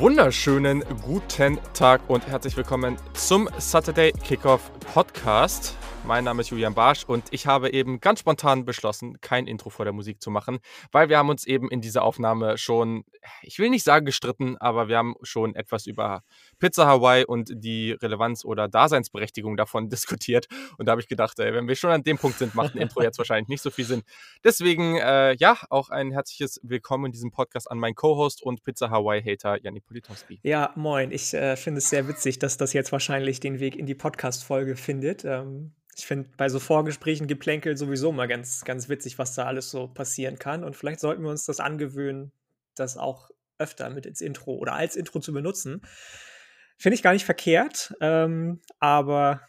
Wunderschönen guten Tag und herzlich willkommen zum Saturday Kickoff Podcast. Mein Name ist Julian Barsch und ich habe eben ganz spontan beschlossen, kein Intro vor der Musik zu machen, weil wir haben uns eben in dieser Aufnahme schon, ich will nicht sagen gestritten, aber wir haben schon etwas über Pizza Hawaii und die Relevanz oder Daseinsberechtigung davon diskutiert. Und da habe ich gedacht, ey, wenn wir schon an dem Punkt sind, macht ein Intro jetzt wahrscheinlich nicht so viel Sinn. Deswegen, äh, ja, auch ein herzliches Willkommen in diesem Podcast an meinen Co-Host und Pizza Hawaii-Hater Janni Politowski. Ja, moin. Ich äh, finde es sehr witzig, dass das jetzt wahrscheinlich den Weg in die Podcast-Folge findet. Ähm ich finde bei so Vorgesprächen Geplänkel sowieso mal ganz, ganz witzig, was da alles so passieren kann. Und vielleicht sollten wir uns das angewöhnen, das auch öfter mit ins Intro oder als Intro zu benutzen. Finde ich gar nicht verkehrt, ähm, aber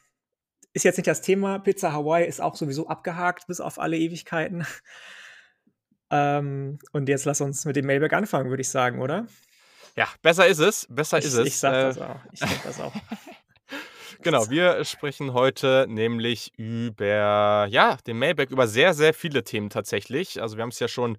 ist jetzt nicht das Thema. Pizza Hawaii ist auch sowieso abgehakt bis auf alle Ewigkeiten. ähm, und jetzt lass uns mit dem Mailback anfangen, würde ich sagen, oder? Ja, besser ist es. Besser ich, ist es. Ich sag äh, das auch. Ich sag das auch. Genau, wir sprechen heute nämlich über, ja, den Mailback, über sehr, sehr viele Themen tatsächlich. Also wir haben es ja schon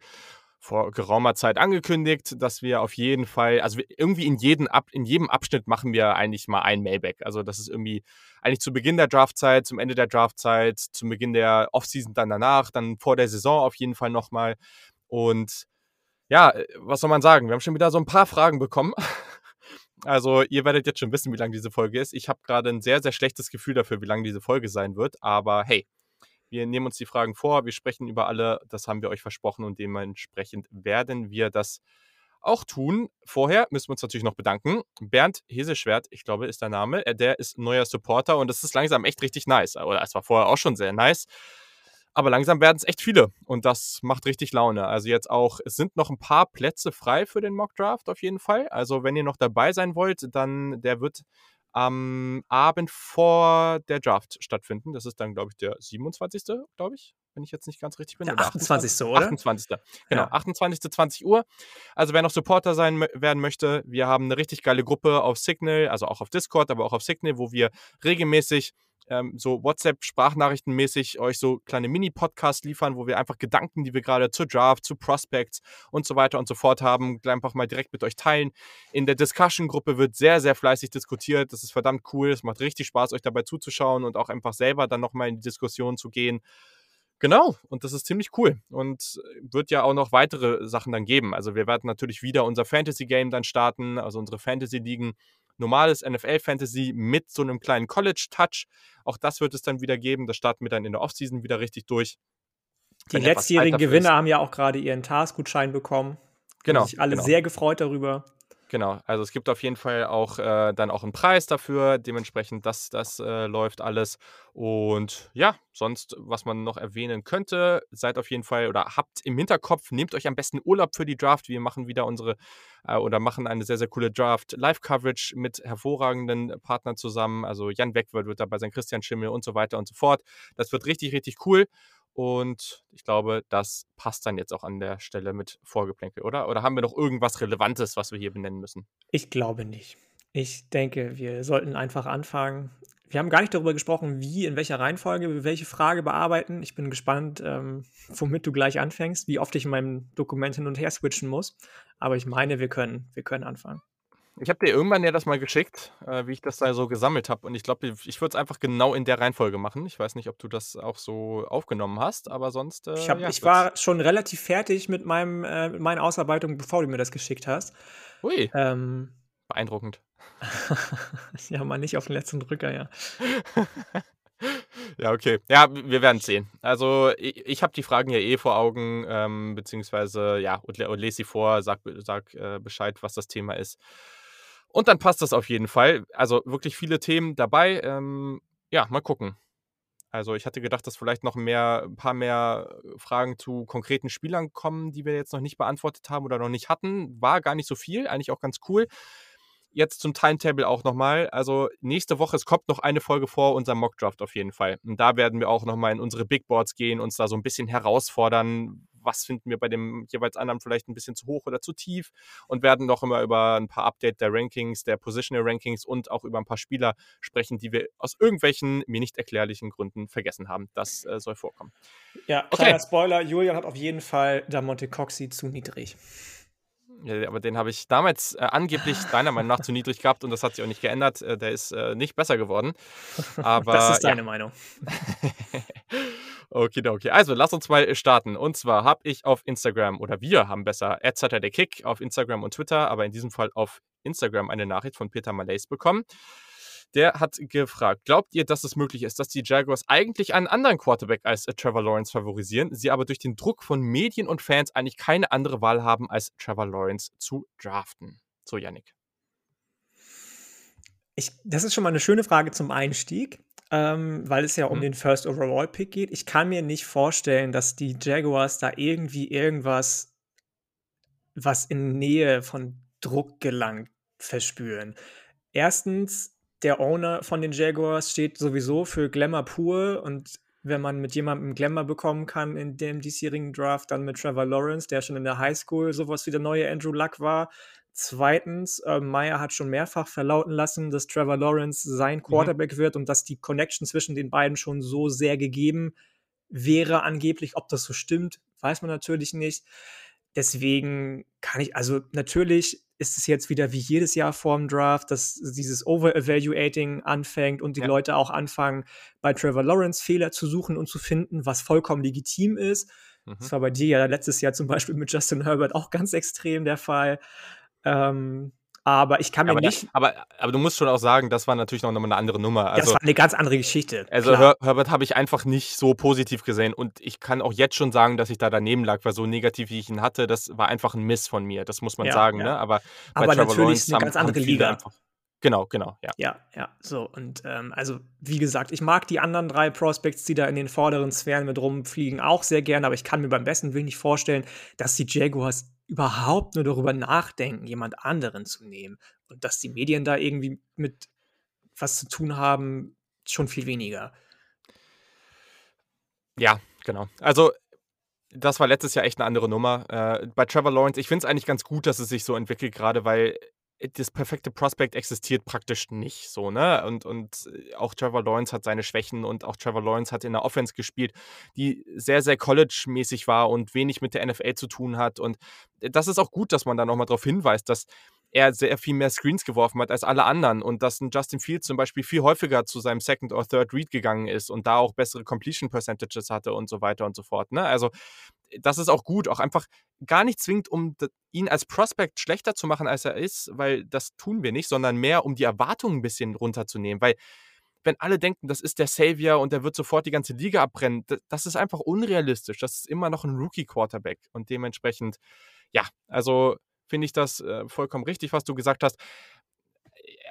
vor geraumer Zeit angekündigt, dass wir auf jeden Fall, also irgendwie in, jeden Ab, in jedem Abschnitt machen wir eigentlich mal ein Mailback. Also das ist irgendwie eigentlich zu Beginn der Draftzeit, zum Ende der Draftzeit, zum Beginn der Offseason dann danach, dann vor der Saison auf jeden Fall nochmal. Und ja, was soll man sagen? Wir haben schon wieder so ein paar Fragen bekommen. Also ihr werdet jetzt schon wissen, wie lang diese Folge ist. Ich habe gerade ein sehr, sehr schlechtes Gefühl dafür, wie lang diese Folge sein wird. Aber hey, wir nehmen uns die Fragen vor, wir sprechen über alle, das haben wir euch versprochen und dementsprechend werden wir das auch tun. Vorher müssen wir uns natürlich noch bedanken. Bernd Heseschwert, ich glaube, ist der Name. Der ist neuer Supporter und das ist langsam echt richtig nice. Oder es war vorher auch schon sehr nice. Aber langsam werden es echt viele und das macht richtig Laune. Also jetzt auch, es sind noch ein paar Plätze frei für den Mock Draft auf jeden Fall. Also wenn ihr noch dabei sein wollt, dann der wird am Abend vor der Draft stattfinden. Das ist dann, glaube ich, der 27. glaube ich, wenn ich jetzt nicht ganz richtig bin. Der 28. oder? 28. Genau, ja. 28. 20 Uhr. Also wer noch Supporter sein werden möchte, wir haben eine richtig geile Gruppe auf Signal, also auch auf Discord, aber auch auf Signal, wo wir regelmäßig ähm, so WhatsApp-Sprachnachrichtenmäßig euch so kleine Mini-Podcasts liefern, wo wir einfach Gedanken, die wir gerade zur Draft, zu Prospects und so weiter und so fort haben, einfach mal direkt mit euch teilen. In der Discussion-Gruppe wird sehr, sehr fleißig diskutiert. Das ist verdammt cool. Es macht richtig Spaß, euch dabei zuzuschauen und auch einfach selber dann nochmal in die Diskussion zu gehen. Genau, und das ist ziemlich cool und wird ja auch noch weitere Sachen dann geben. Also wir werden natürlich wieder unser Fantasy-Game dann starten, also unsere Fantasy-Ligen normales NFL-Fantasy mit so einem kleinen College-Touch. Auch das wird es dann wieder geben. Das starten wir dann in der Offseason wieder richtig durch. Die letztjährigen Gewinner haben ja auch gerade ihren Task-Gutschein bekommen. Genau. Haben sich alle genau. sehr gefreut darüber. Genau, also es gibt auf jeden Fall auch äh, dann auch einen Preis dafür, dementsprechend, dass das äh, läuft alles. Und ja, sonst, was man noch erwähnen könnte, seid auf jeden Fall oder habt im Hinterkopf, nehmt euch am besten Urlaub für die Draft. Wir machen wieder unsere äh, oder machen eine sehr, sehr coole Draft Live-Coverage mit hervorragenden Partnern zusammen. Also Jan Wegwald wird dabei sein, Christian Schimmel und so weiter und so fort. Das wird richtig, richtig cool. Und ich glaube, das passt dann jetzt auch an der Stelle mit Vorgeplänkel, oder? Oder haben wir noch irgendwas Relevantes, was wir hier benennen müssen? Ich glaube nicht. Ich denke, wir sollten einfach anfangen. Wir haben gar nicht darüber gesprochen, wie, in welcher Reihenfolge wir welche Frage bearbeiten. Ich bin gespannt, ähm, womit du gleich anfängst, wie oft ich in meinem Dokument hin und her switchen muss. Aber ich meine, wir können, wir können anfangen. Ich habe dir irgendwann ja das mal geschickt, äh, wie ich das da so gesammelt habe. Und ich glaube, ich würde es einfach genau in der Reihenfolge machen. Ich weiß nicht, ob du das auch so aufgenommen hast, aber sonst. Äh, ich, hab, ja, ich war schon relativ fertig mit, meinem, äh, mit meinen Ausarbeitungen, bevor du mir das geschickt hast. Ui. Ähm, Beeindruckend. ja, mal nicht auf den letzten Drücker, ja. ja, okay. Ja, wir werden es sehen. Also, ich, ich habe die Fragen ja eh vor Augen, ähm, beziehungsweise, ja, und, und lese sie vor, sag, sag äh, Bescheid, was das Thema ist. Und dann passt das auf jeden Fall. Also wirklich viele Themen dabei. Ähm, ja, mal gucken. Also ich hatte gedacht, dass vielleicht noch mehr, ein paar mehr Fragen zu konkreten Spielern kommen, die wir jetzt noch nicht beantwortet haben oder noch nicht hatten. War gar nicht so viel, eigentlich auch ganz cool. Jetzt zum Timetable auch nochmal. Also nächste Woche, es kommt noch eine Folge vor unserem Mockdraft auf jeden Fall. Und da werden wir auch nochmal in unsere Big Boards gehen, uns da so ein bisschen herausfordern, was finden wir bei dem jeweils anderen vielleicht ein bisschen zu hoch oder zu tief und werden noch immer über ein paar Update der Rankings, der Positional Rankings und auch über ein paar Spieler sprechen, die wir aus irgendwelchen mir nicht erklärlichen Gründen vergessen haben. Das äh, soll vorkommen. Ja, kleiner okay. Spoiler, Julian hat auf jeden Fall Damonte Coxey zu niedrig. Ja, aber den habe ich damals äh, angeblich deiner Meinung nach zu niedrig gehabt und das hat sich auch nicht geändert. Äh, der ist äh, nicht besser geworden. Aber, das ist deine ja. Meinung. okay, okay. Also, lass uns mal starten. Und zwar habe ich auf Instagram, oder wir haben besser, Kick auf Instagram und Twitter, aber in diesem Fall auf Instagram eine Nachricht von Peter Malays bekommen. Der hat gefragt, glaubt ihr, dass es möglich ist, dass die Jaguars eigentlich einen anderen Quarterback als äh, Trevor Lawrence favorisieren, sie aber durch den Druck von Medien und Fans eigentlich keine andere Wahl haben, als Trevor Lawrence zu draften? So, Yannick. Ich, das ist schon mal eine schöne Frage zum Einstieg, ähm, weil es ja um mhm. den First Overall Pick geht. Ich kann mir nicht vorstellen, dass die Jaguars da irgendwie irgendwas, was in Nähe von Druck gelangt, verspüren. Erstens der Owner von den Jaguars steht sowieso für Glamour pur und wenn man mit jemandem Glamour bekommen kann in dem diesjährigen Draft, dann mit Trevor Lawrence, der schon in der Highschool sowas wie der neue Andrew Luck war. Zweitens, äh, Meyer hat schon mehrfach verlauten lassen, dass Trevor Lawrence sein mhm. Quarterback mhm. wird und dass die Connection zwischen den beiden schon so sehr gegeben wäre angeblich. Ob das so stimmt, weiß man natürlich nicht. Deswegen kann ich, also natürlich ist es jetzt wieder wie jedes Jahr vorm Draft, dass dieses Over-Evaluating anfängt und die ja. Leute auch anfangen, bei Trevor Lawrence Fehler zu suchen und zu finden, was vollkommen legitim ist. Mhm. Das war bei dir ja letztes Jahr zum Beispiel mit Justin Herbert auch ganz extrem der Fall. Ähm, aber ich kann mir aber nicht. Aber, aber du musst schon auch sagen, das war natürlich noch eine andere Nummer. Also, das war eine ganz andere Geschichte. Also Her Herbert habe ich einfach nicht so positiv gesehen und ich kann auch jetzt schon sagen, dass ich da daneben lag, weil so negativ wie ich ihn hatte, das war einfach ein Miss von mir. Das muss man ja, sagen. Ja. Ne? Aber, aber bei natürlich Lawrence ist eine ganz andere Liga. Einfach, Genau, genau, ja. Ja, ja, so. Und ähm, also, wie gesagt, ich mag die anderen drei Prospects, die da in den vorderen Sphären mit rumfliegen, auch sehr gerne, aber ich kann mir beim besten Willen nicht vorstellen, dass die Jaguars überhaupt nur darüber nachdenken, jemand anderen zu nehmen. Und dass die Medien da irgendwie mit was zu tun haben, schon viel weniger. Ja, genau. Also das war letztes Jahr echt eine andere Nummer. Äh, bei Trevor Lawrence, ich finde es eigentlich ganz gut, dass es sich so entwickelt, gerade weil das perfekte Prospect existiert praktisch nicht so, ne? Und, und äh, auch Trevor Lawrence hat seine Schwächen und auch Trevor Lawrence hat in der Offense gespielt, die sehr, sehr college-mäßig war und wenig mit der NFL zu tun hat. Und äh, das ist auch gut, dass man da nochmal darauf hinweist, dass er sehr viel mehr Screens geworfen hat als alle anderen und dass ein Justin Fields zum Beispiel viel häufiger zu seinem Second or Third Read gegangen ist und da auch bessere Completion Percentages hatte und so weiter und so fort. Ne? Also das ist auch gut, auch einfach gar nicht zwingend, um ihn als Prospect schlechter zu machen, als er ist, weil das tun wir nicht, sondern mehr, um die Erwartungen ein bisschen runterzunehmen, weil wenn alle denken, das ist der Savior und der wird sofort die ganze Liga abbrennen, das ist einfach unrealistisch. Das ist immer noch ein Rookie-Quarterback und dementsprechend, ja, also finde ich das äh, vollkommen richtig, was du gesagt hast.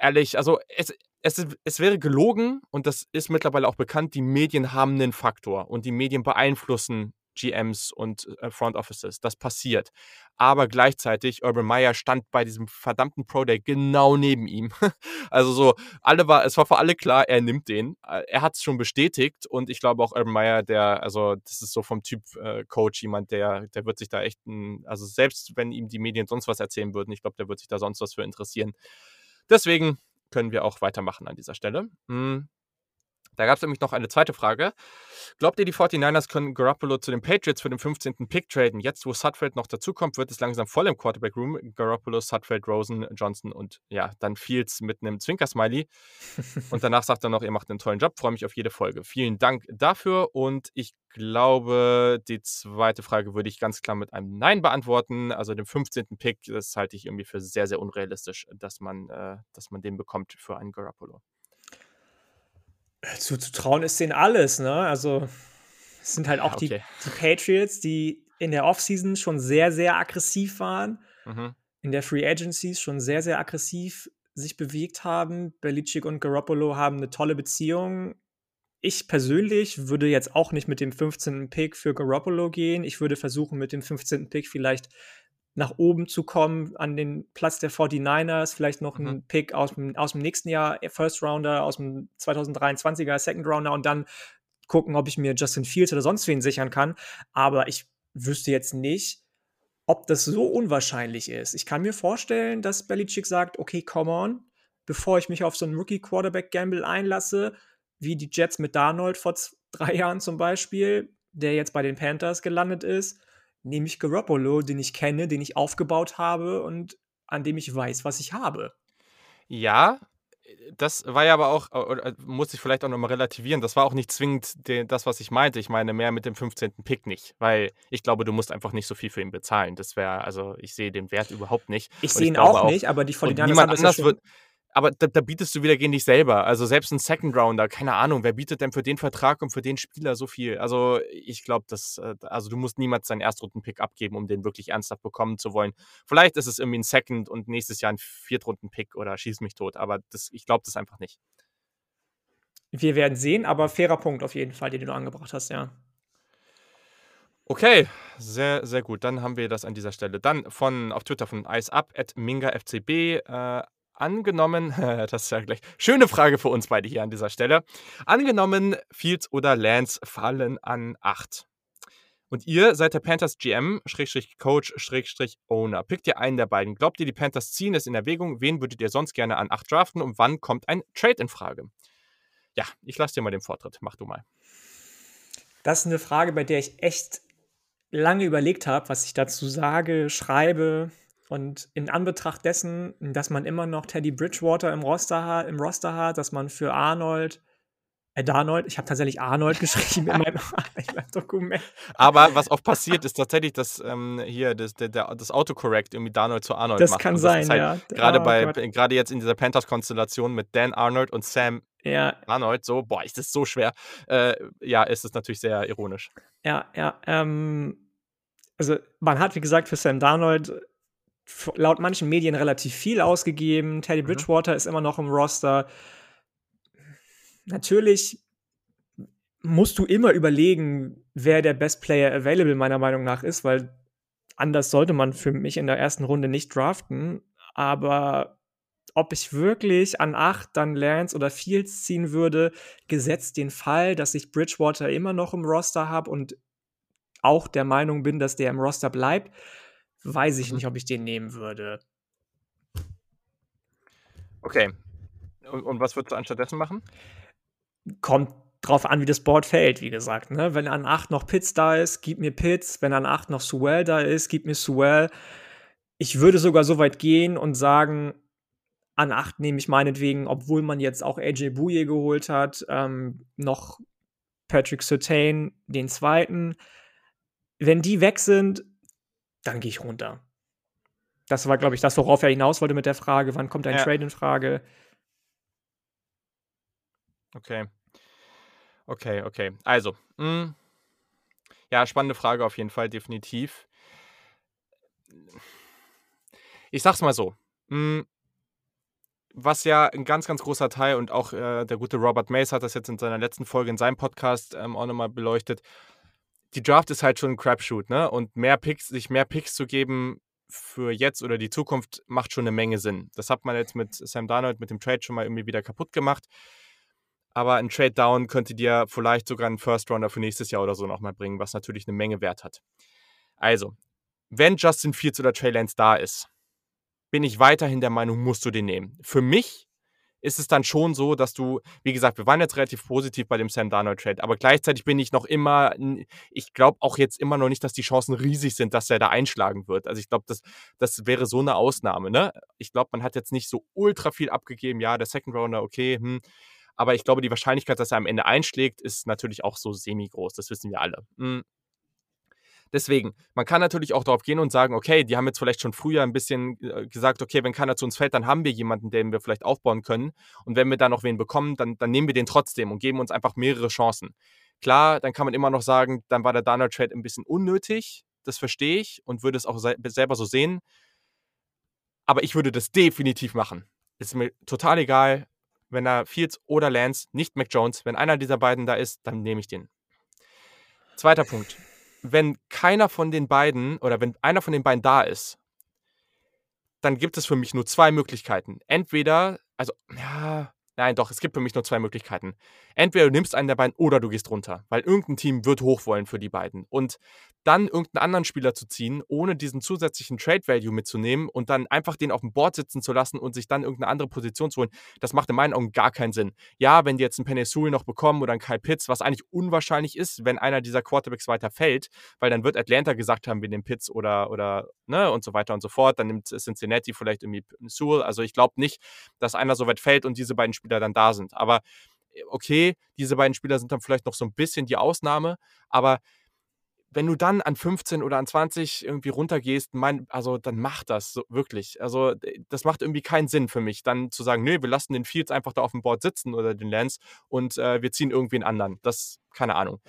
Ehrlich, also es, es, es wäre gelogen und das ist mittlerweile auch bekannt, die Medien haben einen Faktor und die Medien beeinflussen GMs und äh, Front Offices. Das passiert. Aber gleichzeitig, Urban Meyer stand bei diesem verdammten Pro Day genau neben ihm. also so, alle war, es war für alle klar, er nimmt den. Äh, er hat es schon bestätigt und ich glaube auch Urban Meyer, der, also das ist so vom Typ äh, Coach jemand, der, der wird sich da echt, ein, also selbst wenn ihm die Medien sonst was erzählen würden, ich glaube, der wird sich da sonst was für interessieren. Deswegen können wir auch weitermachen an dieser Stelle. Hm. Da gab es nämlich noch eine zweite Frage. Glaubt ihr, die 49ers können Garoppolo zu den Patriots für den 15. Pick traden? Jetzt, wo Sutfeld noch dazukommt, wird es langsam voll im Quarterback-Room. Garoppolo, Sutfeld, Rosen, Johnson und ja, dann Fields mit einem Zwinker-Smiley. und danach sagt er noch, ihr macht einen tollen Job. Freue mich auf jede Folge. Vielen Dank dafür. Und ich glaube, die zweite Frage würde ich ganz klar mit einem Nein beantworten. Also den 15. Pick, das halte ich irgendwie für sehr, sehr unrealistisch, dass man, äh, dass man den bekommt für einen Garoppolo. Zuzutrauen ist denen alles, ne? Also, es sind halt auch okay. die, die, Patriots, die in der Offseason schon sehr, sehr aggressiv waren, mhm. in der Free Agencies schon sehr, sehr aggressiv sich bewegt haben. Belichick und Garoppolo haben eine tolle Beziehung. Ich persönlich würde jetzt auch nicht mit dem 15. Pick für Garoppolo gehen. Ich würde versuchen, mit dem 15. Pick vielleicht nach oben zu kommen an den Platz der 49ers, vielleicht noch mhm. ein Pick aus dem, aus dem nächsten Jahr, äh, First Rounder, aus dem 2023er Second Rounder und dann gucken, ob ich mir Justin Fields oder sonst wen sichern kann. Aber ich wüsste jetzt nicht, ob das so unwahrscheinlich ist. Ich kann mir vorstellen, dass Belichick sagt, okay, come on, bevor ich mich auf so einen Rookie-Quarterback-Gamble einlasse, wie die Jets mit Darnold vor drei Jahren zum Beispiel, der jetzt bei den Panthers gelandet ist, nehme ich Garoppolo, den ich kenne, den ich aufgebaut habe und an dem ich weiß, was ich habe. Ja, das war ja aber auch, oder muss ich vielleicht auch nochmal relativieren, das war auch nicht zwingend de, das, was ich meinte. Ich meine mehr mit dem 15. Pick nicht, weil ich glaube, du musst einfach nicht so viel für ihn bezahlen. Das wäre, also ich sehe den Wert überhaupt nicht. Ich sehe ihn auch, auch nicht, aber die 49ers niemand anders wird, aber da, da, bietest du wieder gegen dich selber. Also selbst ein Second Rounder, keine Ahnung, wer bietet denn für den Vertrag und für den Spieler so viel? Also ich glaube, dass, äh, also du musst niemals seinen Erstrunden-Pick abgeben, um den wirklich ernsthaft bekommen zu wollen. Vielleicht ist es irgendwie ein Second und nächstes Jahr ein Viertrunden-Pick oder schieß mich tot, aber das, ich glaube das einfach nicht. Wir werden sehen, aber fairer Punkt auf jeden Fall, den du angebracht hast, ja. Okay, sehr, sehr gut. Dann haben wir das an dieser Stelle. Dann von auf Twitter von IceUp at MingaFCB. Äh, Angenommen, das ist ja gleich. Schöne Frage für uns beide hier an dieser Stelle. Angenommen, Fields oder Lance fallen an 8. Und ihr seid der Panthers GM, Schrägstrich Coach, Schrägstrich Owner. Pickt ihr einen der beiden. Glaubt ihr, die Panthers ziehen es in Erwägung? Wen würdet ihr sonst gerne an 8 draften und wann kommt ein Trade in Frage? Ja, ich lasse dir mal den Vortritt. Mach du mal. Das ist eine Frage, bei der ich echt lange überlegt habe, was ich dazu sage, schreibe. Und in Anbetracht dessen, dass man immer noch Teddy Bridgewater im Roster hat, im Roster hat dass man für Arnold, äh, Darnold, ich habe tatsächlich Arnold geschrieben in meinem, Dokument. Aber was oft passiert, ist tatsächlich, dass ähm, hier das, der, das Autocorrect irgendwie Darnold zu Arnold das macht. Kann das sein, halt ja. Gerade oh, bei, gerade jetzt in dieser Panthers-Konstellation mit Dan Arnold und Sam ja. Arnold, so, boah, ist das so schwer. Äh, ja, ist es natürlich sehr ironisch. Ja, ja, ähm, also man hat, wie gesagt, für Sam Darnold laut manchen Medien relativ viel ausgegeben. Teddy mhm. Bridgewater mhm. ist immer noch im Roster. Natürlich musst du immer überlegen, wer der Best Player available meiner Meinung nach ist, weil anders sollte man für mich in der ersten Runde nicht draften. Aber ob ich wirklich an 8 dann Lance oder Fields ziehen würde, gesetzt den Fall, dass ich Bridgewater immer noch im Roster habe und auch der Meinung bin, dass der im Roster bleibt, weiß ich mhm. nicht, ob ich den nehmen würde. Okay. Und, und was würdest du anstattdessen machen? Kommt drauf an, wie das Board fällt, wie gesagt. Ne? Wenn an 8 noch Pitts da ist, gib mir Pitts. Wenn an 8 noch Suell da ist, gib mir Suell. Ich würde sogar so weit gehen und sagen, an 8 nehme ich meinetwegen, obwohl man jetzt auch AJ Bouye geholt hat, ähm, noch Patrick Sertain, den zweiten. Wenn die weg sind, dann gehe ich runter. Das war, glaube ich, das, worauf er hinaus wollte mit der Frage, wann kommt ein ja. Trade in Frage? Okay. Okay, okay. Also, mh. Hm. ja, spannende Frage auf jeden Fall, definitiv. Ich sag's mal so. Mh, hm. was ja ein ganz, ganz großer Teil und auch äh, der gute Robert Mace hat das jetzt in seiner letzten Folge in seinem Podcast ähm, auch nochmal beleuchtet die Draft ist halt schon ein Crapshoot, ne? Und mehr Picks, sich mehr Picks zu geben für jetzt oder die Zukunft macht schon eine Menge Sinn. Das hat man jetzt mit Sam Darnold mit dem Trade schon mal irgendwie wieder kaputt gemacht. Aber ein Trade Down könnte dir vielleicht sogar einen First Rounder für nächstes Jahr oder so nochmal bringen, was natürlich eine Menge Wert hat. Also, wenn Justin Fields oder Trey Lance da ist, bin ich weiterhin der Meinung, musst du den nehmen. Für mich ist es dann schon so, dass du, wie gesagt, wir waren jetzt relativ positiv bei dem Sam Darnold Trade, aber gleichzeitig bin ich noch immer, ich glaube auch jetzt immer noch nicht, dass die Chancen riesig sind, dass er da einschlagen wird. Also ich glaube, das, das wäre so eine Ausnahme. Ne? Ich glaube, man hat jetzt nicht so ultra viel abgegeben. Ja, der Second Rounder, okay, hm. aber ich glaube, die Wahrscheinlichkeit, dass er am Ende einschlägt, ist natürlich auch so semi-groß. Das wissen wir alle. Hm. Deswegen, man kann natürlich auch darauf gehen und sagen, okay, die haben jetzt vielleicht schon früher ein bisschen äh, gesagt, okay, wenn keiner zu uns fällt, dann haben wir jemanden, den wir vielleicht aufbauen können. Und wenn wir da noch wen bekommen, dann, dann nehmen wir den trotzdem und geben uns einfach mehrere Chancen. Klar, dann kann man immer noch sagen, dann war der Donald Trade ein bisschen unnötig. Das verstehe ich und würde es auch selber so sehen. Aber ich würde das definitiv machen. Ist mir total egal, wenn da Fields oder Lance, nicht Mac Jones, wenn einer dieser beiden da ist, dann nehme ich den. Zweiter Punkt wenn keiner von den beiden oder wenn einer von den beiden da ist, dann gibt es für mich nur zwei Möglichkeiten. Entweder, also, ja, Nein, doch, es gibt für mich nur zwei Möglichkeiten. Entweder du nimmst einen der beiden oder du gehst runter, weil irgendein Team wird hoch wollen für die beiden. Und dann irgendeinen anderen Spieler zu ziehen, ohne diesen zusätzlichen Trade Value mitzunehmen und dann einfach den auf dem Board sitzen zu lassen und sich dann irgendeine andere Position zu holen, das macht in meinen Augen gar keinen Sinn. Ja, wenn die jetzt einen Sewell noch bekommen oder einen Kyle Pitts, was eigentlich unwahrscheinlich ist, wenn einer dieser Quarterbacks weiter fällt, weil dann wird Atlanta gesagt haben, wir nehmen Pitts oder, oder, ne, und so weiter und so fort. Dann nimmt Cincinnati vielleicht irgendwie Sewell. Also ich glaube nicht, dass einer so weit fällt und diese beiden Spieler dann da sind. Aber äh, okay, diese beiden Spieler sind dann vielleicht noch so ein bisschen die Ausnahme, aber wenn du dann an 15 oder an 20 irgendwie runtergehst, mein, also dann macht das so, wirklich. Also das macht irgendwie keinen Sinn für mich, dann zu sagen, nee, wir lassen den Fields einfach da auf dem Board sitzen oder den Lance und äh, wir ziehen irgendwie einen anderen. Das, keine Ahnung.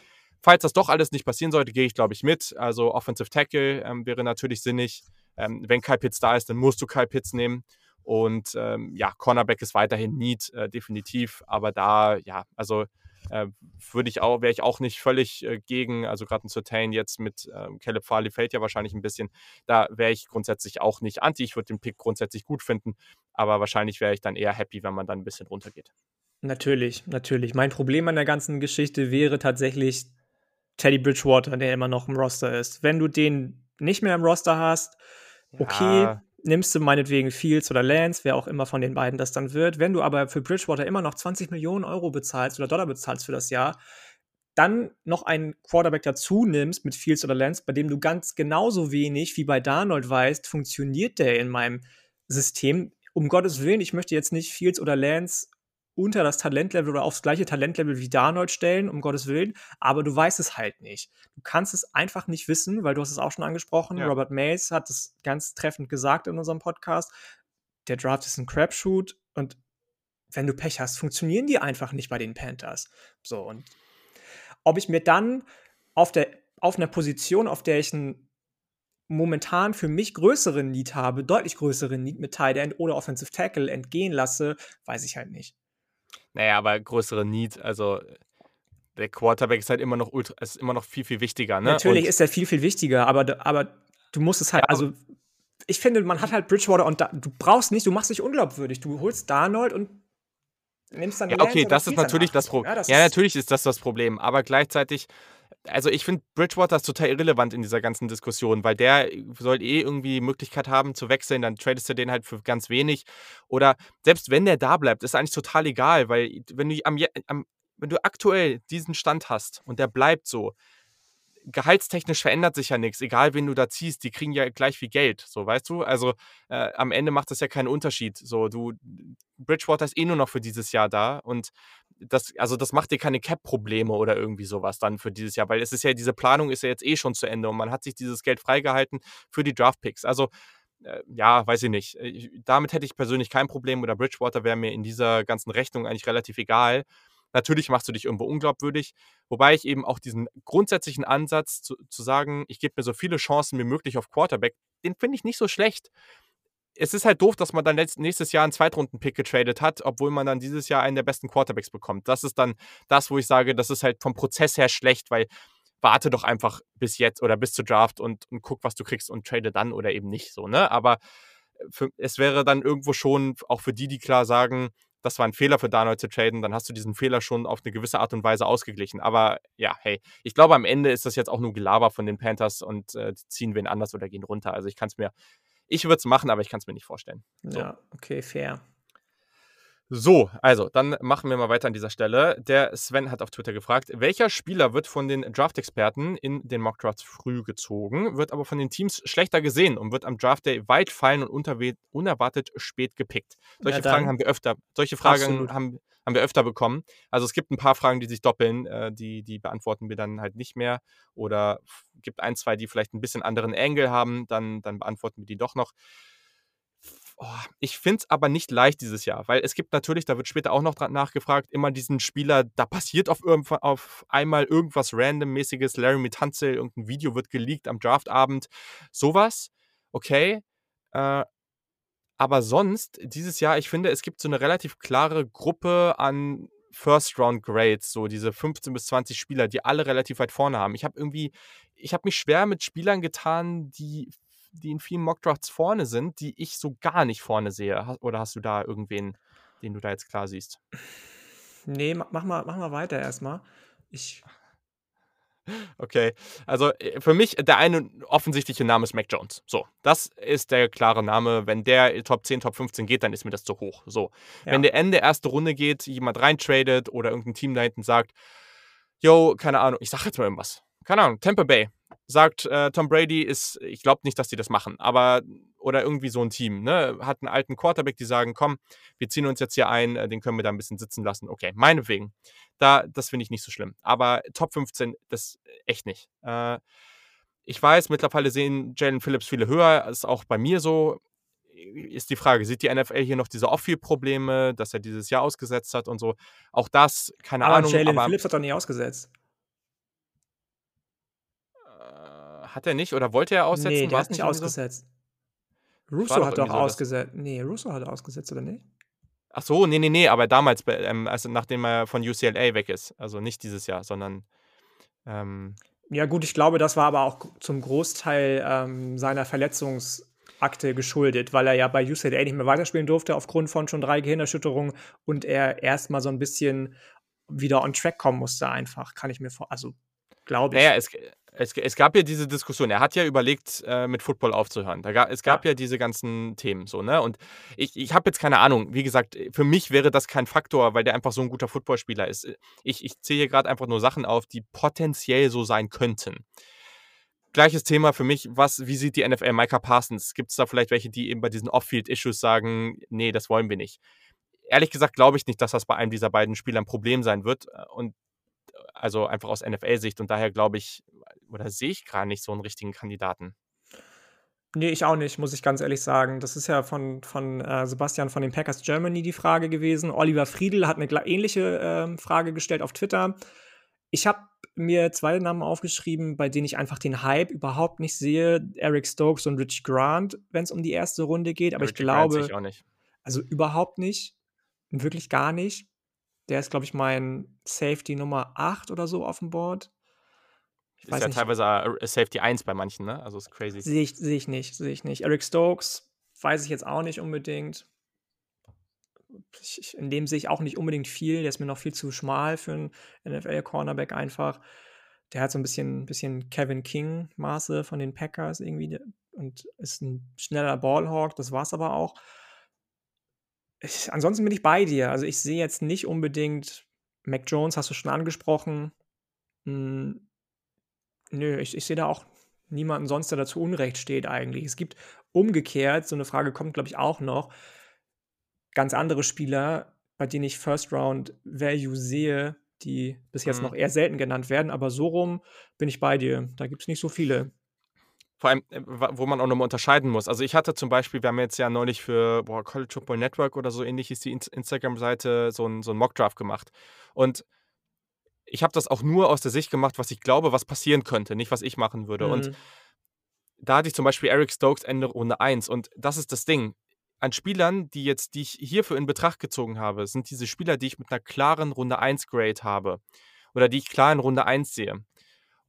Falls das doch alles nicht passieren sollte, gehe ich, glaube ich, mit. Also Offensive Tackle ähm, wäre natürlich sinnig. Ähm, wenn Kyle Pitts da ist, dann musst du Kyle Pitts nehmen. Und ähm, ja, Cornerback ist weiterhin Need, äh, definitiv. Aber da, ja, also äh, würde ich auch, wäre ich auch nicht völlig äh, gegen, also gerade ein Certain jetzt mit ähm, Caleb Farley fällt ja wahrscheinlich ein bisschen, da wäre ich grundsätzlich auch nicht anti. Ich würde den Pick grundsätzlich gut finden, aber wahrscheinlich wäre ich dann eher happy, wenn man dann ein bisschen runtergeht. Natürlich, natürlich. Mein Problem an der ganzen Geschichte wäre tatsächlich Teddy Bridgewater, der immer noch im Roster ist. Wenn du den nicht mehr im Roster hast, okay, ja nimmst du meinetwegen Fields oder Lance, wer auch immer von den beiden das dann wird. Wenn du aber für Bridgewater immer noch 20 Millionen Euro bezahlst oder Dollar bezahlst für das Jahr, dann noch einen Quarterback dazu nimmst mit Fields oder Lance, bei dem du ganz genauso wenig wie bei Darnold weißt, funktioniert der in meinem System. Um Gottes Willen, ich möchte jetzt nicht Fields oder Lance unter das Talentlevel oder aufs gleiche Talentlevel wie Darnold stellen, um Gottes Willen, aber du weißt es halt nicht. Du kannst es einfach nicht wissen, weil du hast es auch schon angesprochen. Ja. Robert Mays hat es ganz treffend gesagt in unserem Podcast. Der Draft ist ein Crapshoot und wenn du Pech hast, funktionieren die einfach nicht bei den Panthers. So, und ob ich mir dann auf, der, auf einer Position, auf der ich einen momentan für mich größeren Need habe, deutlich größeren Need mit Tight End oder Offensive Tackle entgehen lasse, weiß ich halt nicht. Naja, aber größere Need, also der Quarterback ist halt immer noch ultra, ist immer noch viel, viel wichtiger, ne? Natürlich und ist er viel, viel wichtiger, aber, aber du musst es halt, ja, also ich finde, man hat halt Bridgewater und da, du brauchst nicht, du machst dich unglaubwürdig. Du holst Darnold und nimmst dann Ja, okay, das ist natürlich das Problem. Ja, ja, natürlich ist das das Problem, aber gleichzeitig also ich finde Bridgewater ist total irrelevant in dieser ganzen Diskussion, weil der soll eh irgendwie die Möglichkeit haben zu wechseln, dann tradest du den halt für ganz wenig. Oder selbst wenn der da bleibt, ist eigentlich total egal, weil wenn du am, am wenn du aktuell diesen Stand hast und der bleibt so, gehaltstechnisch verändert sich ja nichts, egal wen du da ziehst, die kriegen ja gleich viel Geld, so weißt du? Also äh, am Ende macht das ja keinen Unterschied. So, du, Bridgewater ist eh nur noch für dieses Jahr da und das, also das macht dir keine Cap-Probleme oder irgendwie sowas dann für dieses Jahr, weil es ist ja, diese Planung ist ja jetzt eh schon zu Ende und man hat sich dieses Geld freigehalten für die Draft-Picks. Also äh, ja, weiß ich nicht. Ich, damit hätte ich persönlich kein Problem oder Bridgewater wäre mir in dieser ganzen Rechnung eigentlich relativ egal. Natürlich machst du dich irgendwo unglaubwürdig, wobei ich eben auch diesen grundsätzlichen Ansatz zu, zu sagen, ich gebe mir so viele Chancen wie möglich auf Quarterback, den finde ich nicht so schlecht. Es ist halt doof, dass man dann nächstes Jahr einen Zweitrunden-Pick getradet hat, obwohl man dann dieses Jahr einen der besten Quarterbacks bekommt. Das ist dann das, wo ich sage, das ist halt vom Prozess her schlecht, weil warte doch einfach bis jetzt oder bis zur Draft und, und guck, was du kriegst und trade dann oder eben nicht so, ne? Aber für, es wäre dann irgendwo schon auch für die, die klar sagen, das war ein Fehler für Darnold zu traden, dann hast du diesen Fehler schon auf eine gewisse Art und Weise ausgeglichen. Aber ja, hey, ich glaube, am Ende ist das jetzt auch nur Gelaber von den Panthers und äh, ziehen wen anders oder gehen runter. Also ich kann es mir, ich würde es machen, aber ich kann es mir nicht vorstellen. So. Ja, okay, fair. So, also, dann machen wir mal weiter an dieser Stelle. Der Sven hat auf Twitter gefragt, welcher Spieler wird von den Draft-Experten in den Mock-Drafts früh gezogen, wird aber von den Teams schlechter gesehen und wird am Draft-Day weit fallen und unerwartet spät gepickt? Solche ja, Fragen haben wir öfter, solche Fragen haben, haben wir öfter bekommen. Also es gibt ein paar Fragen, die sich doppeln, äh, die, die beantworten wir dann halt nicht mehr. Oder gibt ein, zwei, die vielleicht ein bisschen anderen Angle haben, dann, dann beantworten wir die doch noch. Oh, ich finde es aber nicht leicht dieses Jahr, weil es gibt natürlich, da wird später auch noch nachgefragt, immer diesen Spieler, da passiert auf, auf einmal irgendwas randommäßiges, Larry Tanzel, irgendein Video wird geleakt am Draftabend, sowas, okay. Äh, aber sonst, dieses Jahr, ich finde, es gibt so eine relativ klare Gruppe an First-Round-Grades, so diese 15 bis 20 Spieler, die alle relativ weit vorne haben. Ich habe irgendwie, ich habe mich schwer mit Spielern getan, die die in vielen Mockdrafts vorne sind, die ich so gar nicht vorne sehe. Oder hast du da irgendwen, den du da jetzt klar siehst. Nee, mach mal, mach mal weiter erstmal. Ich. Okay, also äh, für mich der eine offensichtliche Name ist Mac Jones. So, das ist der klare Name. Wenn der Top 10, Top 15 geht, dann ist mir das zu hoch. So, ja. wenn der Ende erste Runde geht, jemand reintradet oder irgendein Team da hinten sagt, yo, keine Ahnung, ich sag jetzt mal irgendwas. Keine Ahnung, Tampa Bay sagt, äh, Tom Brady ist, ich glaube nicht, dass die das machen, aber oder irgendwie so ein Team, ne, hat einen alten Quarterback, die sagen, komm, wir ziehen uns jetzt hier ein, äh, den können wir da ein bisschen sitzen lassen. Okay, meinetwegen. Da, das finde ich nicht so schlimm. Aber Top 15, das echt nicht. Äh, ich weiß, mittlerweile sehen Jalen Phillips viele höher, ist auch bei mir so. Ist die Frage, sieht die NFL hier noch diese Off-Field-Probleme, dass er dieses Jahr ausgesetzt hat und so? Auch das, keine aber Ahnung. Jalen Phillips hat doch nicht ausgesetzt. Hat er nicht oder wollte er aussetzen? Nee, der hat nicht ausgesetzt. So? Russo hat doch so ausgesetzt. Nee, Russo hat ausgesetzt, oder nicht? Ach so, nee, nee, nee, aber damals, ähm, also nachdem er von UCLA weg ist. Also nicht dieses Jahr, sondern. Ähm ja, gut, ich glaube, das war aber auch zum Großteil ähm, seiner Verletzungsakte geschuldet, weil er ja bei UCLA nicht mehr weiterspielen durfte aufgrund von schon drei Gehirnerschütterungen und er erstmal so ein bisschen wieder on track kommen musste, einfach. Kann ich mir vor. Also, glaube ich. Naja, es, es, es, gab ja diese Diskussion. Er hat ja überlegt, äh, mit Football aufzuhören. Da ga, es gab ja. ja. diese ganzen Themen so, ne? Und ich, ich habe jetzt keine Ahnung. Wie gesagt, für mich wäre das kein Faktor, weil der einfach so ein guter Footballspieler ist. Ich, ich zähle hier gerade einfach nur Sachen auf, die potenziell so sein könnten. Gleiches Thema für mich, was, wie sieht die NFL Micah Parsons? Gibt es da vielleicht welche, die eben bei diesen Off-Field-Issues sagen, nee, das wollen wir nicht? Ehrlich gesagt glaube ich nicht, dass das bei einem dieser beiden Spieler ein Problem sein wird. Und also einfach aus NFL-Sicht. Und daher glaube ich, oder sehe ich gar nicht so einen richtigen Kandidaten. Nee, ich auch nicht, muss ich ganz ehrlich sagen. Das ist ja von, von äh, Sebastian von den Packers Germany die Frage gewesen. Oliver Friedl hat eine ähnliche äh, Frage gestellt auf Twitter. Ich habe mir zwei Namen aufgeschrieben, bei denen ich einfach den Hype überhaupt nicht sehe. Eric Stokes und Rich Grant, wenn es um die erste Runde geht. Aber Rich ich glaube. Ich auch nicht. Also überhaupt nicht. Wirklich gar nicht. Der ist, glaube ich, mein Safety Nummer 8 oder so auf dem Board. Ich ist ja nicht. teilweise äh, Safety 1 bei manchen, ne? Also ist crazy. Sehe ich, seh ich nicht, sehe ich nicht. Eric Stokes weiß ich jetzt auch nicht unbedingt. Ich, in dem sehe ich auch nicht unbedingt viel. Der ist mir noch viel zu schmal für einen NFL-Cornerback einfach. Der hat so ein bisschen, bisschen Kevin King-Maße von den Packers irgendwie und ist ein schneller Ballhawk. Das war es aber auch ich, ansonsten bin ich bei dir. Also ich sehe jetzt nicht unbedingt Mac Jones, hast du schon angesprochen. Hm, nö, ich, ich sehe da auch niemanden sonst, der dazu Unrecht steht eigentlich. Es gibt umgekehrt, so eine Frage kommt, glaube ich, auch noch, ganz andere Spieler, bei denen ich First Round Value sehe, die bis jetzt mhm. noch eher selten genannt werden, aber so rum bin ich bei dir. Da gibt es nicht so viele vor allem, äh, wo man auch nochmal unterscheiden muss. Also ich hatte zum Beispiel, wir haben jetzt ja neulich für boah, College Football Network oder so ähnlich ist die Instagram-Seite so ein, so ein Mockdraft gemacht. Und ich habe das auch nur aus der Sicht gemacht, was ich glaube, was passieren könnte, nicht was ich machen würde. Mhm. Und da hatte ich zum Beispiel Eric Stokes Ende Runde 1. Und das ist das Ding. An Spielern, die jetzt, die ich hierfür in Betracht gezogen habe, sind diese Spieler, die ich mit einer klaren Runde 1 Grade habe. Oder die ich klar in Runde 1 sehe.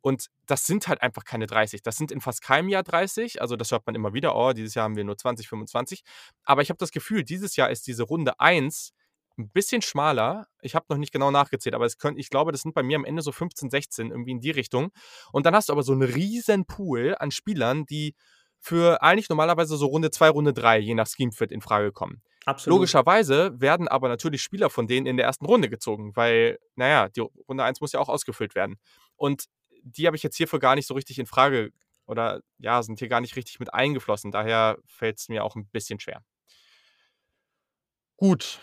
Und das sind halt einfach keine 30. Das sind in fast keinem Jahr 30. Also das hört man immer wieder, oh, dieses Jahr haben wir nur 20, 25. Aber ich habe das Gefühl, dieses Jahr ist diese Runde 1 ein bisschen schmaler. Ich habe noch nicht genau nachgezählt, aber es könnt, ich glaube, das sind bei mir am Ende so 15, 16, irgendwie in die Richtung. Und dann hast du aber so einen riesen Pool an Spielern, die für eigentlich normalerweise so Runde 2, Runde 3, je nach Schemefit, in Frage kommen. Absolut. Logischerweise werden aber natürlich Spieler von denen in der ersten Runde gezogen, weil, naja, die Runde 1 muss ja auch ausgefüllt werden. Und die habe ich jetzt hierfür gar nicht so richtig in Frage oder ja, sind hier gar nicht richtig mit eingeflossen. Daher fällt es mir auch ein bisschen schwer. Gut.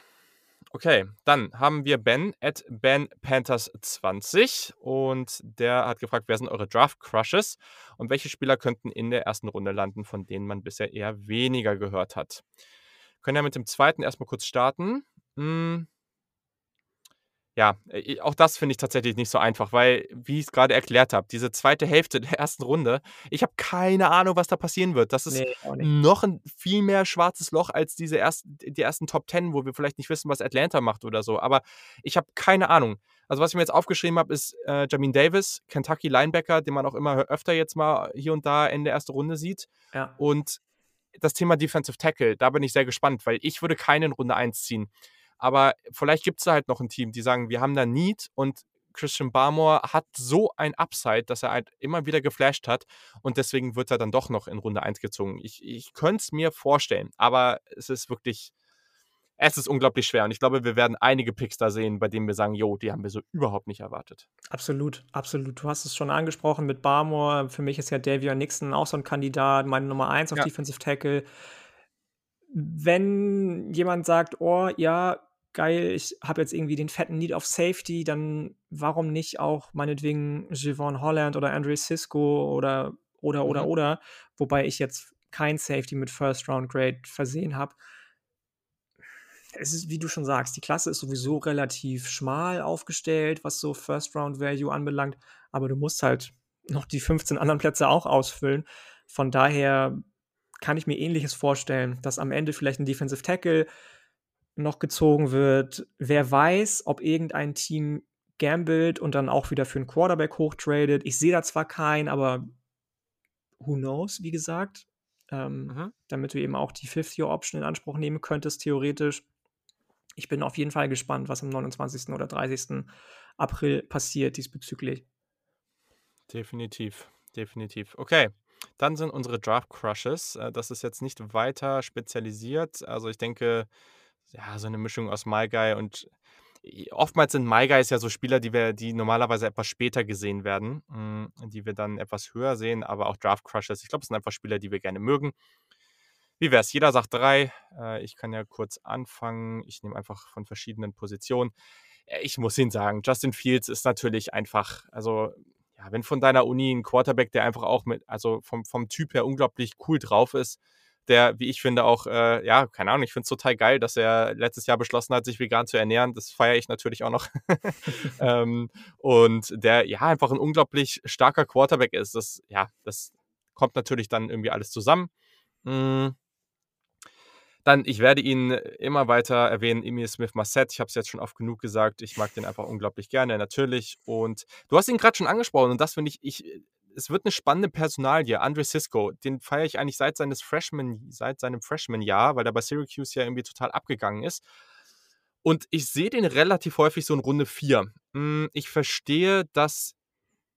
Okay, dann haben wir Ben at Ben Panthers 20 und der hat gefragt, wer sind eure Draft Crushes und welche Spieler könnten in der ersten Runde landen, von denen man bisher eher weniger gehört hat. können ja mit dem zweiten erstmal kurz starten. Hm, ja, äh, auch das finde ich tatsächlich nicht so einfach, weil, wie ich es gerade erklärt habe, diese zweite Hälfte der ersten Runde, ich habe keine Ahnung, was da passieren wird. Das ist nee, noch ein viel mehr schwarzes Loch als diese ersten, die ersten Top Ten, wo wir vielleicht nicht wissen, was Atlanta macht oder so. Aber ich habe keine Ahnung. Also, was ich mir jetzt aufgeschrieben habe, ist äh, Jamin Davis, Kentucky Linebacker, den man auch immer öfter jetzt mal hier und da in der ersten Runde sieht. Ja. Und das Thema Defensive Tackle, da bin ich sehr gespannt, weil ich würde keinen Runde 1 ziehen. Aber vielleicht gibt es da halt noch ein Team, die sagen, wir haben da Need und Christian Barmore hat so ein Upside, dass er halt immer wieder geflasht hat und deswegen wird er dann doch noch in Runde 1 gezogen. Ich, ich könnte es mir vorstellen, aber es ist wirklich, es ist unglaublich schwer und ich glaube, wir werden einige Picks da sehen, bei denen wir sagen, jo, die haben wir so überhaupt nicht erwartet. Absolut, absolut. Du hast es schon angesprochen mit Barmore. Für mich ist ja Davion Nixon auch so ein Kandidat, meine Nummer 1 auf ja. Defensive Tackle. Wenn jemand sagt, oh ja, geil, ich habe jetzt irgendwie den fetten Need of Safety, dann warum nicht auch meinetwegen Javon Holland oder Andre Cisco oder oder oder mhm. oder, wobei ich jetzt kein Safety mit First Round Grade versehen habe. Es ist, wie du schon sagst, die Klasse ist sowieso relativ schmal aufgestellt, was so First Round Value anbelangt, aber du musst halt noch die 15 anderen Plätze auch ausfüllen. Von daher kann ich mir ähnliches vorstellen, dass am Ende vielleicht ein Defensive Tackle noch gezogen wird. Wer weiß, ob irgendein Team gambelt und dann auch wieder für einen Quarterback hochtradet. Ich sehe da zwar keinen, aber who knows, wie gesagt. Ähm, mhm. Damit du eben auch die Fifth-Year-Option in Anspruch nehmen könntest, theoretisch. Ich bin auf jeden Fall gespannt, was am 29. oder 30. April passiert diesbezüglich. Definitiv, definitiv. Okay, dann sind unsere Draft Crushes. Äh, das ist jetzt nicht weiter spezialisiert. Also ich denke, ja, so eine Mischung aus My Guy und oftmals sind My Guys ja so Spieler, die wir, die normalerweise etwas später gesehen werden, hm, die wir dann etwas höher sehen, aber auch Draft Crushers. Ich glaube, es sind einfach Spieler, die wir gerne mögen. Wie wäre es? Jeder sagt drei. Äh, ich kann ja kurz anfangen. Ich nehme einfach von verschiedenen Positionen. Äh, ich muss Ihnen sagen, Justin Fields ist natürlich einfach, also ja, wenn von deiner Uni ein Quarterback, der einfach auch mit, also vom, vom Typ her unglaublich cool drauf ist, der, wie ich finde, auch, äh, ja, keine Ahnung, ich finde es total geil, dass er letztes Jahr beschlossen hat, sich vegan zu ernähren. Das feiere ich natürlich auch noch. ähm, und der, ja, einfach ein unglaublich starker Quarterback ist. Das, ja, das kommt natürlich dann irgendwie alles zusammen. Mhm. Dann, ich werde ihn immer weiter erwähnen, Emil Smith Massett. Ich habe es jetzt schon oft genug gesagt. Ich mag den einfach unglaublich gerne, natürlich. Und du hast ihn gerade schon angesprochen und das finde ich, ich es wird eine spannende Personalie. Andre Cisco, den feiere ich eigentlich seit seines Freshman, seit seinem Freshman-Jahr, weil er bei Syracuse ja irgendwie total abgegangen ist. Und ich sehe den relativ häufig so in Runde 4. Hm, ich verstehe, dass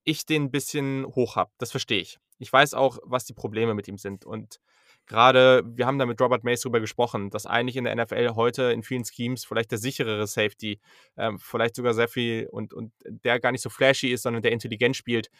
ich den ein bisschen hoch habe. Das verstehe ich. Ich weiß auch, was die Probleme mit ihm sind. Und gerade, wir haben da mit Robert Mace drüber gesprochen, dass eigentlich in der NFL heute in vielen Schemes vielleicht der sicherere Safety, ähm, vielleicht sogar sehr viel und, und der gar nicht so flashy ist, sondern der intelligent spielt,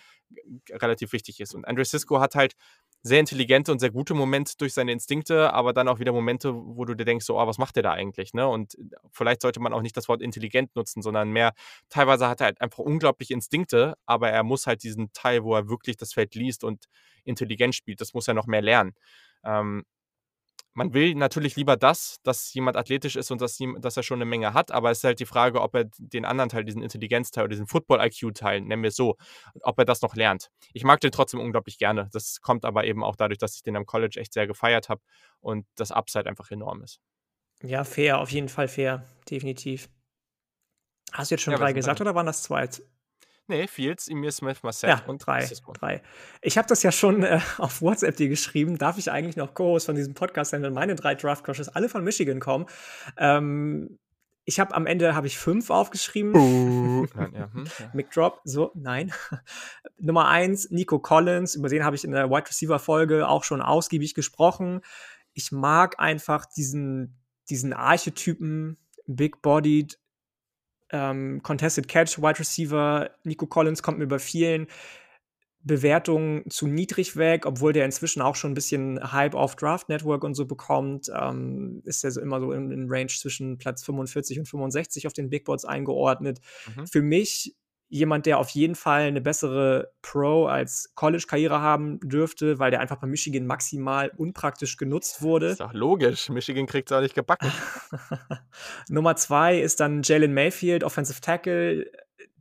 relativ wichtig ist. Und Andre Cisco hat halt sehr intelligente und sehr gute Momente durch seine Instinkte, aber dann auch wieder Momente, wo du dir denkst, so, oh, was macht der da eigentlich? Ne? Und vielleicht sollte man auch nicht das Wort intelligent nutzen, sondern mehr, teilweise hat er halt einfach unglaubliche Instinkte, aber er muss halt diesen Teil, wo er wirklich das Feld liest und intelligent spielt, das muss er noch mehr lernen. Ähm, man will natürlich lieber das, dass jemand athletisch ist und dass, dass, er schon eine Menge hat, aber es ist halt die Frage, ob er den anderen Teil, diesen Intelligenzteil oder diesen Football-IQ-Teil, nennen wir es so, ob er das noch lernt. Ich mag den trotzdem unglaublich gerne. Das kommt aber eben auch dadurch, dass ich den am College echt sehr gefeiert habe und das Upside einfach enorm ist. Ja, fair, auf jeden Fall fair, definitiv. Hast du jetzt schon ja, drei gesagt oder waren das zwei? Nee, Fields, Emir Smith, Marcel ja, und drei. drei. Ich habe das ja schon äh, auf WhatsApp dir geschrieben. Darf ich eigentlich noch Co-Host von diesem Podcast sein, wenn meine drei Draft Crushes alle von Michigan kommen? Ähm, ich habe am Ende habe ich fünf aufgeschrieben. Uh, nein, ja, hm, ja. Mick Drop, so, nein. Nummer eins, Nico Collins, über den habe ich in der Wide Receiver Folge auch schon ausgiebig gesprochen. Ich mag einfach diesen, diesen Archetypen, Big Bodied, ähm, Contested Catch, Wide Receiver, Nico Collins kommt mir bei vielen Bewertungen zu niedrig weg, obwohl der inzwischen auch schon ein bisschen Hype auf Draft Network und so bekommt, ähm, ist er so immer so in, in Range zwischen Platz 45 und 65 auf den Big Boards eingeordnet. Mhm. Für mich jemand, der auf jeden Fall eine bessere Pro- als College-Karriere haben dürfte, weil der einfach bei Michigan maximal unpraktisch genutzt wurde. Ist doch logisch. Michigan kriegt es auch nicht gebacken. Nummer zwei ist dann Jalen Mayfield, Offensive Tackle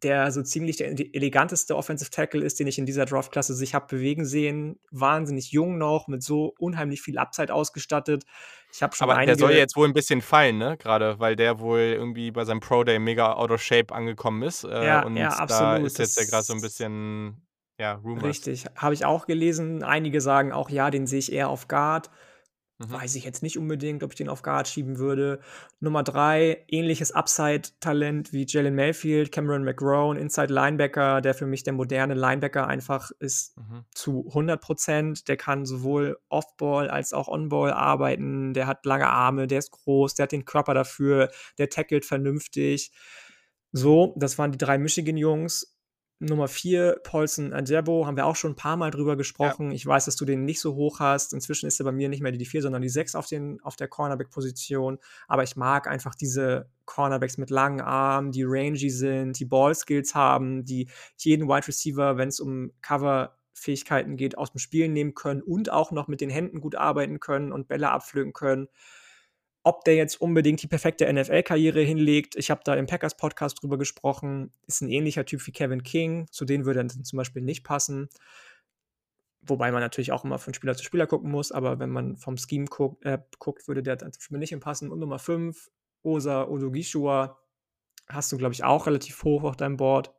der so ziemlich der eleganteste Offensive Tackle ist, den ich in dieser Draftklasse sich habe bewegen sehen. Wahnsinnig jung noch, mit so unheimlich viel Upside ausgestattet. Ich habe schon Aber der soll ja jetzt wohl ein bisschen fallen, ne? Gerade, weil der wohl irgendwie bei seinem Pro Day mega out of shape angekommen ist. Äh, ja, und ja, absolut. da ist jetzt ja gerade so ein bisschen, ja, Rumors. Richtig, habe ich auch gelesen. Einige sagen auch, ja, den sehe ich eher auf Guard. Mhm. Weiß ich jetzt nicht unbedingt, ob ich den auf Guard schieben würde. Nummer drei, ähnliches Upside-Talent wie Jalen Mayfield, Cameron McGrone, Inside Linebacker, der für mich der moderne Linebacker einfach ist mhm. zu 100 Prozent. Der kann sowohl Off-Ball als auch On-Ball arbeiten. Der hat lange Arme, der ist groß, der hat den Körper dafür, der tackelt vernünftig. So, das waren die drei Michigan-Jungs. Nummer 4, Paulson Adebo, haben wir auch schon ein paar Mal drüber gesprochen. Ja. Ich weiß, dass du den nicht so hoch hast. Inzwischen ist er bei mir nicht mehr die 4, sondern die 6 auf, auf der Cornerback-Position. Aber ich mag einfach diese Cornerbacks mit langen Armen, die rangy sind, die Ball-Skills haben, die jeden Wide Receiver, wenn es um Cover-Fähigkeiten geht, aus dem Spiel nehmen können und auch noch mit den Händen gut arbeiten können und Bälle abpflücken können. Ob der jetzt unbedingt die perfekte NFL-Karriere hinlegt, ich habe da im Packers-Podcast drüber gesprochen, ist ein ähnlicher Typ wie Kevin King, zu denen würde er zum Beispiel nicht passen. Wobei man natürlich auch immer von Spieler zu Spieler gucken muss, aber wenn man vom Scheme guckt, äh, guckt würde der für mich nicht passen. Und Nummer 5, Osa Odogishua, hast du, glaube ich, auch relativ hoch auf deinem Board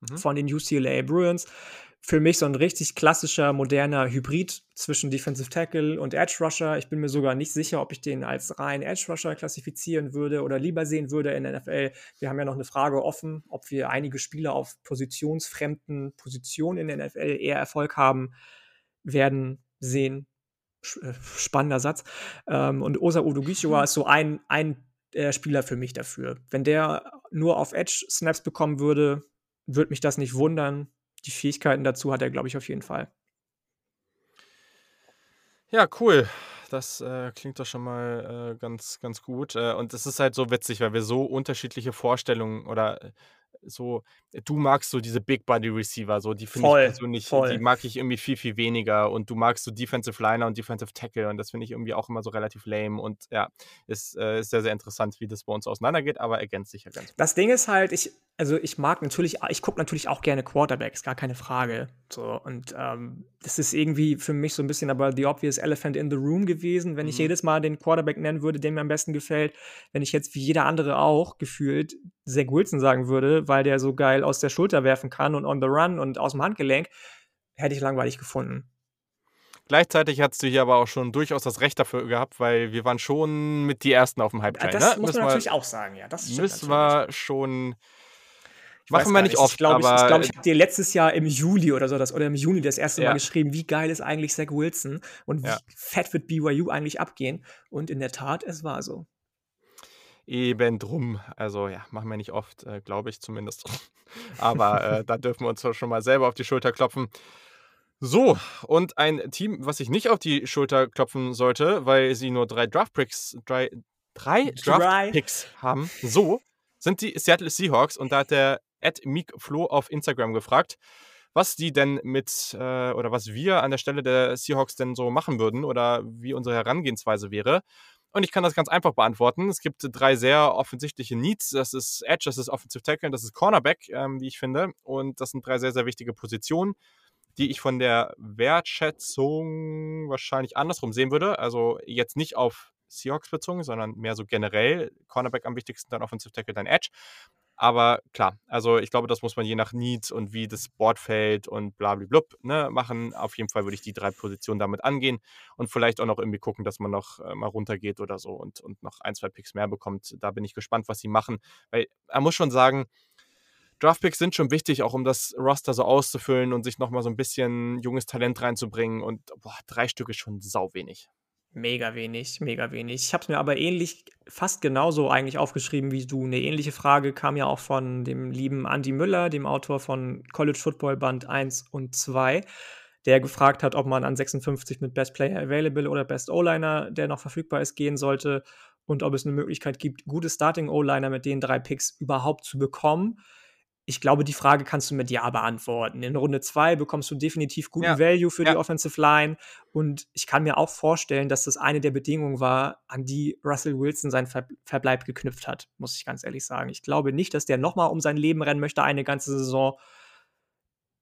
mhm. von den UCLA Bruins für mich so ein richtig klassischer, moderner Hybrid zwischen Defensive Tackle und Edge Rusher. Ich bin mir sogar nicht sicher, ob ich den als rein Edge Rusher klassifizieren würde oder lieber sehen würde in der NFL. Wir haben ja noch eine Frage offen, ob wir einige Spieler auf positionsfremden Positionen in der NFL eher Erfolg haben werden sehen. Äh, spannender Satz. Ähm, und Osa Udogishua ist so ein, ein äh, Spieler für mich dafür. Wenn der nur auf Edge Snaps bekommen würde, würde mich das nicht wundern die Fähigkeiten dazu hat er, glaube ich, auf jeden Fall. Ja, cool. Das äh, klingt doch schon mal äh, ganz, ganz gut. Äh, und es ist halt so witzig, weil wir so unterschiedliche Vorstellungen oder äh, so, du magst so diese Big Body Receiver, so die finde ich persönlich, voll. die mag ich irgendwie viel, viel weniger. Und du magst so Defensive Liner und Defensive Tackle und das finde ich irgendwie auch immer so relativ lame. Und ja, ist, äh, ist sehr, sehr interessant, wie das bei uns auseinandergeht, aber ergänzt sich ja ganz gut. Das Ding ist halt, ich, also ich mag natürlich, ich gucke natürlich auch gerne Quarterbacks, gar keine Frage. So, und ähm, das ist irgendwie für mich so ein bisschen aber the obvious elephant in the room gewesen, wenn mhm. ich jedes Mal den Quarterback nennen würde, der mir am besten gefällt, wenn ich jetzt wie jeder andere auch gefühlt Zach Wilson sagen würde, weil der so geil aus der Schulter werfen kann und on the run und aus dem Handgelenk, hätte ich langweilig gefunden. Gleichzeitig hattest du hier aber auch schon durchaus das Recht dafür gehabt, weil wir waren schon mit die Ersten auf dem. Ja, das ne? muss man natürlich auch sagen, ja. Das müssen wir schon ich Machen wir nicht oft, ich glaub, aber. Ich, ich glaube, ich habe dir letztes Jahr im Juli oder so das oder im Juni das erste ja. Mal geschrieben, wie geil ist eigentlich Zach Wilson und wie ja. fett wird BYU eigentlich abgehen. Und in der Tat, es war so. Eben drum. Also ja, machen wir nicht oft, äh, glaube ich zumindest. aber äh, da dürfen wir uns schon mal selber auf die Schulter klopfen. So, und ein Team, was sich nicht auf die Schulter klopfen sollte, weil sie nur drei Draft-Picks, drei, drei Draft-Picks haben, so, sind die Seattle Seahawks. Und da hat der at Flo auf Instagram gefragt, was die denn mit äh, oder was wir an der Stelle der Seahawks denn so machen würden oder wie unsere Herangehensweise wäre. Und ich kann das ganz einfach beantworten. Es gibt drei sehr offensichtliche Needs. Das ist Edge, das ist Offensive Tackle, das ist Cornerback, ähm, wie ich finde. Und das sind drei sehr, sehr wichtige Positionen, die ich von der Wertschätzung wahrscheinlich andersrum sehen würde. Also jetzt nicht auf Seahawks bezogen, sondern mehr so generell. Cornerback am wichtigsten, dann Offensive Tackle, dann Edge. Aber klar, also ich glaube, das muss man je nach Needs und wie das Board fällt und blablabla ne, machen. Auf jeden Fall würde ich die drei Positionen damit angehen und vielleicht auch noch irgendwie gucken, dass man noch äh, mal runtergeht oder so und, und noch ein, zwei Picks mehr bekommt. Da bin ich gespannt, was sie machen. Weil er muss schon sagen, Draftpicks sind schon wichtig, auch um das Roster so auszufüllen und sich nochmal so ein bisschen junges Talent reinzubringen. Und boah, drei Stück ist schon sau wenig. Mega wenig, mega wenig. Ich habe es mir aber ähnlich, fast genauso eigentlich aufgeschrieben wie du. Eine ähnliche Frage kam ja auch von dem lieben Andy Müller, dem Autor von College Football Band 1 und 2, der gefragt hat, ob man an 56 mit Best Player Available oder Best O-Liner, der noch verfügbar ist, gehen sollte und ob es eine Möglichkeit gibt, gute Starting O-Liner mit den drei Picks überhaupt zu bekommen ich glaube, die Frage kannst du mit Ja beantworten. In Runde 2 bekommst du definitiv guten ja. Value für ja. die Offensive Line. Und ich kann mir auch vorstellen, dass das eine der Bedingungen war, an die Russell Wilson seinen Ver Verbleib geknüpft hat, muss ich ganz ehrlich sagen. Ich glaube nicht, dass der nochmal um sein Leben rennen möchte, eine ganze Saison.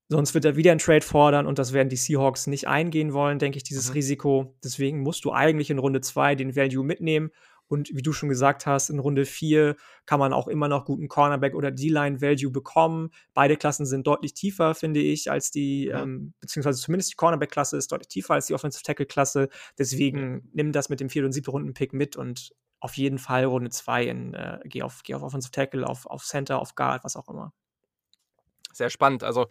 Sonst wird er wieder einen Trade fordern und das werden die Seahawks nicht eingehen wollen, denke ich, dieses mhm. Risiko. Deswegen musst du eigentlich in Runde 2 den Value mitnehmen Und wie du schon gesagt hast, in Runde 4 kann man auch immer noch guten Cornerback oder D-Line-Value bekommen. Beide Klassen sind deutlich tiefer, finde ich, als die, ja. ähm, beziehungsweise zumindest die Cornerback-Klasse ist deutlich tiefer als die Offensive Tackle-Klasse. Deswegen ja. nimm das mit dem 4. und 7. Runden-Pick mit und auf jeden Fall Runde 2 in, äh, geh, auf, geh auf Offensive Tackle, auf, auf Center, auf Guard, was auch immer. Sehr spannend. Also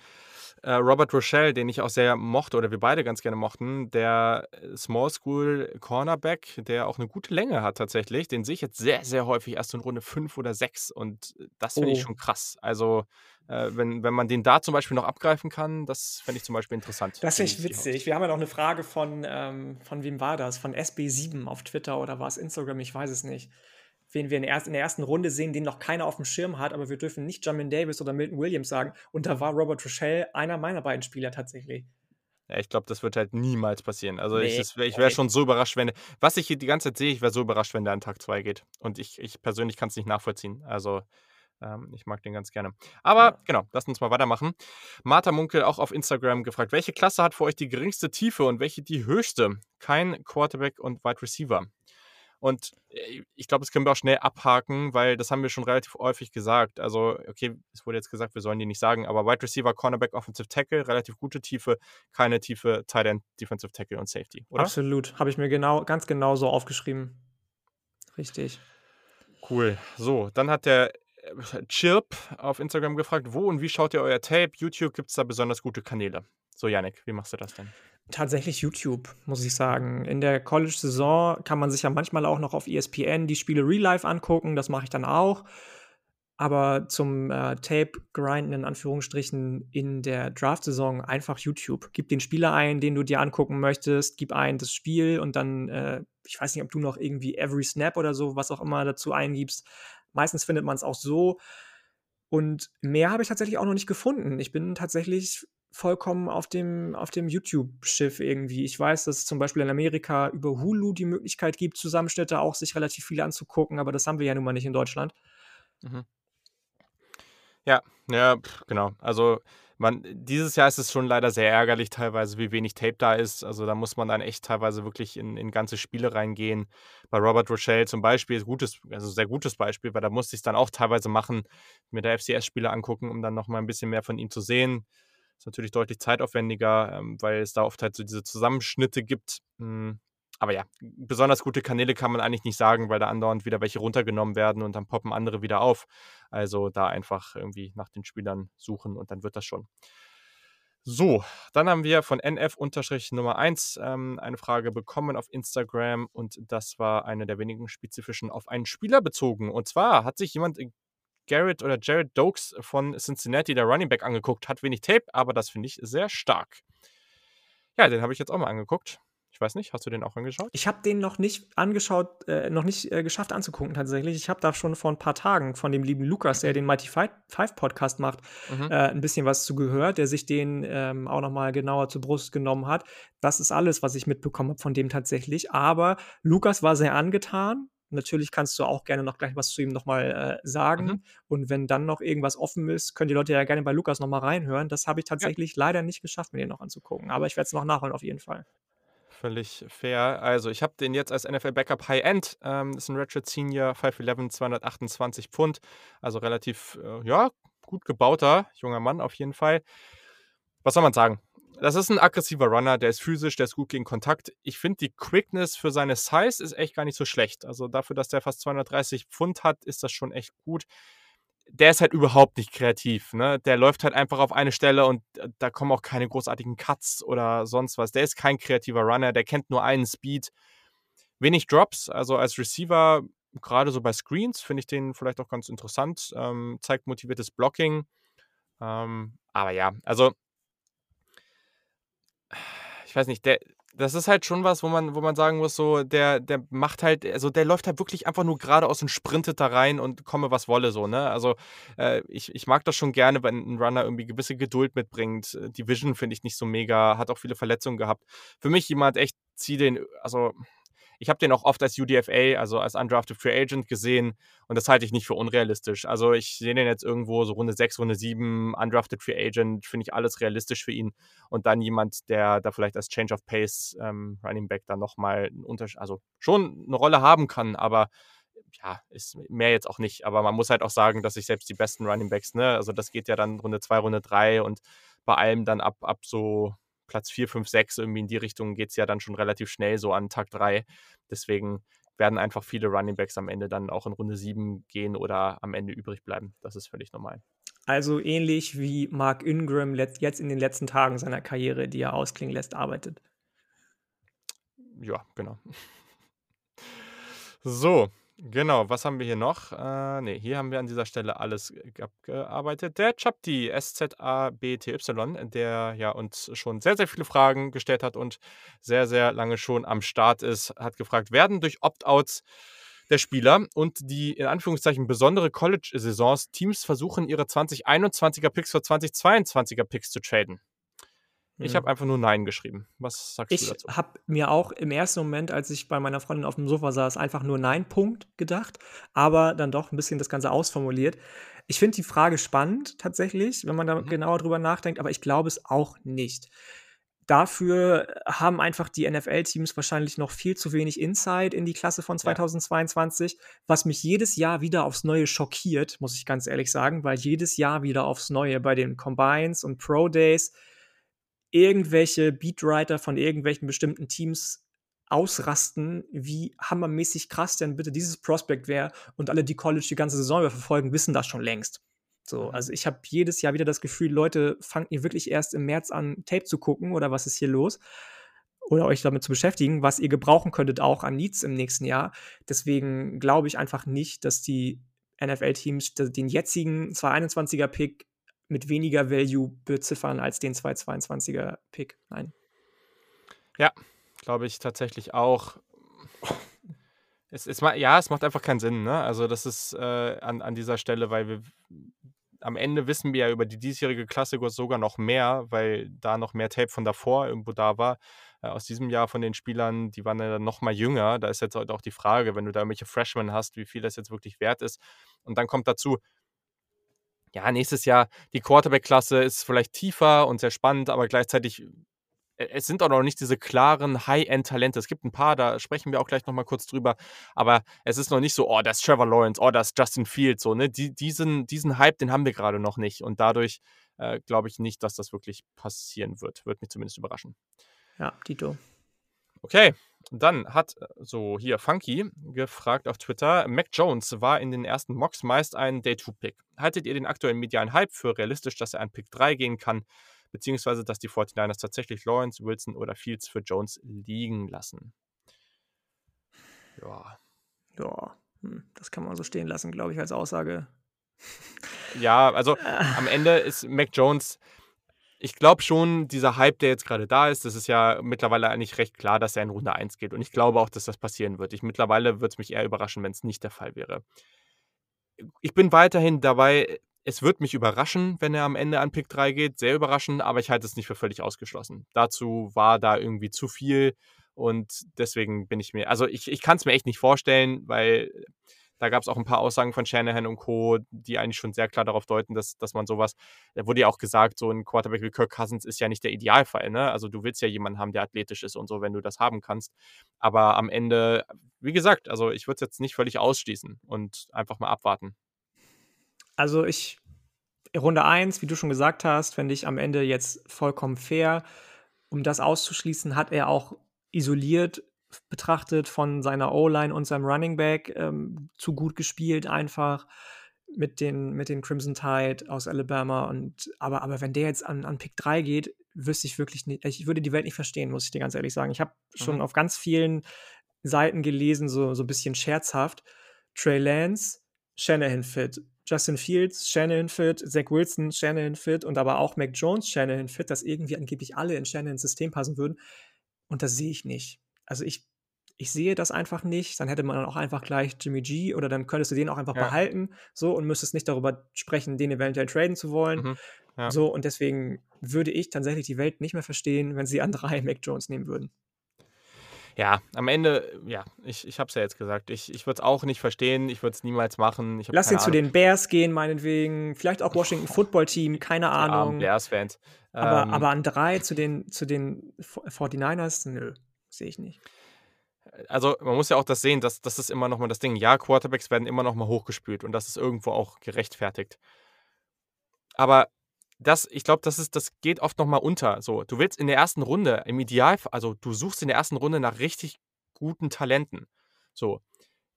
äh, Robert Rochelle, den ich auch sehr mochte oder wir beide ganz gerne mochten, der äh, Small School Cornerback, der auch eine gute Länge hat tatsächlich, den sehe ich jetzt sehr, sehr häufig erst in Runde 5 oder 6 und das finde oh. ich schon krass. Also äh, wenn, wenn man den da zum Beispiel noch abgreifen kann, das fände ich zum Beispiel interessant. Das finde ich witzig. Wir haben ja noch eine Frage von, ähm, von wem war das? Von SB7 auf Twitter oder war es Instagram? Ich weiß es nicht wen wir in der, ersten, in der ersten Runde sehen, den noch keiner auf dem Schirm hat, aber wir dürfen nicht Jamin Davis oder Milton Williams sagen. Und da war Robert Rochelle einer meiner beiden Spieler tatsächlich. Ja, ich glaube, das wird halt niemals passieren. Also nee, ich, ich wäre schon so überrascht, wenn. Was ich hier die ganze Zeit sehe, ich wäre so überrascht, wenn der an Tag 2 geht. Und ich, ich persönlich kann es nicht nachvollziehen. Also ähm, ich mag den ganz gerne. Aber ja. genau, lass uns mal weitermachen. Martha Munkel auch auf Instagram gefragt, welche Klasse hat für euch die geringste Tiefe und welche die höchste? Kein Quarterback und Wide Receiver. Und äh, ich glaube, das können wir auch schnell abhaken, weil das haben wir schon relativ häufig gesagt. Also, okay, es wurde jetzt gesagt, wir sollen die nicht sagen, aber Wide Receiver, Cornerback, Offensive Tackle, relativ gute Tiefe, keine Tiefe, Tight End, Defensive Tackle und Safety, oder? Absolut, habe ich mir genau, ganz genau so aufgeschrieben. Richtig. Cool. So, dann hat der äh, Chirp auf Instagram gefragt, wo und wie schaut ihr euer Tape? YouTube gibt es da besonders gute Kanäle. So, Yannick, wie machst du das denn? Tatsächlich YouTube, muss ich sagen. In der College-Saison kann man sich ja manchmal auch noch auf ESPN die Spiele real life angucken. Das mache ich dann auch. Aber zum äh, Tape-Grinden in Anführungsstrichen in der Draft-Saison einfach YouTube. Gib den Spieler ein, den du dir angucken möchtest, gib ein das Spiel und dann, äh, ich weiß nicht, ob du noch irgendwie Every Snap oder so, was auch immer dazu eingibst. Meistens findet man es auch so. Und mehr habe ich tatsächlich auch noch nicht gefunden. Ich bin tatsächlich vollkommen auf dem, auf dem YouTube-Schiff irgendwie. Ich weiß, dass es zum Beispiel in Amerika über Hulu die Möglichkeit gibt, Zusammenschnitte auch sich relativ viele anzugucken, aber das haben wir ja nun mal nicht in Deutschland. Mhm. Ja, ja, genau. Also man, dieses Jahr ist es schon leider sehr ärgerlich teilweise, wie wenig Tape da ist. Also da muss man dann echt teilweise wirklich in, in ganze Spiele reingehen. Bei Robert Rochelle zum Beispiel, gutes, also sehr gutes Beispiel, weil da musste ich es dann auch teilweise machen, mir der FCS-Spiele angucken, um dann nochmal ein bisschen mehr von ihm zu sehen. Ist natürlich deutlich zeitaufwendiger, ähm, weil es da oft halt so diese Zusammenschnitte gibt. Hm, aber ja, besonders gute Kanäle kann man eigentlich nicht sagen, weil da andauernd wieder welche runtergenommen werden und dann poppen andere wieder auf. Also da einfach irgendwie nach den Spielern suchen und dann wird das schon. So, dann haben wir von NF-Nummer 1 ähm, eine Frage bekommen auf Instagram und das war eine der wenigen spezifischen auf einen Spieler bezogen. Und zwar hat sich jemand Garrett oder Jared Dokes von Cincinnati, der Running Back, angeguckt. Hat wenig Tape, aber das finde ich sehr stark. Ja, den habe ich jetzt auch mal angeguckt. Ich weiß nicht, hast du den auch angeschaut? Ich habe den noch nicht angeschaut, äh, noch nicht äh, geschafft anzugucken tatsächlich. Ich habe da schon vor ein paar Tagen von dem lieben Lukas, der den Mighty Five Podcast macht, mhm. äh, ein bisschen was zugehört, der sich den ähm, auch noch mal genauer zur Brust genommen hat. Das ist alles, was ich mitbekommen habe von dem tatsächlich. Aber Lukas war sehr angetan Natürlich kannst du auch gerne noch gleich was zu ihm nochmal äh, sagen. Mhm. Und wenn dann noch irgendwas offen ist, können die Leute ja gerne bei Lukas nochmal reinhören. Das habe ich tatsächlich ja. leider nicht geschafft, mir den noch anzugucken. Aber ich werde es noch nachholen auf jeden Fall. Völlig fair. Also, ich habe den jetzt als NFL Backup High End. Ähm, das ist ein Ratchet Senior, 5'11, 228 Pfund. Also relativ, äh, ja, gut gebauter junger Mann auf jeden Fall. Was soll man sagen? Das ist ein aggressiver Runner, der ist physisch, der ist gut gegen Kontakt. Ich finde, die Quickness für seine Size ist echt gar nicht so schlecht. Also dafür, dass der fast 230 Pfund hat, ist das schon echt gut. Der ist halt überhaupt nicht kreativ. Ne? Der läuft halt einfach auf eine Stelle und äh, da kommen auch keine großartigen Cuts oder sonst was. Der ist kein kreativer Runner, der kennt nur einen Speed. Wenig Drops, also als Receiver, gerade so bei Screens, finde ich den vielleicht auch ganz interessant. Ähm, zeigt motiviertes Blocking. Ähm, aber ja, also ich weiß nicht, der, das ist halt schon was, wo man, wo man sagen muss, so, der, der macht halt, also der läuft halt wirklich einfach nur geradeaus und sprintet da rein und komme, was wolle, so, ne? Also, äh, ich, ich mag das schon gerne, wenn ein Runner irgendwie gewisse Geduld mitbringt. Die Vision finde ich nicht so mega, hat auch viele Verletzungen gehabt. Für mich jemand echt, zieh den, also, ich habe den auch oft als UDFA, also als Undrafted Free Agent gesehen und das halte ich nicht für unrealistisch. Also ich sehe den jetzt irgendwo so Runde 6, Runde 7, Undrafted Free Agent, finde ich alles realistisch für ihn und dann jemand, der da vielleicht als Change of Pace ähm, Running Back dann nochmal also schon eine Rolle haben kann, aber ja, ist mehr jetzt auch nicht. Aber man muss halt auch sagen, dass sich selbst die besten Running Backs, ne, also das geht ja dann Runde 2, Runde 3 und bei allem dann ab, ab so Platz 4, 5, 6 irgendwie in die Richtung geht es ja dann schon relativ schnell so an Tag 3. Deswegen werden einfach viele Running Backs am Ende dann auch in Runde 7 gehen oder am Ende übrig bleiben. Das ist völlig normal. Also ähnlich wie Mark Ingram jetzt in den letzten Tagen seiner Karriere, die er ausklingen lässt, arbeitet. Ja, genau. So, Genau, was haben wir hier noch? Äh, ne, hier haben wir an dieser Stelle alles abgearbeitet. Der Chapti, S-Z-A-B-T-Y, der ja uns schon sehr, sehr viele Fragen gestellt hat und sehr, sehr lange schon am Start ist, hat gefragt, werden durch Opt-outs der Spieler und die in Anführungszeichen besondere College-Saisons Teams versuchen, ihre 2021er Picks für 2022er Picks zu traden? Ich habe mhm. einfach nur Nein geschrieben. Was sagst ich du dazu? Ich habe mir auch im ersten Moment, als ich bei meiner Freundin auf dem Sofa saß, einfach nur Nein, Punkt gedacht, aber dann doch ein bisschen das Ganze ausformuliert. Ich finde die Frage spannend tatsächlich, wenn man da mhm. genauer drüber nachdenkt, aber ich glaube es auch nicht. Dafür haben einfach die NFL-Teams wahrscheinlich noch viel zu wenig Insight in die Klasse von 2022, ja. was mich jedes Jahr wieder aufs Neue schockiert, muss ich ganz ehrlich sagen, weil jedes Jahr wieder aufs Neue bei den Combines und Pro Days irgendwelche Beatwriter von irgendwelchen bestimmten Teams ausrasten, wie hammermäßig krass denn bitte dieses Prospect wäre und alle, die College die ganze Saison verfolgen, wissen das schon längst. So, also ich habe jedes Jahr wieder das Gefühl, Leute, fangt ihr wirklich erst im März an, Tape zu gucken oder was ist hier los? Oder euch damit zu beschäftigen, was ihr gebrauchen könntet auch an Needs im nächsten Jahr. Deswegen glaube ich einfach nicht, dass die NFL-Teams den jetzigen 221er Pick mit weniger Value beziffern als den 222er Pick. Nein. Ja, glaube ich tatsächlich auch. Es, es, ja, es macht einfach keinen Sinn. Ne? Also das ist äh, an, an dieser Stelle, weil wir am Ende wissen wir ja über die diesjährige Klasse sogar noch mehr, weil da noch mehr Tape von davor irgendwo da war. Äh, aus diesem Jahr von den Spielern, die waren ja dann noch mal jünger. Da ist jetzt halt auch die Frage, wenn du da irgendwelche Freshmen hast, wie viel das jetzt wirklich wert ist. Und dann kommt dazu, ja, nächstes Jahr die Quarterback-Klasse ist vielleicht tiefer und sehr spannend, aber gleichzeitig äh, es sind auch noch nicht diese klaren High-End-Talente. Es gibt ein paar, da sprechen wir auch gleich nochmal kurz drüber. Aber es ist noch nicht so, oh, das ist Trevor Lawrence, oh, das ist Justin Fields. So, ne? Die, diesen, diesen Hype, den haben wir gerade noch nicht. Und dadurch äh, glaube ich nicht, dass das wirklich passieren wird. Wird mich zumindest überraschen. Ja, Tito. Okay, dann hat äh, so hier Funky gefragt auf Twitter, Mac Jones war in den ersten Mocks meist ein Day-2-Pick. Haltet ihr den aktuellen medialen Hype für realistisch, dass er an Pick 3 gehen kann, beziehungsweise dass die 49ers tatsächlich Lawrence, Wilson oder Fields für Jones liegen lassen? Ja. Ja, hm, das kann man so stehen lassen, glaube ich, als Aussage. Ja, also am Ende ist Mac Jones ich glaube schon, dieser Hype, der jetzt gerade da ist, das ist ja mittlerweile eigentlich recht klar, dass er in Runde 1 geht. Und ich glaube auch, dass das passieren wird. Ich, mittlerweile würde es mich eher überraschen, wenn es nicht der Fall wäre. Ich bin weiterhin dabei, es wird mich überraschen, wenn er am Ende an Pick 3 geht. Sehr überraschend, aber ich halte es nicht für völlig ausgeschlossen. Dazu war da irgendwie zu viel und deswegen bin ich mir, also ich, ich kann es mir echt nicht vorstellen, weil da gab es auch ein paar Aussagen von Shanahan und Co., die eigentlich schon sehr klar darauf deuten, dass, dass man sowas, da wurde ja auch gesagt, so ein Quarterback wie Kirk Cousins ist ja nicht der Idealfall. Ne? Also du willst ja jemanden haben, der athletisch ist und so, wenn du das haben kannst. Aber am Ende, wie gesagt, also ich würde es jetzt nicht völlig ausschließen und einfach mal abwarten. Also ich, Runde 1, wie du schon gesagt hast, fände ich am Ende jetzt vollkommen fair. Um das auszuschließen, hat er auch isoliert betrachtet von seiner O-Line und seinem Running Back ähm, zu gut gespielt einfach mit den, mit den Crimson Tide aus Alabama. Und, aber, aber wenn der jetzt an, an Pick 3 geht, wüsste ich wirklich nicht, ich würde die Welt nicht verstehen, muss ich dir ganz ehrlich sagen. Ich habe schon mhm. auf ganz vielen Seiten gelesen, so, so ein bisschen scherzhaft, Trey Lance, Shanahan fit, Justin Fields, Shanahan fit, Zach Wilson, Shanahan fit und aber auch Mac Jones, Shanahan fit, dass irgendwie angeblich alle in Shanahans System passen würden. Und das sehe ich nicht also ich, ich sehe das einfach nicht. Dann hätte man auch einfach gleich Jimmy G oder dann könntest du den auch einfach ja. behalten, so und müsstest nicht darüber sprechen, den eventuell traden zu wollen. Mhm. Ja. So, und deswegen würde ich tatsächlich die Welt nicht mehr verstehen, wenn sie an drei Mac Jones nehmen würden. Ja, am Ende, ja, ich, ich habe es ja jetzt gesagt. Ich, ich würde es auch nicht verstehen. Ich würde es niemals machen. Lass ihn zu den Bears gehen, meinetwegen. Vielleicht auch Washington Football Team, keine Ahnung. Bears-Fans. Aber, ähm, aber an drei zu den, zu den 49ers, nö, sehe ich nicht. Also man muss ja auch das sehen, dass das ist immer noch mal das Ding. Ja, Quarterbacks werden immer noch mal hochgespült und das ist irgendwo auch gerechtfertigt. Aber das, ich glaube, das ist, das geht oft noch mal unter. So, du willst in der ersten Runde im Idealfall, also du suchst in der ersten Runde nach richtig guten Talenten. So,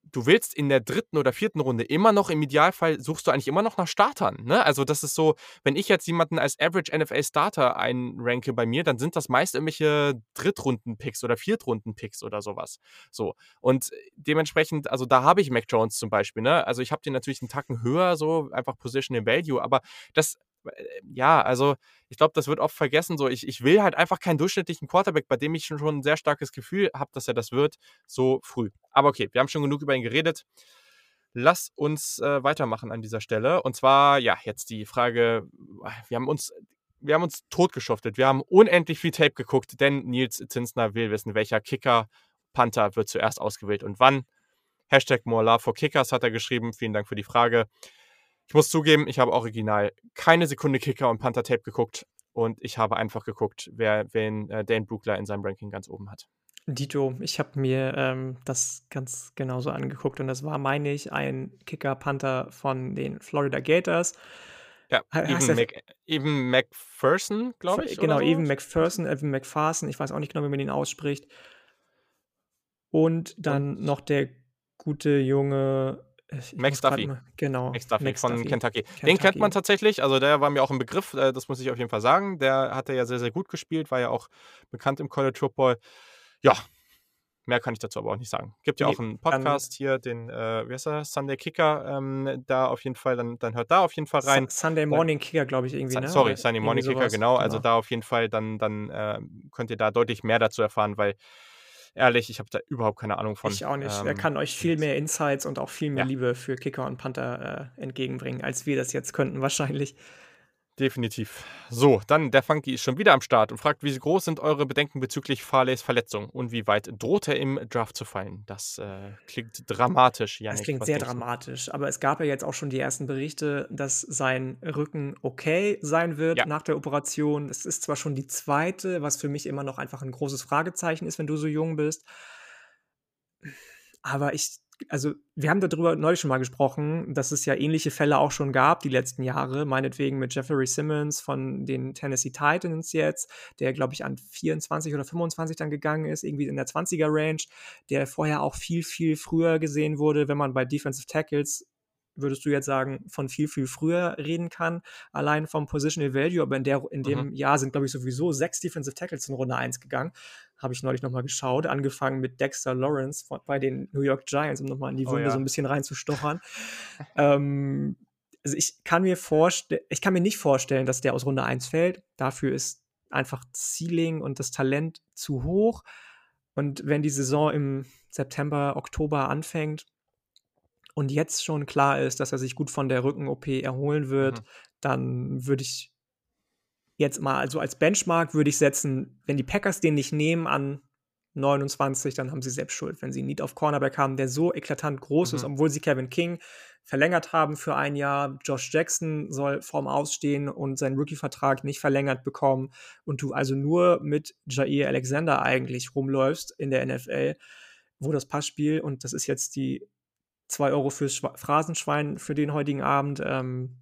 du willst in der dritten oder vierten Runde immer noch, im Idealfall suchst du eigentlich immer noch nach Startern. Ne? Also das ist so, wenn ich jetzt jemanden als Average NFL Starter einranke bei mir, dann sind das meist irgendwelche Drittrunden-Picks oder Viertrunden-Picks oder sowas. So. Und dementsprechend, also da habe ich Mac Jones zum Beispiel, ne? Also ich habe den natürlich einen Tacken höher, so einfach Position Value, aber das ja, also ich glaube, das wird oft vergessen. So, ich, ich will halt einfach keinen durchschnittlichen Quarterback, bei dem ich schon, schon ein sehr starkes Gefühl habe, dass er das wird, so früh. Aber okay, wir haben schon genug über ihn geredet. Lass uns äh, weitermachen an dieser Stelle. Und zwar, ja, jetzt die Frage, wir haben uns, wir haben uns totgeschuftet. Wir haben unendlich viel Tape geguckt, denn Nils Zinsner will wissen, welcher Kicker, Panther wird zuerst ausgewählt und wann. Hashtag Love for Kickers hat er geschrieben. Vielen Dank für die Frage. Ich muss zugeben, ich habe original keine Sekunde Kicker und Panther Tape geguckt und ich habe einfach geguckt, wer wen äh, Dane Brugler in seinem Ranking ganz oben hat. Dito, ich habe mir ähm, das ganz genauso angeguckt und das war, meine ich, ein Kicker-Panther von den Florida Gators. Ja, Evan, Mac, Evan McPherson, glaube ich. Genau, Evan McPherson, Evan McPherson, ich weiß auch nicht genau, wie man ihn ausspricht. Und dann und? noch der gute junge Max Duffy. genau. Max Duffy Max von Duffy. Kentucky. Kentucky. Den kennt man tatsächlich. Also der war mir auch ein Begriff, äh, das muss ich auf jeden Fall sagen. Der hat ja sehr, sehr gut gespielt, war ja auch bekannt im College Football. Ja, Mehr kann ich dazu aber auch nicht sagen. Gibt ja auch einen Podcast hier, den, äh, wie heißt er, Sunday Kicker, ähm, da auf jeden Fall, dann, dann hört da auf jeden Fall rein. Sunday Morning Kicker, glaube ich, irgendwie, ne? Sorry, Sunday Morning Kicker, genau. Also genau. da auf jeden Fall, dann, dann äh, könnt ihr da deutlich mehr dazu erfahren, weil ehrlich, ich habe da überhaupt keine Ahnung von. Ich auch nicht. Ähm, er kann euch viel mehr Insights und auch viel mehr ja. Liebe für Kicker und Panther äh, entgegenbringen, als wir das jetzt könnten, wahrscheinlich. Definitiv. So, dann der Funky ist schon wieder am Start und fragt, wie groß sind eure Bedenken bezüglich Farleys Verletzung und wie weit droht er im Draft zu fallen? Das äh, klingt dramatisch, Janik. Das klingt sehr dramatisch, aber es gab ja jetzt auch schon die ersten Berichte, dass sein Rücken okay sein wird ja. nach der Operation. Es ist zwar schon die zweite, was für mich immer noch einfach ein großes Fragezeichen ist, wenn du so jung bist. Aber ich also wir haben darüber neulich schon mal gesprochen, dass es ja ähnliche Fälle auch schon gab die letzten Jahre, meinetwegen mit Jeffrey Simmons von den Tennessee Titans jetzt, der glaube ich an 24 oder 25 dann gegangen ist, irgendwie in der 20er Range, der vorher auch viel, viel früher gesehen wurde, wenn man bei Defensive Tackles würdest du jetzt sagen, von viel, viel früher reden kann, allein vom Positional Value, aber in, der, in dem mhm. Jahr sind, glaube ich, sowieso sechs Defensive Tackles in Runde 1 gegangen. Habe ich neulich nochmal geschaut, angefangen mit Dexter Lawrence von, bei den New York Giants, um nochmal in die oh Wunde oh, ja. so ein bisschen reinzustochern. ähm, also ich kann mir vorstellen, ich kann mir nicht vorstellen, dass der aus Runde 1 fällt. Dafür ist einfach das Ceiling und das Talent zu hoch. Und wenn die Saison im September, Oktober anfängt, und jetzt schon klar ist, dass er sich gut von der Rücken-OP erholen wird, mhm. dann würde ich jetzt mal, also als Benchmark würde ich setzen, wenn die Packers den nicht nehmen an 29, dann haben sie selbst Schuld. Wenn sie einen Need auf Cornerback haben, der so eklatant groß mhm. ist, obwohl sie Kevin King verlängert haben für ein Jahr, Josh Jackson soll vorm Ausstehen und seinen Rookie-Vertrag nicht verlängert bekommen und du also nur mit Jair Alexander eigentlich rumläufst in der NFL, wo das Passspiel, und das ist jetzt die 2 Euro fürs Schwa Phrasenschwein für den heutigen Abend, ähm,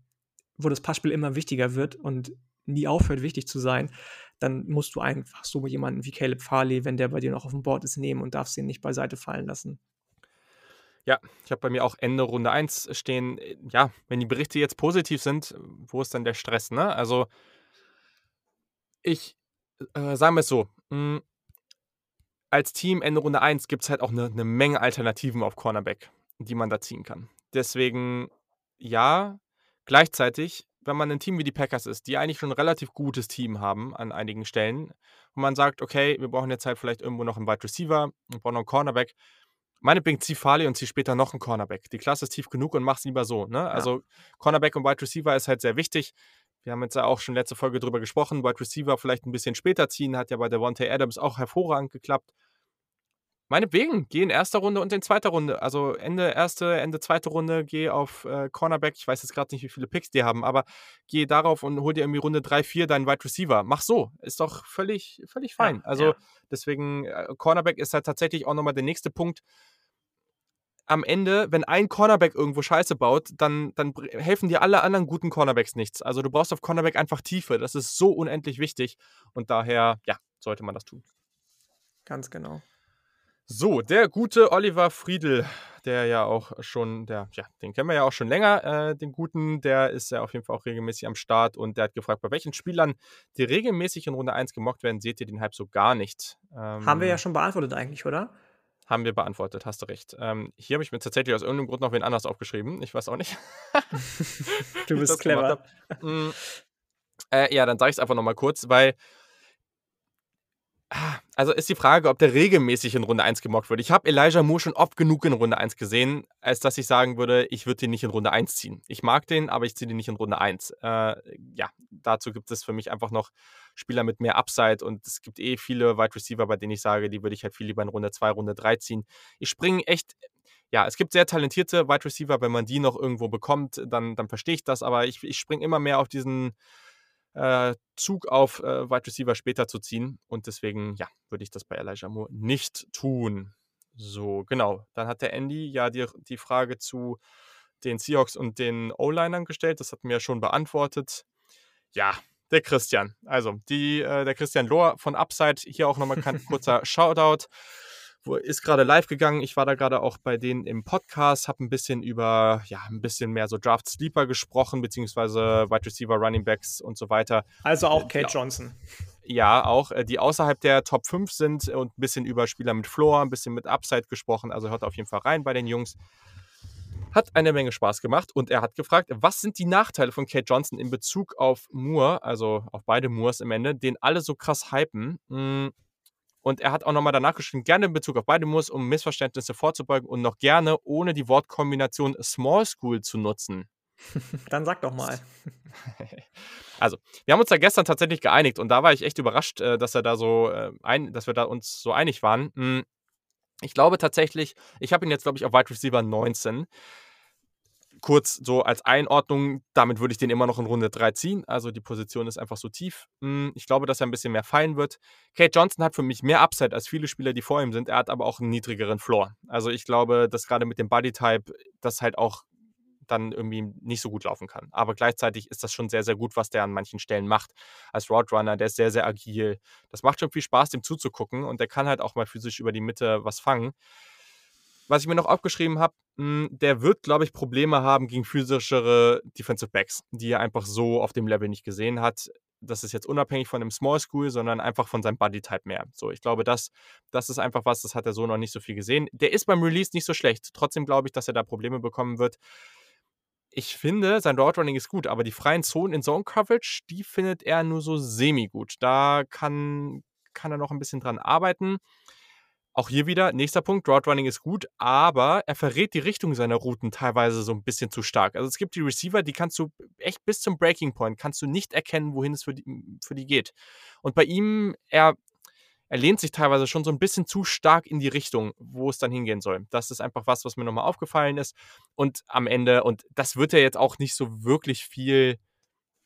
wo das Passspiel immer wichtiger wird und nie aufhört, wichtig zu sein, dann musst du einfach so jemanden wie Caleb Farley, wenn der bei dir noch auf dem Board ist, nehmen und darfst ihn nicht beiseite fallen lassen. Ja, ich habe bei mir auch Ende Runde 1 stehen. Ja, wenn die Berichte jetzt positiv sind, wo ist dann der Stress, ne? Also, ich äh, sagen wir es so, mh, hm, als Team Ende Runde 1 gibt es halt auch eine ne Menge Alternativen auf Cornerback die man da ziehen kann. Deswegen ja, gleichzeitig, wenn man ein Team wie die Packers ist, die eigentlich schon ein relativ gutes Team haben an einigen Stellen, und man sagt, okay, wir brauchen jetzt halt vielleicht irgendwo noch einen Wide Receiver, wir brauchen noch einen Cornerback. Meinetwegen zieh Farley und zieh später noch einen Cornerback. Die Klasse ist tief genug und mach's lieber so. Ne? Ja. Also Cornerback und Wide Receiver ist halt sehr wichtig. Wir haben jetzt ja auch schon letzte Folge drüber gesprochen. Wide Receiver vielleicht ein bisschen später ziehen, hat ja bei der Devontae Adams auch hervorragend geklappt. Meinetwegen, geh in erster Runde und in zweiter Runde. Also Ende erste, Ende zweite Runde, geh auf äh, Cornerback. Ich weiß jetzt gerade nicht, wie viele Picks die haben, aber geh darauf und hol dir irgendwie Runde 3, 4 deinen Wide Receiver. Mach so. Ist doch völlig, völlig fein. Ja, also ja. deswegen, äh, Cornerback ist halt tatsächlich auch nochmal der nächste Punkt. Am Ende, wenn ein Cornerback irgendwo Scheiße baut, dann, dann helfen dir alle anderen guten Cornerbacks nichts. Also du brauchst auf Cornerback einfach Tiefe. Das ist so unendlich wichtig. Und daher, ja, sollte man das tun. Ganz genau. So, der gute Oliver Friedl, der ja auch schon, der, ja, den kennen wir ja auch schon länger, äh, den guten, der ist ja auf jeden Fall auch regelmäßig am Start und der hat gefragt, bei welchen Spielern, die regelmäßig in Runde 1 gemockt werden, seht ihr den Hype so gar nicht? Ähm, haben wir ja schon beantwortet eigentlich, oder? Haben wir beantwortet, hast du recht. Ähm, hier habe ich mir tatsächlich aus irgendeinem Grund noch wen anders aufgeschrieben. Ich weiß auch nicht. du bist clever. Mm, äh, ja, dann sage ich es einfach nochmal kurz, weil also ist die Frage, ob der regelmäßig in Runde 1 gemockt wird. Ich habe Elijah Moore schon oft genug in Runde 1 gesehen, als dass ich sagen würde, ich würde den nicht in Runde 1 ziehen. Ich mag den, aber ich ziehe den nicht in Runde 1. Äh, ja, dazu gibt es für mich einfach noch Spieler mit mehr Upside und es gibt eh viele Wide Receiver, bei denen ich sage, die würde ich halt viel lieber in Runde 2, Runde 3 ziehen. Ich springe echt ja, es gibt sehr talentierte Wide Receiver, wenn man die noch irgendwo bekommt, dann, dann verstehe ich das, aber ich, ich springe immer mehr auf diesen äh, Zug auf äh, Wide Receiver später zu ziehen. Und deswegen, ja, würde ich das bei Elijah Moore nicht tun. So, genau. Dann hat der Andy ja die, die Frage zu den Seahawks und den O-Linern gestellt. Das wir ja schon beantwortet. Ja, der Christian. Also, die, äh, der Christian Lohr von Upside. Hier auch nochmal ein kurzer Shoutout ist gerade live gegangen. Ich war da gerade auch bei denen im Podcast, habe ein bisschen über, ja, ein bisschen mehr so Draft Sleeper gesprochen, beziehungsweise Wide Receiver, Running Backs und so weiter. Also auch Kate Johnson. Ja, auch, äh, die außerhalb der Top 5 sind und ein bisschen über Spieler mit Floor, ein bisschen mit Upside gesprochen. Also hört auf jeden Fall rein bei den Jungs. Hat eine Menge Spaß gemacht und er hat gefragt, was sind die Nachteile von Kate Johnson in Bezug auf Moore, also auf beide Moores im Ende, den alle so krass hypen. Und er hat auch nochmal danach geschrieben, gerne in Bezug auf beide Moves, um Missverständnisse vorzubeugen und noch gerne ohne die Wortkombination Small School zu nutzen. Dann sag doch mal. Also, wir haben uns da gestern tatsächlich geeinigt und da war ich echt überrascht, äh, dass er da so äh, ein, dass wir da uns so einig waren. Hm, ich glaube tatsächlich, ich habe ihn jetzt, glaube ich, auf Wide Receiver 19 kurz so als Einordnung, damit würde ich den immer noch in Runde 3 ziehen. Also die Position ist einfach so tief. Hm, ich glaube, dass er ein bisschen mehr fallen wird. Kate Johnson hat für mich mehr Upside als viele Spieler, die vor ihm sind. Er hat aber auch einen niedrigeren Floor. Also ich glaube, dass gerade mit dem Bodytype das halt auch dann irgendwie nicht so gut laufen kann. Aber gleichzeitig ist das schon sehr, sehr gut, was der an manchen Stellen macht. Als Roadrunner, der ist sehr, sehr agil. Das macht schon viel Spaß, dem zuzugucken und der kann halt auch mal physisch über die Mitte was fangen. Was ich mir noch aufgeschrieben habe, hm, der wird, glaube ich, Probleme haben gegen physischere Defensive Backs, die er einfach so auf dem Level nicht gesehen hat. Das ist jetzt unabhängig von dem Small School, sondern einfach von seinem Bodytype mehr. So, ich glaube, das, das ist einfach was, das hat er so noch nicht so viel gesehen. Der ist beim Release nicht so schlecht. Trotzdem glaube ich, dass er da Probleme bekommen wird. Ich finde, sein Route Running ist gut, aber die freien Zonen in Zone Coverage, die findet er nur so semi-gut. Da kann, kann er noch ein bisschen dran arbeiten. Auch hier wieder, nächster Punkt, Route Running ist gut, aber er verrät die Richtung seiner Routen teilweise so ein bisschen zu stark. Also es gibt die Receiver, die kannst du echt bis zum Breaking Point, kannst du nicht erkennen, wohin es für die, für die geht. Und bei ihm, er, er lehnt sich teilweise schon so ein bisschen zu stark in die Richtung, wo es dann hingehen soll. Das ist einfach was, was mir nochmal aufgefallen ist. Und am Ende, und das wird er jetzt auch nicht so wirklich viel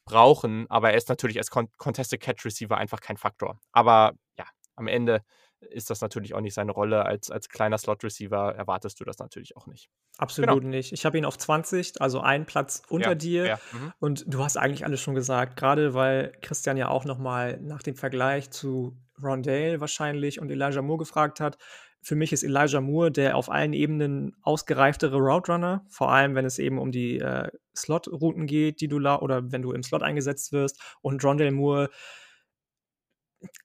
brauchen, aber er ist natürlich als Contested Catch Receiver einfach kein Faktor. Aber ja, am Ende ist das natürlich auch nicht seine Rolle. Als, als kleiner Slot-Receiver erwartest du das natürlich auch nicht. Absolut genau. nicht. Ich habe ihn auf 20, also einen Platz unter ja, dir. Ja, mhm. Und du hast eigentlich alles schon gesagt, gerade weil Christian ja auch nochmal nach dem Vergleich zu Rondale wahrscheinlich und Elijah Moore gefragt hat. Für mich ist Elijah Moore der auf allen Ebenen ausgereiftere Route Runner, vor allem wenn es eben um die äh, Slot-Routen geht, die du oder wenn du im Slot eingesetzt wirst. Und Rondale Moore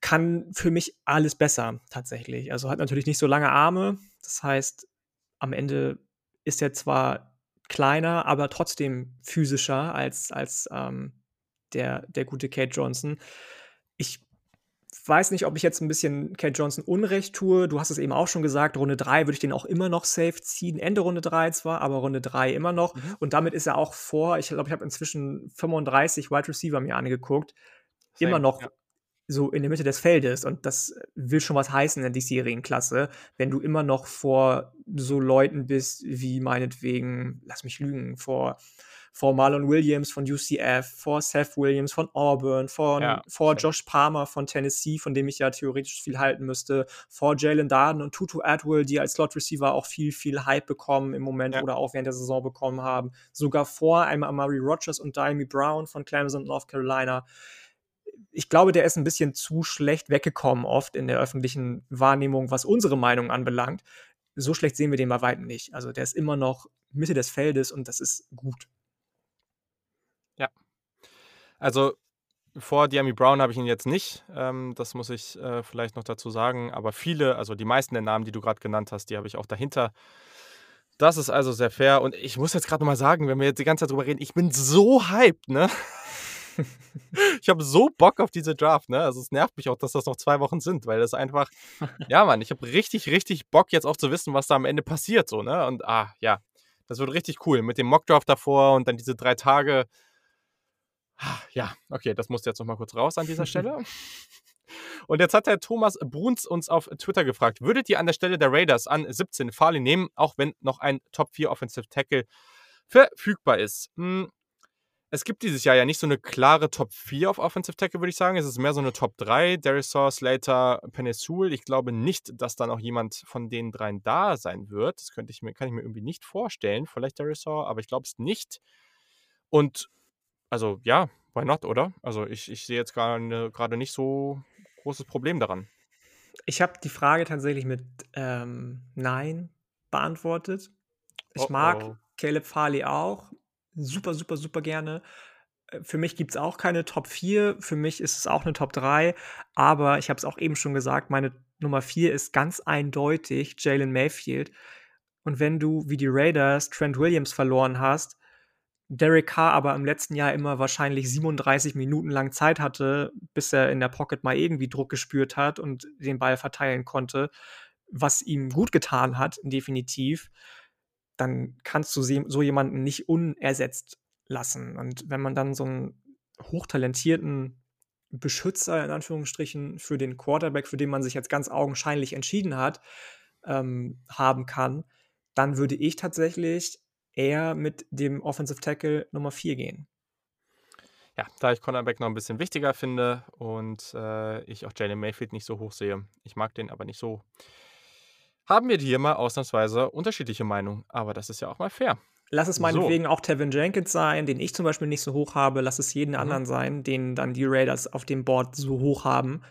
kann für mich alles besser tatsächlich. Also hat natürlich nicht so lange Arme. Das heißt, am Ende ist er zwar kleiner, aber trotzdem physischer als, als ähm, der, der gute Kate Johnson. Ich weiß nicht, ob ich jetzt ein bisschen Kate Johnson Unrecht tue. Du hast es eben auch schon gesagt, Runde 3 würde ich den auch immer noch safe ziehen. Ende Runde 3 zwar, aber Runde 3 immer noch. Mhm. Und damit ist er auch vor, ich glaube, ich habe inzwischen 35 Wide Receiver mir angeguckt. Same, immer noch ja so in der Mitte des Feldes und das will schon was heißen in der Serienklasse, wenn du immer noch vor so Leuten bist wie meinetwegen, lass mich lügen, vor vor Marlon Williams von UCF, vor Seth Williams von Auburn, von, Ja, vor stimmt. Josh Palmer von Tennessee, von dem ich ja theoretisch viel halten müsste, vor Jalen Darden und Tutu Atwell, die als Slot Receiver auch viel, viel Hype bekommen im Moment Ja. oder auch während der Saison bekommen haben. Sogar vor einem Amari Rogers und Diami Brown von Clemson, North Carolina. Ich glaube, der ist ein bisschen zu schlecht weggekommen oft in der öffentlichen Wahrnehmung, was unsere Meinung anbelangt. So schlecht sehen wir den bei weitem nicht. Also der ist immer noch Mitte des Feldes und das ist gut. Also vor Diami Brown habe ich ihn jetzt nicht. Ähm, das muss ich äh, vielleicht noch dazu sagen. Aber viele, also die meisten der Namen, die du gerade genannt hast, die habe ich auch dahinter. Das ist also sehr fair. Und ich muss jetzt gerade nochmal sagen, wenn wir jetzt die ganze Zeit drüber reden, ich bin so hyped, ne? ich habe so Bock auf diese Draft, ne? Also es nervt mich auch, dass das noch zwei Wochen sind, weil das einfach, ja, Mann, ich habe richtig, richtig Bock jetzt auch zu wissen, was da am Ende passiert, so, ne? Und ah, ja, das wird richtig cool mit dem Mockdraft davor und dann diese drei Tage. Ah, Ja, okay, das musste jetzt noch mal kurz raus an dieser Stelle. Und jetzt hat der Thomas Bruns uns auf Twitter gefragt, würdet ihr an der Stelle der Raiders an 17 Farley nehmen, auch wenn noch ein Top 4 Offensive Tackle verfügbar ist? Hm, es gibt dieses Jahr ja nicht so eine klare Top 4 auf Offensive Tackle, würde ich sagen. Es ist mehr so eine Top 3. Darius Saw, Slater, Penesul. Ich glaube nicht, dass da noch jemand von den dreien da sein wird. Das könnte ich mir, kann ich mir irgendwie nicht vorstellen. Vielleicht Darius Saw, aber ich glaube es nicht. Und also ja, why not, oder? Also ich, ich sehe jetzt gerade gerade nicht so großes Problem daran. Ich habe die Frage tatsächlich mit ähm, Nein beantwortet. Ich Oh mag oh. Caleb Farley auch. Super, super, super gerne. Äh, Für mich gibt es auch keine Top 4. Für mich ist es auch eine Top 3. Aber ich habe es auch eben schon gesagt, meine Nummer 4 ist ganz eindeutig Jalen Mayfield. Und wenn du wie die Raiders Trent Williams verloren hast, Derek Carr aber im letzten Jahr immer wahrscheinlich 37 Minuten lang Zeit hatte, bis er in der Pocket mal irgendwie Druck gespürt hat und den Ball verteilen konnte, was ihm gut getan hat, definitiv, dann kannst du so jemanden nicht unersetzt lassen. Und wenn man dann so einen hochtalentierten Beschützer in Anführungsstrichen für den Quarterback, für den man sich jetzt ganz augenscheinlich entschieden hat, ähm, haben kann, dann würde ich tatsächlich eher mit dem Offensive Tackle Nummer 4 gehen. Ja, da ich Cornerback noch ein bisschen wichtiger finde und äh, ich auch Jalen Mayfield nicht so hoch sehe. Ich mag den aber nicht so. Haben wir hier mal ausnahmsweise unterschiedliche Meinungen. Aber das ist ja auch mal fair. Lass es So. meinetwegen auch Tevin Jenkins sein, den ich zum Beispiel nicht so hoch habe. Lass es jeden Mhm. anderen sein, den dann die Raiders auf dem Board so hoch haben.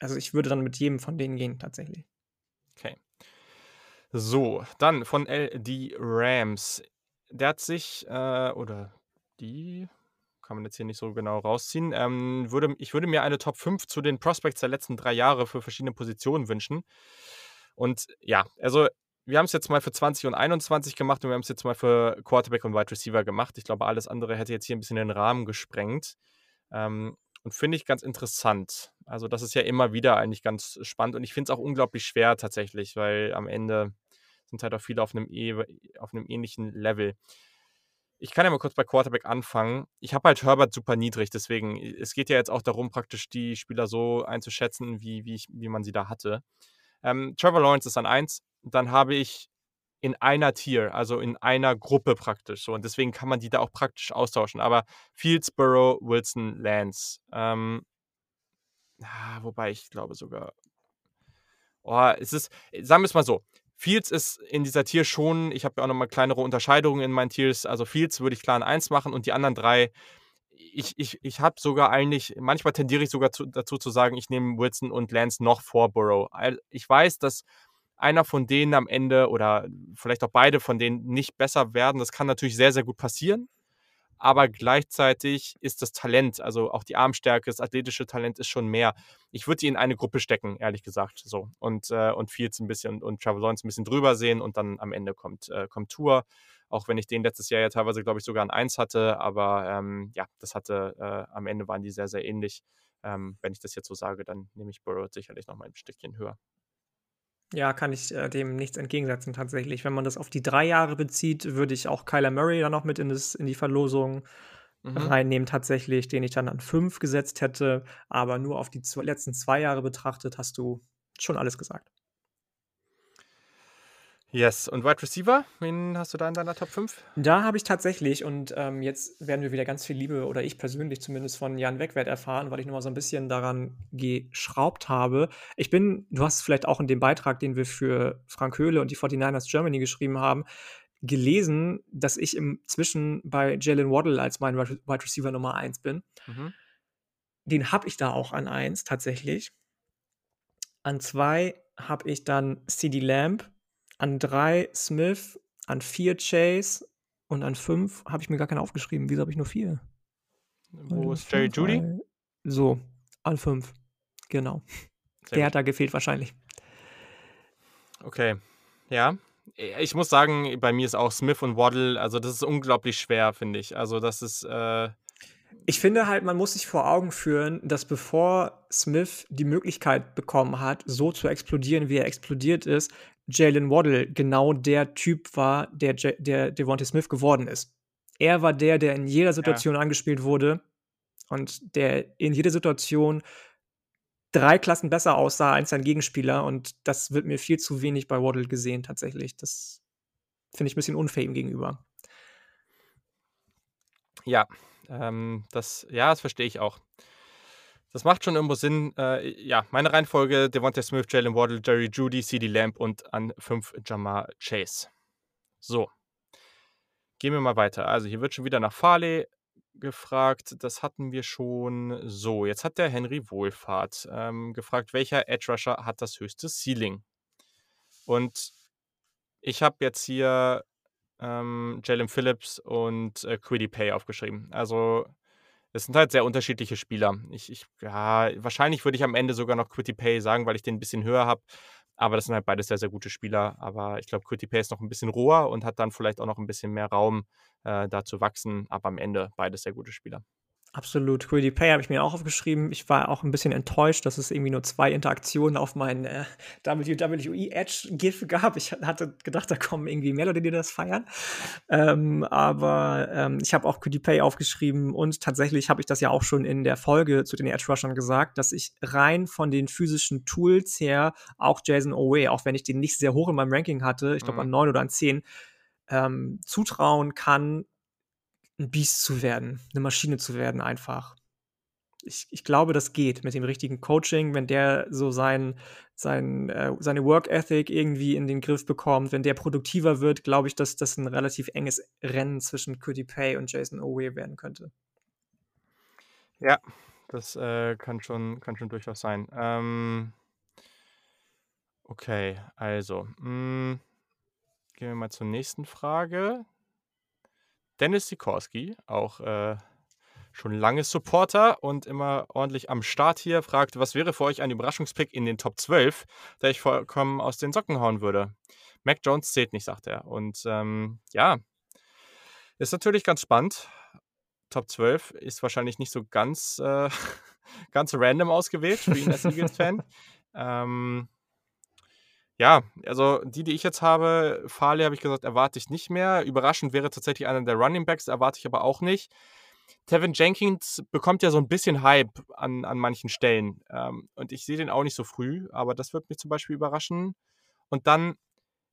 Also ich würde dann mit jedem von denen gehen, tatsächlich. Okay. So, dann von LD Rams. Der hat sich, äh, oder die, kann man jetzt hier nicht so genau rausziehen, ähm, würde, ich würde mir eine Top 5 zu den Prospects der letzten drei Jahre für verschiedene Positionen wünschen. Und ja, also wir haben es jetzt mal für 20 und 21 gemacht und wir haben es jetzt mal für Quarterback und Wide Receiver gemacht. Ich glaube, alles andere hätte jetzt hier ein bisschen den Rahmen gesprengt. Ähm, und finde ich ganz interessant. Also, das ist ja immer wieder eigentlich ganz spannend und ich finde es auch unglaublich schwer tatsächlich, weil am Ende sind halt auch viele auf einem, eh- auf einem ähnlichen Level. Ich kann ja mal kurz bei Quarterback anfangen. Ich habe halt Herbert super niedrig, deswegen, es geht ja jetzt auch darum, praktisch die Spieler so einzuschätzen, wie, wie, ich, wie man sie da hatte. Ähm, Trevor Lawrence ist an 1. Dann habe ich in einer Tier, also in einer Gruppe praktisch so. Und deswegen kann man die da auch praktisch austauschen. Aber Fields, Burrow, Wilson, Lance. Ähm, ah, wobei ich glaube sogar. Oh, es ist, sagen wir es mal so. Fields ist in dieser Tier schon, ich habe ja auch nochmal kleinere Unterscheidungen in meinen Tiers. Also Fields würde ich klar in 1 machen und die anderen drei, ich, ich, ich habe sogar eigentlich, manchmal tendiere ich sogar zu, dazu zu sagen, ich nehme Wilson und Lance noch vor Burrow. Ich weiß, dass einer von denen am Ende oder vielleicht auch beide von denen nicht besser werden. Das kann natürlich sehr, sehr gut passieren. Aber gleichzeitig ist das Talent, also auch die Armstärke, das athletische Talent ist schon mehr. Ich würde die in eine Gruppe stecken, ehrlich gesagt. So. Und, äh, und Fields ein bisschen und Trevor Lawrence ein bisschen drüber sehen und dann am Ende kommt, äh, kommt Tour. Auch wenn ich den letztes Jahr ja teilweise, glaube ich, sogar ein 1 hatte. Aber ähm, ja, das hatte, äh, am Ende waren die sehr, sehr ähnlich. Ähm, wenn ich das jetzt so sage, dann nehme ich Burrow sicherlich noch mal ein Stückchen höher. Ja, kann ich äh, dem nichts entgegensetzen tatsächlich. Wenn man das auf die drei Jahre bezieht, würde ich auch Kyler Murray dann noch mit in, das, in die Verlosung mhm. reinnehmen tatsächlich, den ich dann an 5 gesetzt hätte. Aber nur auf die letzten zwei Jahre betrachtet, hast du schon alles gesagt. Yes, und Wide Receiver, wen hast du da in deiner Top 5? Da habe ich tatsächlich, und ähm, jetzt werden wir wieder ganz viel Liebe, oder ich persönlich zumindest von Jan Wegwert erfahren, weil ich nochmal so ein bisschen daran geschraubt habe. Ich bin, du hast vielleicht auch in dem Beitrag, den wir für Frank Höhle und die 49ers Germany geschrieben haben, gelesen, dass ich inzwischen bei Jalen Waddle als mein Wide Receiver Nummer 1 bin. Mhm. Den habe ich da auch an 1 tatsächlich. An 2 habe ich dann CD Lamb an drei Smith, an vier Chase und an fünf habe ich mir gar keine aufgeschrieben. Wieso habe ich nur vier? Wo ist Jerry Judy? So, an fünf. Genau. Sehr Der gut. hat da gefehlt wahrscheinlich. Okay. Ja. Ich muss sagen, bei mir ist auch Smith und Waddle, also das ist unglaublich schwer, finde ich. Also das ist. Äh ich finde halt, man muss sich vor Augen führen, dass bevor Smith die Möglichkeit bekommen hat, so zu explodieren, wie er explodiert ist, Jalen Waddle genau der Typ war, der, der Devontae Smith geworden ist. Er war der, der in jeder Situation ja. angespielt wurde und der in jeder Situation drei Klassen besser aussah als sein Gegenspieler und das wird mir viel zu wenig bei Waddle gesehen tatsächlich. Das finde ich ein bisschen unfair ihm gegenüber. Ja, ähm, das, ja, das verstehe ich auch. Das macht schon irgendwo Sinn. Äh, ja, meine Reihenfolge: Devontae Smith, Jalen Waddle, Jerry Judy, CD Lamb und an 5 Jamar Chase. So. Gehen wir mal weiter. Also, hier wird schon wieder nach Farley gefragt. Das hatten wir schon. So, jetzt hat der Henry Wohlfahrt ähm, gefragt, welcher Edge Rusher hat das höchste Ceiling? Und ich habe jetzt hier ähm, Jalen Phillips und äh, Quiddy Pay aufgeschrieben. Also es sind halt sehr unterschiedliche Spieler. Ich, ich ja, wahrscheinlich würde ich am Ende sogar noch Quitty Pay sagen, weil ich den ein bisschen höher habe. Aber das sind halt beides sehr, sehr gute Spieler. Aber ich glaube, Quitty Pay ist noch ein bisschen roher und hat dann vielleicht auch noch ein bisschen mehr Raum, äh, da zu wachsen. Aber am Ende beides sehr gute Spieler. Absolut. Greedy Pay habe ich mir auch aufgeschrieben. Ich war auch ein bisschen enttäuscht, dass es irgendwie nur zwei Interaktionen auf meinen äh, WWE Edge GIF gab. Ich hatte gedacht, da kommen irgendwie mehr Leute, die das feiern. Ähm, aber ähm, ich habe auch Greedy Pay aufgeschrieben und tatsächlich habe ich das ja auch schon in der Folge zu den Edge Rushern gesagt, dass ich rein von den physischen Tools her auch Jason Owe, auch wenn ich den nicht sehr hoch in meinem Ranking hatte, ich glaube mhm. an neun oder an zehn, ähm, zutrauen kann, ein Biest zu werden, eine Maschine zu werden einfach. Ich, ich glaube, das geht mit dem richtigen Coaching, wenn der so sein, sein, äh, seine Work Ethic irgendwie in den Griff bekommt, wenn der produktiver wird, glaube ich, dass das ein relativ enges Rennen zwischen Cody Pay und Jason Owe werden könnte. Ja, das äh, kann, schon, kann schon durchaus sein. Ähm, okay, also, mh, hm, gehen wir mal zur nächsten Frage. Dennis Sikorski, auch äh, schon lange Supporter und immer ordentlich am Start hier, fragt, was wäre für euch ein Überraschungspick in den Top 12, der ich vollkommen aus den Socken hauen würde? Mac Jones zählt nicht, sagt er. Und ähm, ja, ist natürlich ganz spannend. Top 12 ist wahrscheinlich nicht so ganz, äh, ganz random ausgewählt für ihn als Eagles-Fan. ähm, ja, also die, die ich jetzt habe, Farley habe ich gesagt, erwarte ich nicht mehr. Überraschend wäre tatsächlich einer der Running Backs, erwarte ich aber auch nicht. Tevin Jenkins bekommt ja so ein bisschen Hype an, an manchen Stellen. Ähm, und ich sehe den auch nicht so früh, aber das wird mich zum Beispiel überraschen. Und dann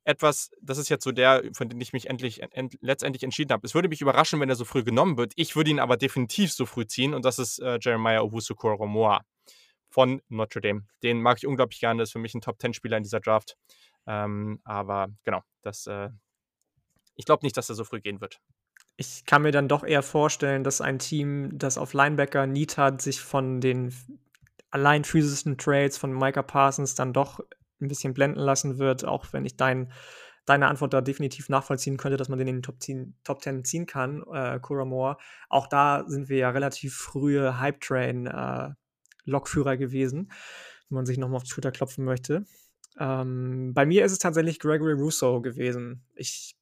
etwas, das ist jetzt so der, von dem ich mich endlich, end, letztendlich entschieden habe. Es würde mich überraschen, wenn er so früh genommen wird. Ich würde ihn aber definitiv so früh ziehen und das ist äh, Jeremiah Owusu-Koromoa von Notre Dame. Den mag ich unglaublich gerne, das ist für mich ein Top-10-Spieler in dieser Draft. Ähm, aber genau, das, äh, ich glaube nicht, dass er so früh gehen wird. Ich kann mir dann doch eher vorstellen, dass ein Team, das auf Linebacker Need hat, sich von den allein physischen Trades von Micah Parsons dann doch ein bisschen blenden lassen wird, auch wenn ich dein, deine Antwort da definitiv nachvollziehen könnte, dass man den in den Top 10, Top 10 ziehen kann, äh, Moore. Auch da sind wir ja relativ frühe Hype-Train äh, Lokführer gewesen, wenn man sich nochmal auf die Schulter klopfen möchte. Ähm, bei mir ist es tatsächlich Gregory Russo gewesen. Ich,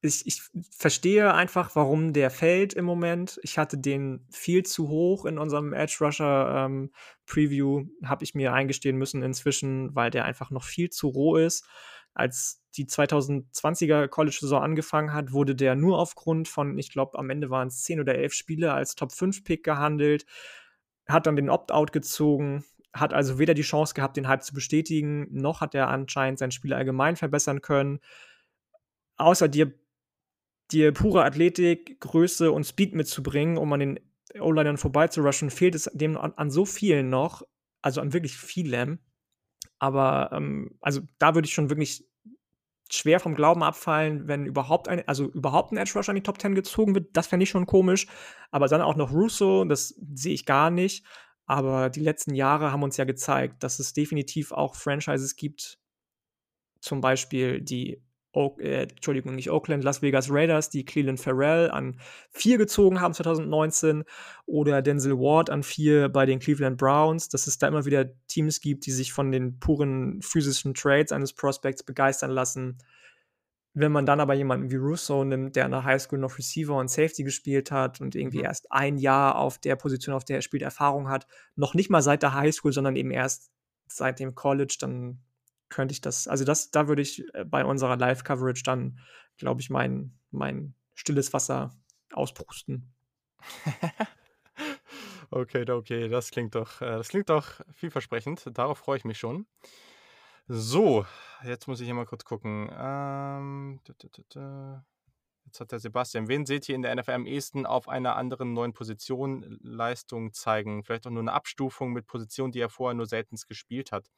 ich, ich verstehe einfach, warum der fällt im Moment. Ich hatte den viel zu hoch in unserem Edge Rusher ähm, Preview, habe ich mir eingestehen müssen inzwischen, weil der einfach noch viel zu roh ist. als die 2020er College-Saison angefangen hat, wurde der nur aufgrund von, ich glaube, am Ende waren es 10 oder 11 Spiele als Top-5-Pick gehandelt, hat dann den Opt-out gezogen, hat also weder die Chance gehabt, den Hype zu bestätigen, noch hat er anscheinend sein Spiel allgemein verbessern können. Außer dir, dir pure Athletik, Größe und Speed mitzubringen, um an den O-Linern vorbeizurushen, fehlt es dem an, an, so vielen noch, also an wirklich vielem. Aber ähm, also da würde ich schon wirklich schwer vom Glauben abfallen, wenn überhaupt ein, also überhaupt ein Edge Rusher in die Top 10 gezogen wird. Das fände ich schon komisch. Aber dann auch noch Russo, das sehe ich gar nicht. Aber die letzten Jahre haben uns ja gezeigt, dass es definitiv auch Franchises gibt, zum Beispiel die Oak, äh, Entschuldigung, nicht Oakland, Las Vegas Raiders, die Cleveland Farrell an vier gezogen haben 2019 oder Denzel Ward an vier bei den Cleveland Browns, dass es da immer wieder Teams gibt, die sich von den puren physischen Trades eines Prospects begeistern lassen. Wenn man dann aber jemanden wie Russo nimmt, der in der Highschool noch Receiver und Safety gespielt hat und irgendwie mhm. erst ein Jahr auf der Position, auf der er spielt, Erfahrung hat, noch nicht mal seit der Highschool, sondern eben erst seit dem College, dann könnte ich das, also das, da würde ich äh, bei unserer Live-Coverage dann, glaube ich, mein, mein stilles Wasser ausprusten. okay, okay, das klingt doch, äh, das klingt doch vielversprechend. Darauf freue ich mich schon. So, jetzt muss ich hier mal kurz gucken. Ähm, jetzt hat der Sebastian, wen seht ihr in der NFL am ehesten auf einer anderen neuen Position Leistung zeigen? Vielleicht auch nur eine Abstufung mit Positionen, die er vorher nur selten gespielt hat.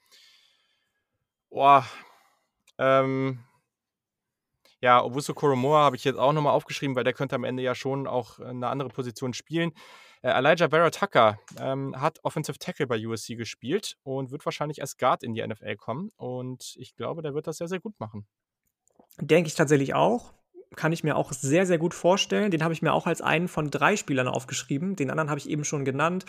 Boah. Ähm, ja, Obuso Koromoa habe ich jetzt auch nochmal aufgeschrieben, weil der könnte am Ende ja schon auch eine andere Position spielen. Äh, Elijah Vera Tucker ähm, hat Offensive Tackle bei USC gespielt und wird wahrscheinlich als Guard in die NFL kommen. Und ich glaube, der wird das sehr, sehr gut machen. Denke ich tatsächlich auch. Kann ich mir auch sehr, sehr gut vorstellen. Den habe ich mir auch als einen von drei Spielern aufgeschrieben. Den anderen habe ich eben schon genannt.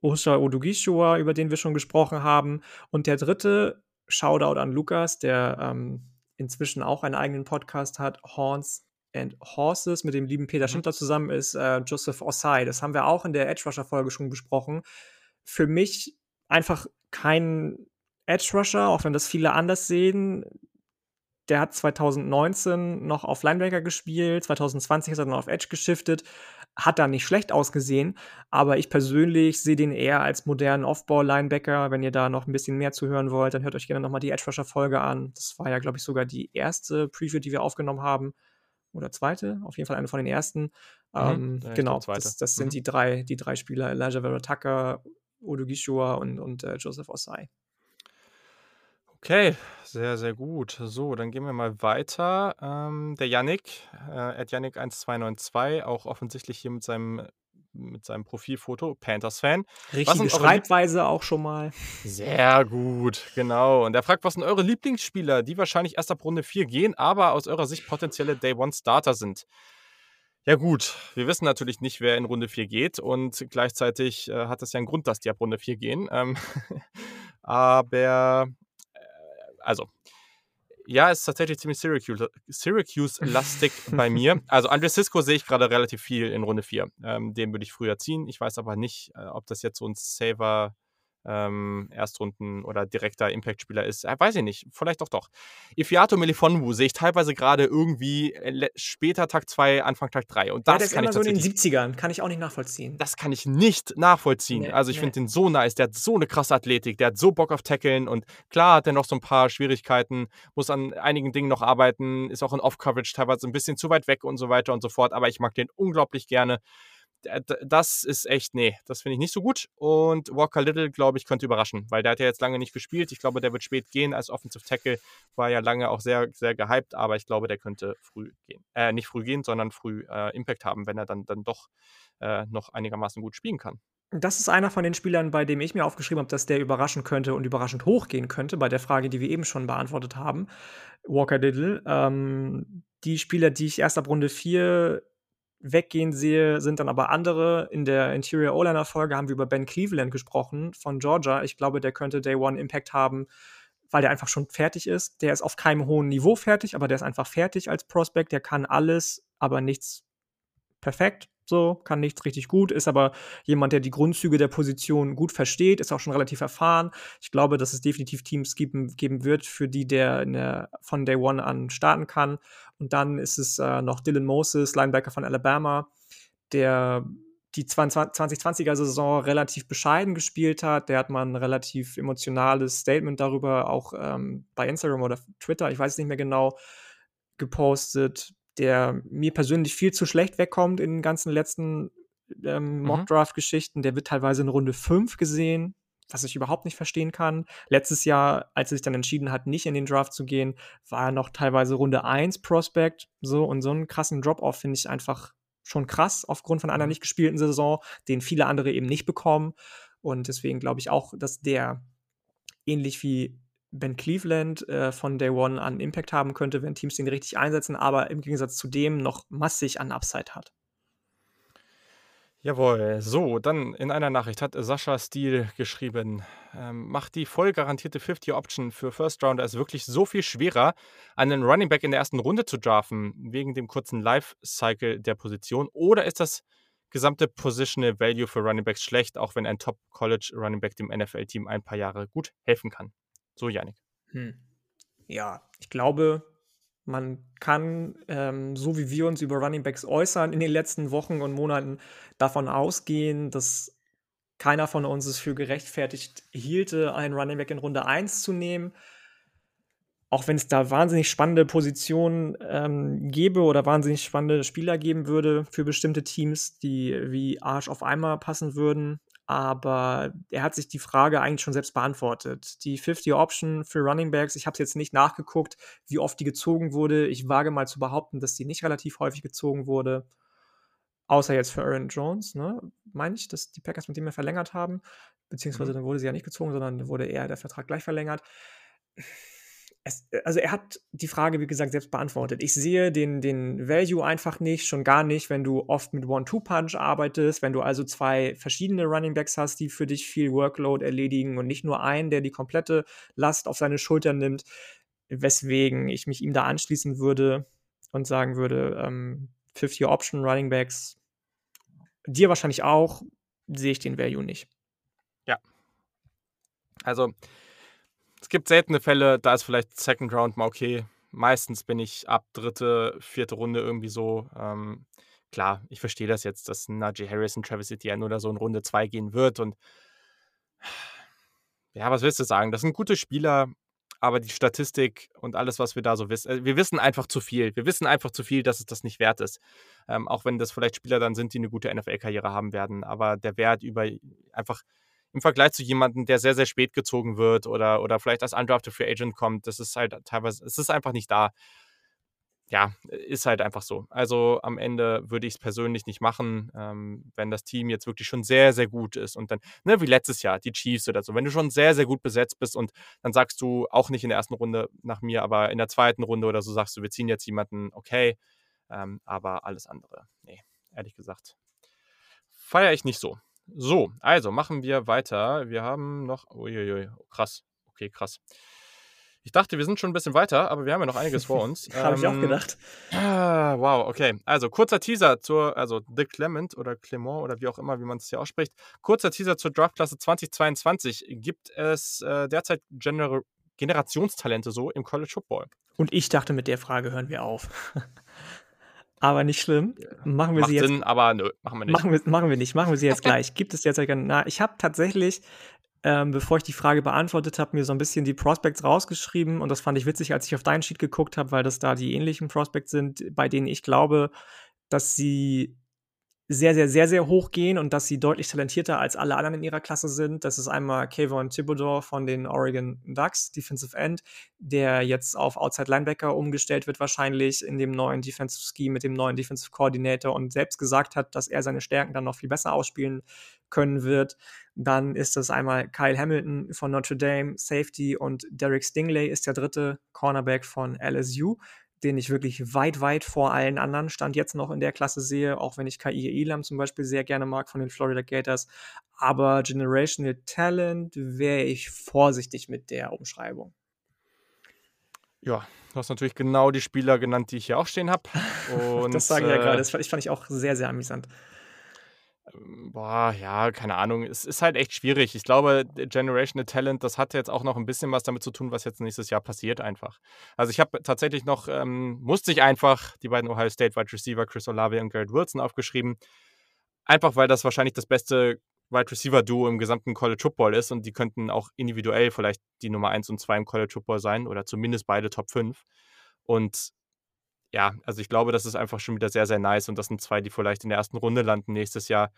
Osha Odugishua, über den wir schon gesprochen haben. Und der dritte Shoutout an Lukas, der ähm, inzwischen auch einen eigenen Podcast hat, Horns and Horses, mit dem lieben Peter mhm. Schindler zusammen ist, äh, Joseph Osai. Das haben wir auch in der Edge Rusher Folge schon besprochen. Für mich einfach kein Edge Rusher, auch wenn das viele anders sehen. Der hat 2019 noch auf Linebacker gespielt, 2020 ist er dann auf Edge geschiftet hat da nicht schlecht ausgesehen, aber ich persönlich sehe den eher als modernen Off-Ball-Linebacker. Wenn ihr da noch ein bisschen mehr zuhören wollt, dann hört euch gerne nochmal die Edge Rusher-Folge an. Das war ja, glaube ich, sogar die erste Preview, die wir aufgenommen haben. Oder zweite, auf jeden Fall eine von den ersten. Mhm, ähm, ja, genau, das, das, sind mhm. die drei, die drei Spieler: Elijah Vera Tucker, Odo Gishua und, und äh, Joseph Osai. Okay, sehr, sehr gut. So, dann gehen wir mal weiter. Ähm, der Yannick, äh, Yannick1292, auch offensichtlich hier mit seinem, mit seinem Profilfoto, Panthers-Fan. Richtige Schreibweise auch schon mal. Sehr gut, genau. Und er fragt, was sind eure Lieblingsspieler, die wahrscheinlich erst ab Runde 4 gehen, aber aus eurer Sicht potenzielle Day-One-Starter sind? Ja gut, wir wissen natürlich nicht, wer in Runde 4 geht und gleichzeitig äh, hat es ja einen Grund, dass die ab Runde 4 gehen. Ähm, aber also, ja, ist tatsächlich ziemlich Syracuse-lastig Syracuse bei mir. Also Andre Cisco sehe ich gerade relativ viel in Runde 4. Ähm, den würde ich früher ziehen. Ich weiß aber nicht, äh, ob das jetzt so ein Saver ähm, Erstrunden- oder direkter Impact-Spieler ist. Äh, weiß ich nicht, vielleicht doch doch. Ifiato Melifonwu sehe ich teilweise gerade irgendwie äh, später Tag 2, Anfang Tag 3. Und das ja, ist kann ich so in den 70ern, kann ich auch nicht nachvollziehen. Das kann ich nicht nachvollziehen. Nee, also ich nee. finde den so nice, der hat so eine krasse Athletik, der hat so Bock auf Tackeln und klar hat er noch so ein paar Schwierigkeiten, muss an einigen Dingen noch arbeiten, ist auch in Off-Coverage teilweise ein bisschen zu weit weg und so weiter und so fort, aber ich mag den unglaublich gerne das ist echt, nee, das finde ich nicht so gut. Und Walker Little, glaube ich, könnte überraschen, weil der hat ja jetzt lange nicht gespielt. Ich glaube, der wird spät gehen als Offensive Tackle. War ja lange auch sehr, sehr gehypt, aber ich glaube, der könnte früh gehen. Äh, nicht früh gehen, sondern früh äh, Impact haben, wenn er dann, dann doch äh, noch einigermaßen gut spielen kann. Das ist einer von den Spielern, bei dem ich mir aufgeschrieben habe, dass der überraschen könnte und überraschend hochgehen könnte, bei der Frage, die wir eben schon beantwortet haben. Walker Little. Ähm, die Spieler, die ich erst ab Runde 4 weggehen sehe, sind dann aber andere. In der Interior O-Liner-Folge haben wir über Ben Cleveland gesprochen von Georgia. Ich glaube, der könnte Day One Impact haben, weil der einfach schon fertig ist. Der ist auf keinem hohen Niveau fertig, aber der ist einfach fertig als Prospect. Der kann alles, aber nichts perfekt. So, kann nichts richtig gut, ist aber jemand, der die Grundzüge der Position gut versteht, ist auch schon relativ erfahren. Ich glaube, dass es definitiv Teams geben, geben wird, für die der, der von Day One an starten kann. Und dann ist es äh, noch Dylan Moses, Linebacker von Alabama, der die 2020er Saison relativ bescheiden gespielt hat. Der hat mal ein relativ emotionales Statement darüber auch ähm, bei Instagram oder Twitter, ich weiß es nicht mehr genau, gepostet, der mir persönlich viel zu schlecht wegkommt in den ganzen letzten ähm, mhm. Mock-Draft-Geschichten. Der wird teilweise in Runde 5 gesehen, was ich überhaupt nicht verstehen kann. Letztes Jahr, als er sich dann entschieden hat, nicht in den Draft zu gehen, war er noch teilweise Runde 1 Prospect. So, und so einen krassen Drop-Off finde ich einfach schon krass aufgrund von einer mhm. nicht gespielten Saison, den viele andere eben nicht bekommen. Und deswegen glaube ich auch, dass der ähnlich wie Ben Cleveland äh, von Day One an Impact haben könnte, wenn Teams den richtig einsetzen, aber im Gegensatz zu dem noch massig an Upside hat. Jawohl, so, dann in einer Nachricht hat Sascha Steele geschrieben, ähm, macht die voll garantierte 50-Option für First Rounder es wirklich so viel schwerer, einen Running Back in der ersten Runde zu draften, wegen dem kurzen Life-Cycle der Position, oder ist das gesamte Positional Value für Running Backs schlecht, auch wenn ein Top-College Running Back dem NFL-Team ein paar Jahre gut helfen kann? So, Janik. Hm. Ja, ich glaube, man kann, ähm, so wie wir uns über Running Backs äußern, in den letzten Wochen und Monaten davon ausgehen, dass keiner von uns es für gerechtfertigt hielte, einen Running Back in Runde 1 zu nehmen. Auch wenn es da wahnsinnig spannende Positionen ähm, gäbe oder wahnsinnig spannende Spieler geben würde für bestimmte Teams, die wie Arsch auf einmal passen würden aber er hat sich die Frage eigentlich schon selbst beantwortet. Die 50-Option für Running Backs, ich habe es jetzt nicht nachgeguckt, wie oft die gezogen wurde. Ich wage mal zu behaupten, dass die nicht relativ häufig gezogen wurde. Außer jetzt für Aaron Jones, ne? Meine ich, dass die Packers mit dem ja verlängert haben. Beziehungsweise mhm. dann wurde sie ja nicht gezogen, sondern wurde eher der Vertrag gleich verlängert es, äh, also er hat die Frage, wie gesagt, selbst beantwortet. Ich sehe den, den Value einfach nicht, schon gar nicht, wenn du oft mit One-Two-Punch arbeitest, wenn du also zwei verschiedene Running Backs hast, die für dich viel Workload erledigen und nicht nur einen, der die komplette Last auf seine Schultern nimmt, weswegen ich mich ihm da anschließen würde und sagen würde, ähm, 50 Option Running Backs, dir wahrscheinlich auch, sehe ich den Value nicht. Ja. Also, gibt seltene Fälle, da ist vielleicht Second Round mal okay. Meistens bin ich ab dritte, vierte Runde irgendwie so. Ähm, klar, ich verstehe das jetzt, dass Najee Harris und Travis Etienne oder so in Runde 2 gehen wird. Und ja, was willst du sagen? Das sind gute Spieler, aber die Statistik und alles, was wir da so wissen, äh, wir wissen einfach zu viel. Wir wissen einfach zu viel, dass es das nicht wert ist. Ähm, auch wenn das vielleicht Spieler dann sind, die eine gute NFL-Karriere haben werden. Aber der Wert über einfach im Vergleich zu jemandem, der sehr, sehr spät gezogen wird oder, oder vielleicht als Undrafted Free Agent kommt, das ist halt teilweise, es ist einfach nicht da. Ja, ist halt einfach so. Also am Ende würde ich es persönlich nicht machen, ähm, wenn das Team jetzt wirklich schon sehr, sehr gut ist und dann, ne, wie letztes Jahr, die Chiefs oder so, wenn du schon sehr, sehr gut besetzt bist und dann sagst du auch nicht in der ersten Runde nach mir, aber in der zweiten Runde oder so sagst du, wir ziehen jetzt jemanden, okay, ähm, aber alles andere, nee, ehrlich gesagt, feiere ich nicht so. So, also machen wir weiter. Wir haben noch. Uiuiui, krass. Okay, krass. Ich dachte, wir sind schon ein bisschen weiter, aber wir haben ja noch einiges vor uns. Habe ähm, ich auch ähm, gedacht. Ah, wow, okay. Also kurzer Teaser zur, also The Clement oder Clement oder wie auch immer, wie man es hier ausspricht. Kurzer Teaser zur Draftklasse 2022. Gibt es äh, derzeit Gener Generationstalente so im College Football? Und ich dachte, mit der Frage hören wir auf. Aber nicht schlimm. Machen wir Macht sie jetzt. Sinn, aber nö, machen wir nicht. Machen wir, machen wir nicht. Machen wir sie jetzt gleich. Gibt es jetzt na, ich habe tatsächlich, ähm, bevor ich die Frage beantwortet habe, mir so ein bisschen die Prospects rausgeschrieben und das fand ich witzig, als ich auf deinen Sheet geguckt habe, weil das da die ähnlichen Prospects sind, bei denen ich glaube, dass sie sehr, sehr, sehr, sehr hoch gehen und dass sie deutlich talentierter als alle anderen in ihrer Klasse sind. Das ist einmal Kayvon Thibodeau von den Oregon Ducks, Defensive End, der jetzt auf Outside Linebacker umgestellt wird, wahrscheinlich in dem neuen Defensive Scheme mit dem neuen Defensive Coordinator und selbst gesagt hat, dass er seine Stärken dann noch viel besser ausspielen können wird. Dann ist das einmal Kyle Hamilton von Notre Dame, Safety und Derek Stingley ist der dritte Cornerback von LSU den ich wirklich weit, weit vor allen anderen Stand jetzt noch in der Klasse sehe, auch wenn ich KI Elam zum Beispiel sehr gerne mag von den Florida Gators. Aber Generational Talent wäre ich vorsichtig mit der Umschreibung. Ja, du hast natürlich genau die Spieler genannt, die ich hier auch stehen habe. das sage ich ja äh, gerade. Das fand ich, fand ich auch sehr, sehr amüsant. Ähm, boah, ja, keine Ahnung. Es ist halt echt schwierig. Ich glaube, Generational Talent, das hat jetzt auch noch ein bisschen was damit zu tun, was jetzt nächstes Jahr passiert einfach. Also ich habe tatsächlich noch, ähm, musste ich einfach die beiden Ohio State Wide Receiver Chris Olave und Garrett Wilson aufgeschrieben. Einfach weil das wahrscheinlich das beste Wide Receiver Duo im gesamten College Football ist und die könnten auch individuell vielleicht die Nummer 1 und 2 im College Football sein oder zumindest beide Top 5. Und ja, also ich glaube, das ist einfach schon wieder sehr, sehr nice und das sind zwei, die vielleicht in der ersten Runde landen nächstes Jahr.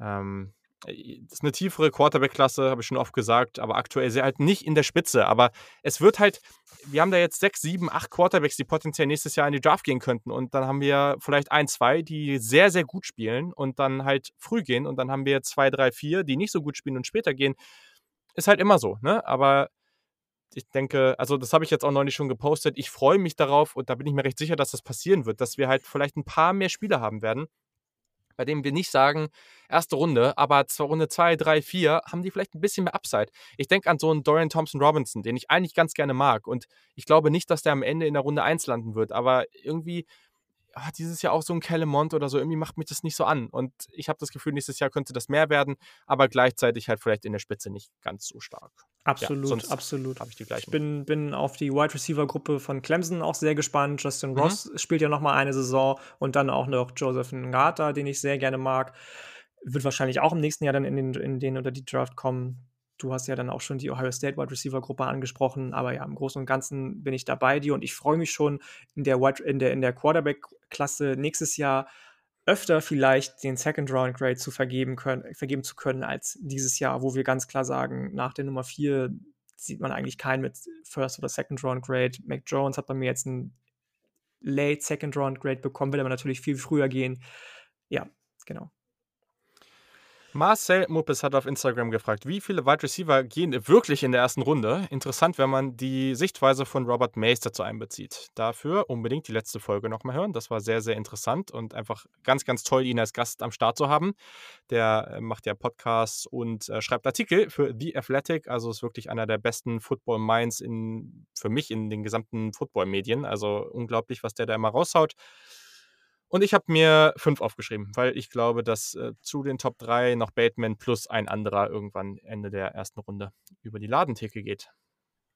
Ähm, äh, das ist eine tiefere Quarterback-Klasse, habe ich schon oft gesagt, aber aktuell sie halt nicht in der Spitze. Aber es wird halt, wir haben da jetzt sechs, sieben, acht Quarterbacks, die potenziell nächstes Jahr in die Draft gehen könnten. Und dann haben wir vielleicht ein, zwei, die sehr, sehr gut spielen und dann halt früh gehen. Und dann haben wir zwei, drei, vier, die nicht so gut spielen und später gehen. Ist halt immer so, ne? Aber ich denke, also das habe ich jetzt auch neulich schon gepostet. Ich freue mich darauf und da bin ich mir recht sicher, dass das passieren wird, dass wir halt vielleicht ein paar mehr Spieler haben werden, bei denen wir nicht sagen, erste Runde, aber zur Runde 2, 3, 4 haben die vielleicht ein bisschen mehr Upside. Ich denke an so einen Dorian Thompson Robinson, den ich eigentlich ganz gerne mag und ich glaube nicht, dass der am Ende in der Runde 1 landen wird, aber irgendwie ah, dieses Jahr auch so ein Kellemont oder so, irgendwie macht mich das nicht so an. Und ich habe das Gefühl, nächstes Jahr könnte das mehr werden, aber gleichzeitig halt vielleicht in der Spitze nicht ganz so stark. Absolut, ja, absolut. Ich. Ich bin, bin auf die Wide Receiver Gruppe von Clemson auch sehr gespannt. Justin mhm. Ross spielt ja noch mal eine Saison und dann auch noch Joseph Ngata, den ich sehr gerne mag. Wird wahrscheinlich auch im nächsten Jahr dann in den, in den oder die Draft kommen. Du hast ja dann auch schon die Ohio State Wide Receiver Gruppe angesprochen, aber ja, im Großen und Ganzen bin ich dabei dir und ich freue mich schon in der, in der, in der Quarterback-Klasse nächstes Jahr öfter vielleicht den Second Round Grade zu vergeben, können, vergeben zu können als dieses Jahr, wo wir ganz klar sagen, nach der Nummer 4 sieht man eigentlich keinen mit First oder Second Round Grade. Mac Jones hat bei mir jetzt einen Late Second Round Grade bekommen, will aber natürlich viel früher gehen. Ja, genau. Marcel Muppes hat auf Instagram gefragt, wie viele Wide Receiver gehen wirklich in der ersten Runde? Interessant, wenn man die Sichtweise von Robert Mays dazu einbezieht. Dafür unbedingt die letzte Folge nochmal hören. Das war sehr, sehr interessant und einfach ganz, ganz toll, ihn als Gast am Start zu haben. Der äh, macht ja Podcasts und äh, schreibt Artikel für The Athletic. Also ist wirklich einer der besten Football Minds in, für mich in den gesamten Football-Medien. Also unglaublich, was der da immer raushaut. Und ich habe mir fünf aufgeschrieben, weil ich glaube, dass äh, zu den Top 3 noch Bateman plus ein anderer irgendwann Ende der ersten Runde über die Ladentheke geht.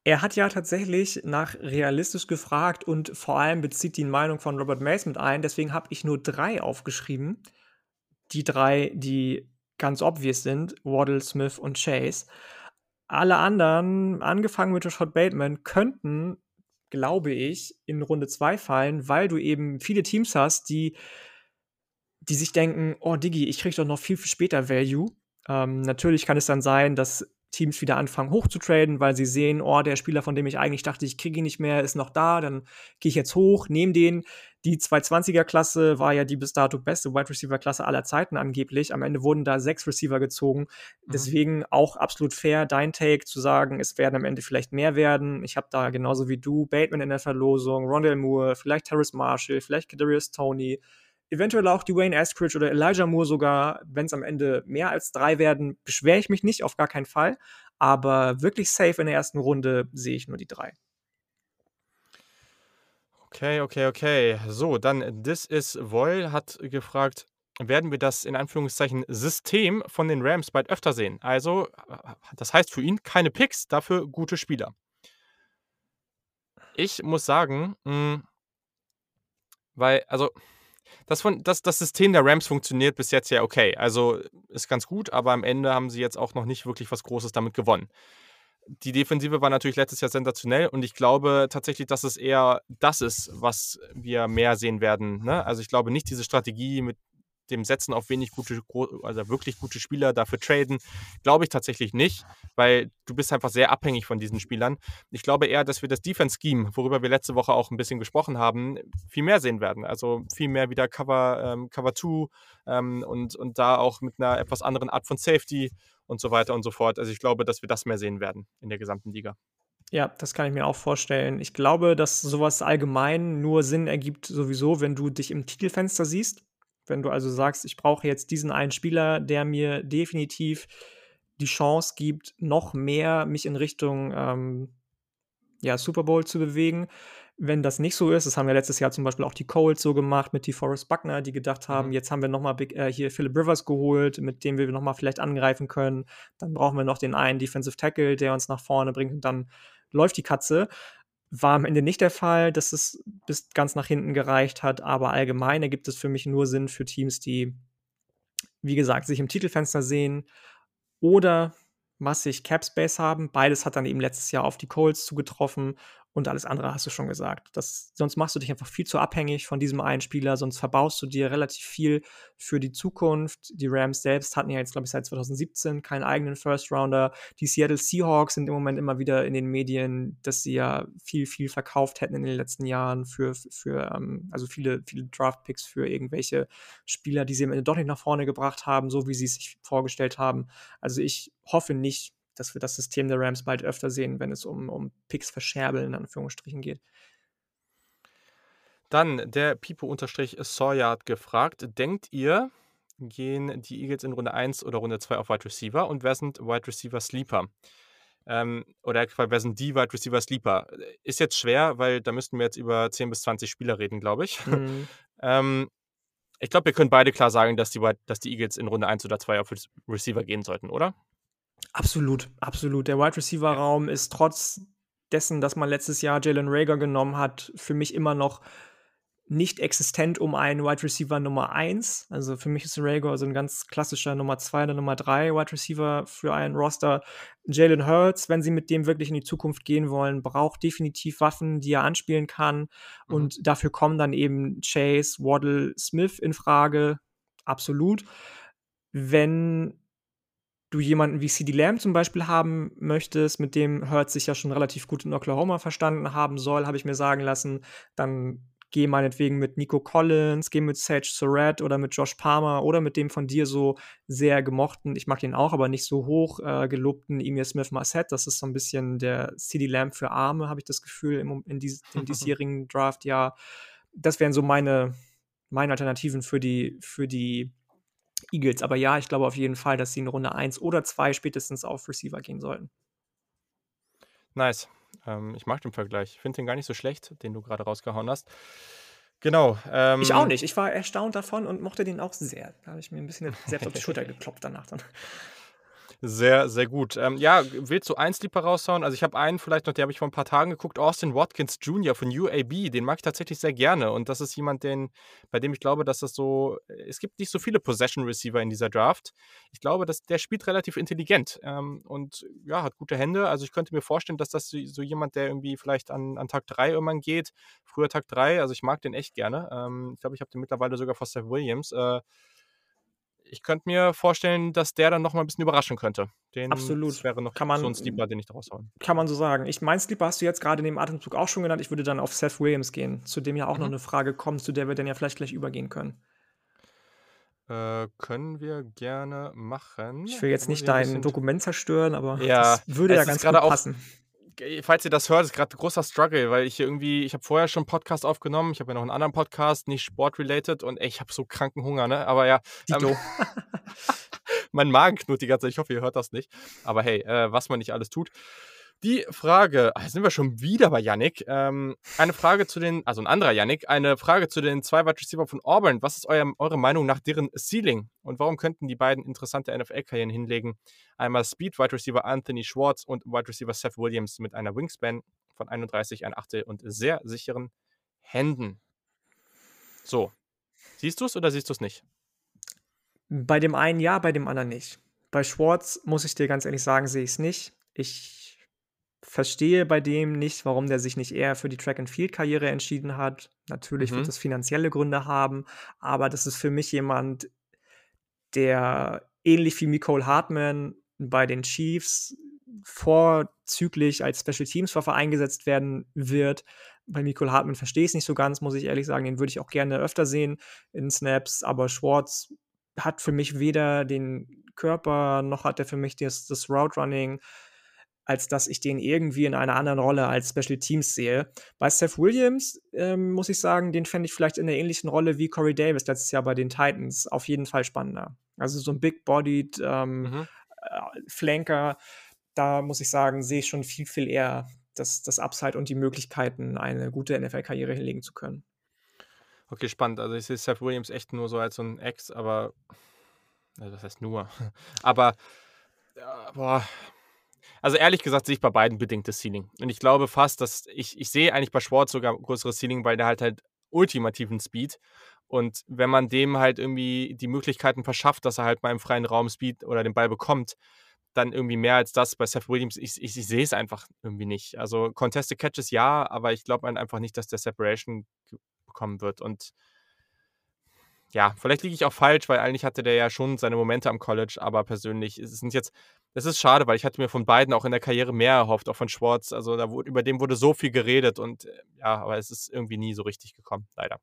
Er hat ja tatsächlich nach realistisch gefragt und vor allem bezieht die Meinung von Robert Mays mit ein. Deswegen habe ich nur drei aufgeschrieben. Die drei, die ganz obvious sind: Waddle, Smith und Chase. Alle anderen, angefangen mit Rashad Bateman, könnten glaube ich, in Runde 2 fallen, weil du eben viele Teams hast, die, die sich denken, oh Digi, ich kriege doch noch viel, viel später Value. Ähm, natürlich kann es dann sein, dass Teams wieder anfangen hochzutraden, weil sie sehen, oh, der Spieler, von dem ich eigentlich dachte, ich kriege ihn nicht mehr, ist noch da, dann gehe ich jetzt hoch, nehme den. Die 220er-Klasse war ja die bis dato beste Wide Receiver-Klasse aller Zeiten angeblich. Am Ende wurden da sechs Receiver gezogen. Mhm. Deswegen auch absolut fair, dein Take zu sagen, es werden am Ende vielleicht mehr werden. Ich habe da genauso wie du Bateman in der Verlosung, Rondell Moore, vielleicht Terrace Marshall, vielleicht Kadarius Tony, eventuell auch Dwayne Eskridge oder Elijah Moore sogar, wenn es am Ende mehr als drei werden, beschwere ich mich nicht, auf gar keinen Fall. Aber wirklich safe in der ersten Runde sehe ich nur die drei. Okay, okay, okay. So, dann This is Voil hat gefragt, werden wir das in Anführungszeichen System von den Rams bald öfter sehen? Also, das heißt für ihn keine Picks, dafür gute Spieler. Ich muss sagen, mh, hm, weil, also, das, das, das System der Rams funktioniert bis jetzt ja okay. Also ist ganz gut, aber am Ende haben sie jetzt auch noch nicht wirklich was Großes damit gewonnen. Die Defensive war natürlich letztes Jahr sensationell und ich glaube tatsächlich, dass es eher das ist, was wir mehr sehen werden. Ne? Also ich glaube nicht diese Strategie mit dem Setzen auf wenig gute, also wirklich gute Spieler dafür traden, glaube ich tatsächlich nicht, weil du bist einfach sehr abhängig von diesen Spielern. Ich glaube eher, dass wir das Defense-Scheme, worüber wir letzte Woche auch ein bisschen gesprochen haben, viel mehr sehen werden. Also viel mehr wieder Cover, ähm, Cover 2 ähm, und, und da auch mit einer etwas anderen Art von Safety und so weiter und so fort. Also ich glaube, dass wir das mehr sehen werden in der gesamten Liga. Ja, das kann ich mir auch vorstellen. Ich glaube, dass sowas allgemein nur Sinn ergibt, sowieso, wenn du dich im Titelfenster siehst. Wenn du also sagst, ich brauche jetzt diesen einen Spieler, der mir definitiv die Chance gibt, noch mehr mich in Richtung ähm, ja, Super Bowl zu bewegen. Wenn das nicht so ist, das haben ja letztes Jahr zum Beispiel auch die Colts so gemacht mit die Forrest Buckner, die gedacht haben, Mhm. jetzt haben wir noch mal äh, hier Philip Rivers geholt, mit dem wir noch mal vielleicht angreifen können. Dann brauchen wir noch den einen Defensive Tackle, der uns nach vorne bringt und dann läuft die Katze. War am Ende nicht der Fall, dass es bis ganz nach hinten gereicht hat, aber allgemein ergibt es für mich nur Sinn für Teams, die, wie gesagt, sich im Titelfenster sehen oder massig Cap Space haben. Beides hat dann eben letztes Jahr auf die Colts zugetroffen und alles andere hast du schon gesagt. Das, sonst machst du dich einfach viel zu abhängig von diesem einen Spieler, sonst verbaust du dir relativ viel für die Zukunft. Die Rams selbst hatten ja jetzt, glaube ich, seit 2017 keinen eigenen First Rounder. Die Seattle Seahawks sind im Moment immer wieder in den Medien, dass sie ja viel, viel verkauft hätten in den letzten Jahren für, für ähm, also viele, viele Draft-Picks für irgendwelche Spieler, die sie am Ende doch nicht nach vorne gebracht haben, so wie sie es sich vorgestellt haben. Also ich hoffe nicht, dass wir das System der Rams bald öfter sehen, wenn es um, um Picks verscherbeln, in Anführungsstrichen geht. Dann der Pipo-Sawyer hat gefragt, denkt ihr, gehen die Eagles in Runde 1 oder Runde 2 auf Wide Receiver und wer sind Wide Receiver Sleeper? Ähm, oder wer sind die Wide Receiver Sleeper? Ist jetzt schwer, weil da müssten wir jetzt über 10 bis 20 Spieler reden, glaube ich. Mhm. ähm, ich glaube, wir können beide klar sagen, dass die, dass die Eagles in Runde 1 oder 2 auf Receiver gehen sollten, oder? Absolut, absolut. Der Wide Receiver Raum ist trotz dessen, dass man letztes Jahr Jalen Rager genommen hat, für mich immer noch nicht existent um einen Wide Receiver Nummer 1. Also für mich ist Rager so ein ganz klassischer Nummer 2 oder Nummer 3 Wide Receiver für einen Roster. Jalen Hurts, wenn sie mit dem wirklich in die Zukunft gehen wollen, braucht definitiv Waffen, die er anspielen kann. Mhm. Und dafür kommen dann eben Chase, Waddle, Smith in Frage. Absolut. Wenn du jemanden wie CD Lamb zum Beispiel haben möchtest, mit dem Hurts sich ja schon relativ gut in Oklahoma verstanden haben soll, habe ich mir sagen lassen, dann geh meinetwegen mit Nico Collins, geh mit Sage Surratt oder mit Josh Palmer oder mit dem von dir so sehr gemochten, ich mag den auch, aber nicht so hoch äh, gelobten Emir Smith Marset. Das ist so ein bisschen der CD Lamb für Arme, habe ich das Gefühl, im, in, dies, in diesjährigen Draft, ja. Das wären so meine, meine Alternativen für die, für die Eagles. Aber ja, ich glaube auf jeden Fall, dass sie in Runde 1 oder 2 spätestens auf Receiver gehen sollten. Nice. Ähm, ich mag den Vergleich. Ich finde den gar nicht so schlecht, den du gerade rausgehauen hast. Genau. Ähm, ich auch nicht. Ich war erstaunt davon und mochte den auch sehr. Da habe ich mir ein bisschen selbst auf die Schulter geklopft danach dann. Sehr, sehr gut. Ähm, ja, willst du einen Sleeper raushauen? Also ich habe einen vielleicht noch, den habe ich vor ein paar Tagen geguckt, Austin Watkins Jr. von UAB. Den mag ich tatsächlich sehr gerne. Und das ist jemand, den, bei dem ich glaube, dass das so, es gibt nicht so viele Possession-Receiver in dieser Draft. Ich glaube, dass der spielt relativ intelligent ähm, und ja, hat gute Hände. Also ich könnte mir vorstellen, dass das so jemand, der irgendwie vielleicht an, an Tag 3 irgendwann geht, früher Tag 3, also ich mag den echt gerne. Ähm, ich glaube, ich habe den mittlerweile sogar vor Seth Williams. Äh, ich könnte mir vorstellen, dass der dann noch mal ein bisschen überraschen könnte. Den, Absolut. Wäre noch kann man, so ein Sleeper, den ich daraus hauen. Kann man so sagen. Ich mein Sleeper hast du jetzt gerade in dem Atemzug auch schon genannt. Ich würde dann auf Seth Williams gehen, zu dem ja auch mhm. noch eine Frage kommt, zu der wir dann ja vielleicht gleich übergehen können. Äh, können wir gerne machen. Ich will jetzt nicht dein Dokument zerstören, aber ja, das würde ja ganz gut passen falls ihr das hört, ist gerade ein großer Struggle, weil ich irgendwie, ich habe vorher schon einen Podcast aufgenommen, ich habe ja noch einen anderen Podcast, nicht sportrelated und ey, ich habe so kranken Hunger, ne? Aber ja. Ähm, mein Magen knurrt die ganze Zeit, ich hoffe, ihr hört das nicht. Aber hey, äh, was man nicht alles tut. Die Frage, ach, sind wir schon wieder bei Yannick. Ähm, eine Frage zu den, also ein anderer Yannick, eine Frage zu den zwei Wide Receiver von Auburn. Was ist euer, eure Meinung nach deren Ceiling? Und warum könnten die beiden interessante NFL-Karrieren hinlegen? Einmal Speed Wide Receiver Anthony Schwartz und Wide Receiver Seth Williams mit einer Wingspan von 31, ein Achtel und sehr sicheren Händen. So. Siehst du es oder siehst du es nicht? Bei dem einen ja, bei dem anderen nicht. Bei Schwartz muss ich dir ganz ehrlich sagen, sehe ich es nicht. Ich verstehe bei dem nicht, warum der sich nicht eher für die Track-and-Field-Karriere entschieden hat. Natürlich mhm. wird das finanzielle Gründe haben, aber das ist für mich jemand, der ähnlich wie Nicole Hartman bei den Chiefs vorzüglich als Special Teams Waffe eingesetzt werden wird. Bei Nicole Hartman verstehe ich es nicht so ganz, muss ich ehrlich sagen. Den würde ich auch gerne öfter sehen in Snaps, aber Schwartz hat für mich weder den Körper noch hat er für mich das, das Route Running als dass ich den irgendwie in einer anderen Rolle als Special Teams sehe. Bei Seth Williams ähm, muss ich sagen, den fände ich vielleicht in der ähnlichen Rolle wie Corey Davis letztes Jahr bei den Titans auf jeden Fall spannender. Also so ein Big-Bodied ähm, mhm. äh, Flanker, da muss ich sagen, sehe ich schon viel, viel eher das, das Upside und die Möglichkeiten, eine gute NFL-Karriere hinlegen zu können. Okay, spannend. Also ich sehe Seth Williams echt nur so als so ein Ex, aber also das heißt nur. aber ja, boah. Also ehrlich gesagt sehe ich bei beiden bedingtes Ceiling. Und ich glaube fast, dass ich, ich sehe eigentlich bei Schwartz sogar größeres Ceiling, weil der halt halt ultimativen Speed. Und wenn man dem halt irgendwie die Möglichkeiten verschafft, dass er halt mal im freien Raum Speed oder den Ball bekommt, dann irgendwie mehr als das bei Seth Williams. Ich, ich, ich sehe es einfach irgendwie nicht. Also Contested Catches ja, aber ich glaube einfach nicht, dass der Separation bekommen wird. Und ja, vielleicht liege ich auch falsch, weil eigentlich hatte der ja schon seine Momente am College, aber persönlich es jetzt, es ist schade, weil ich hatte mir von beiden auch in der Karriere mehr erhofft, auch von Schwartz. Also da wurde, über den wurde so viel geredet und äh, ja, aber es ist irgendwie nie so richtig gekommen, leider.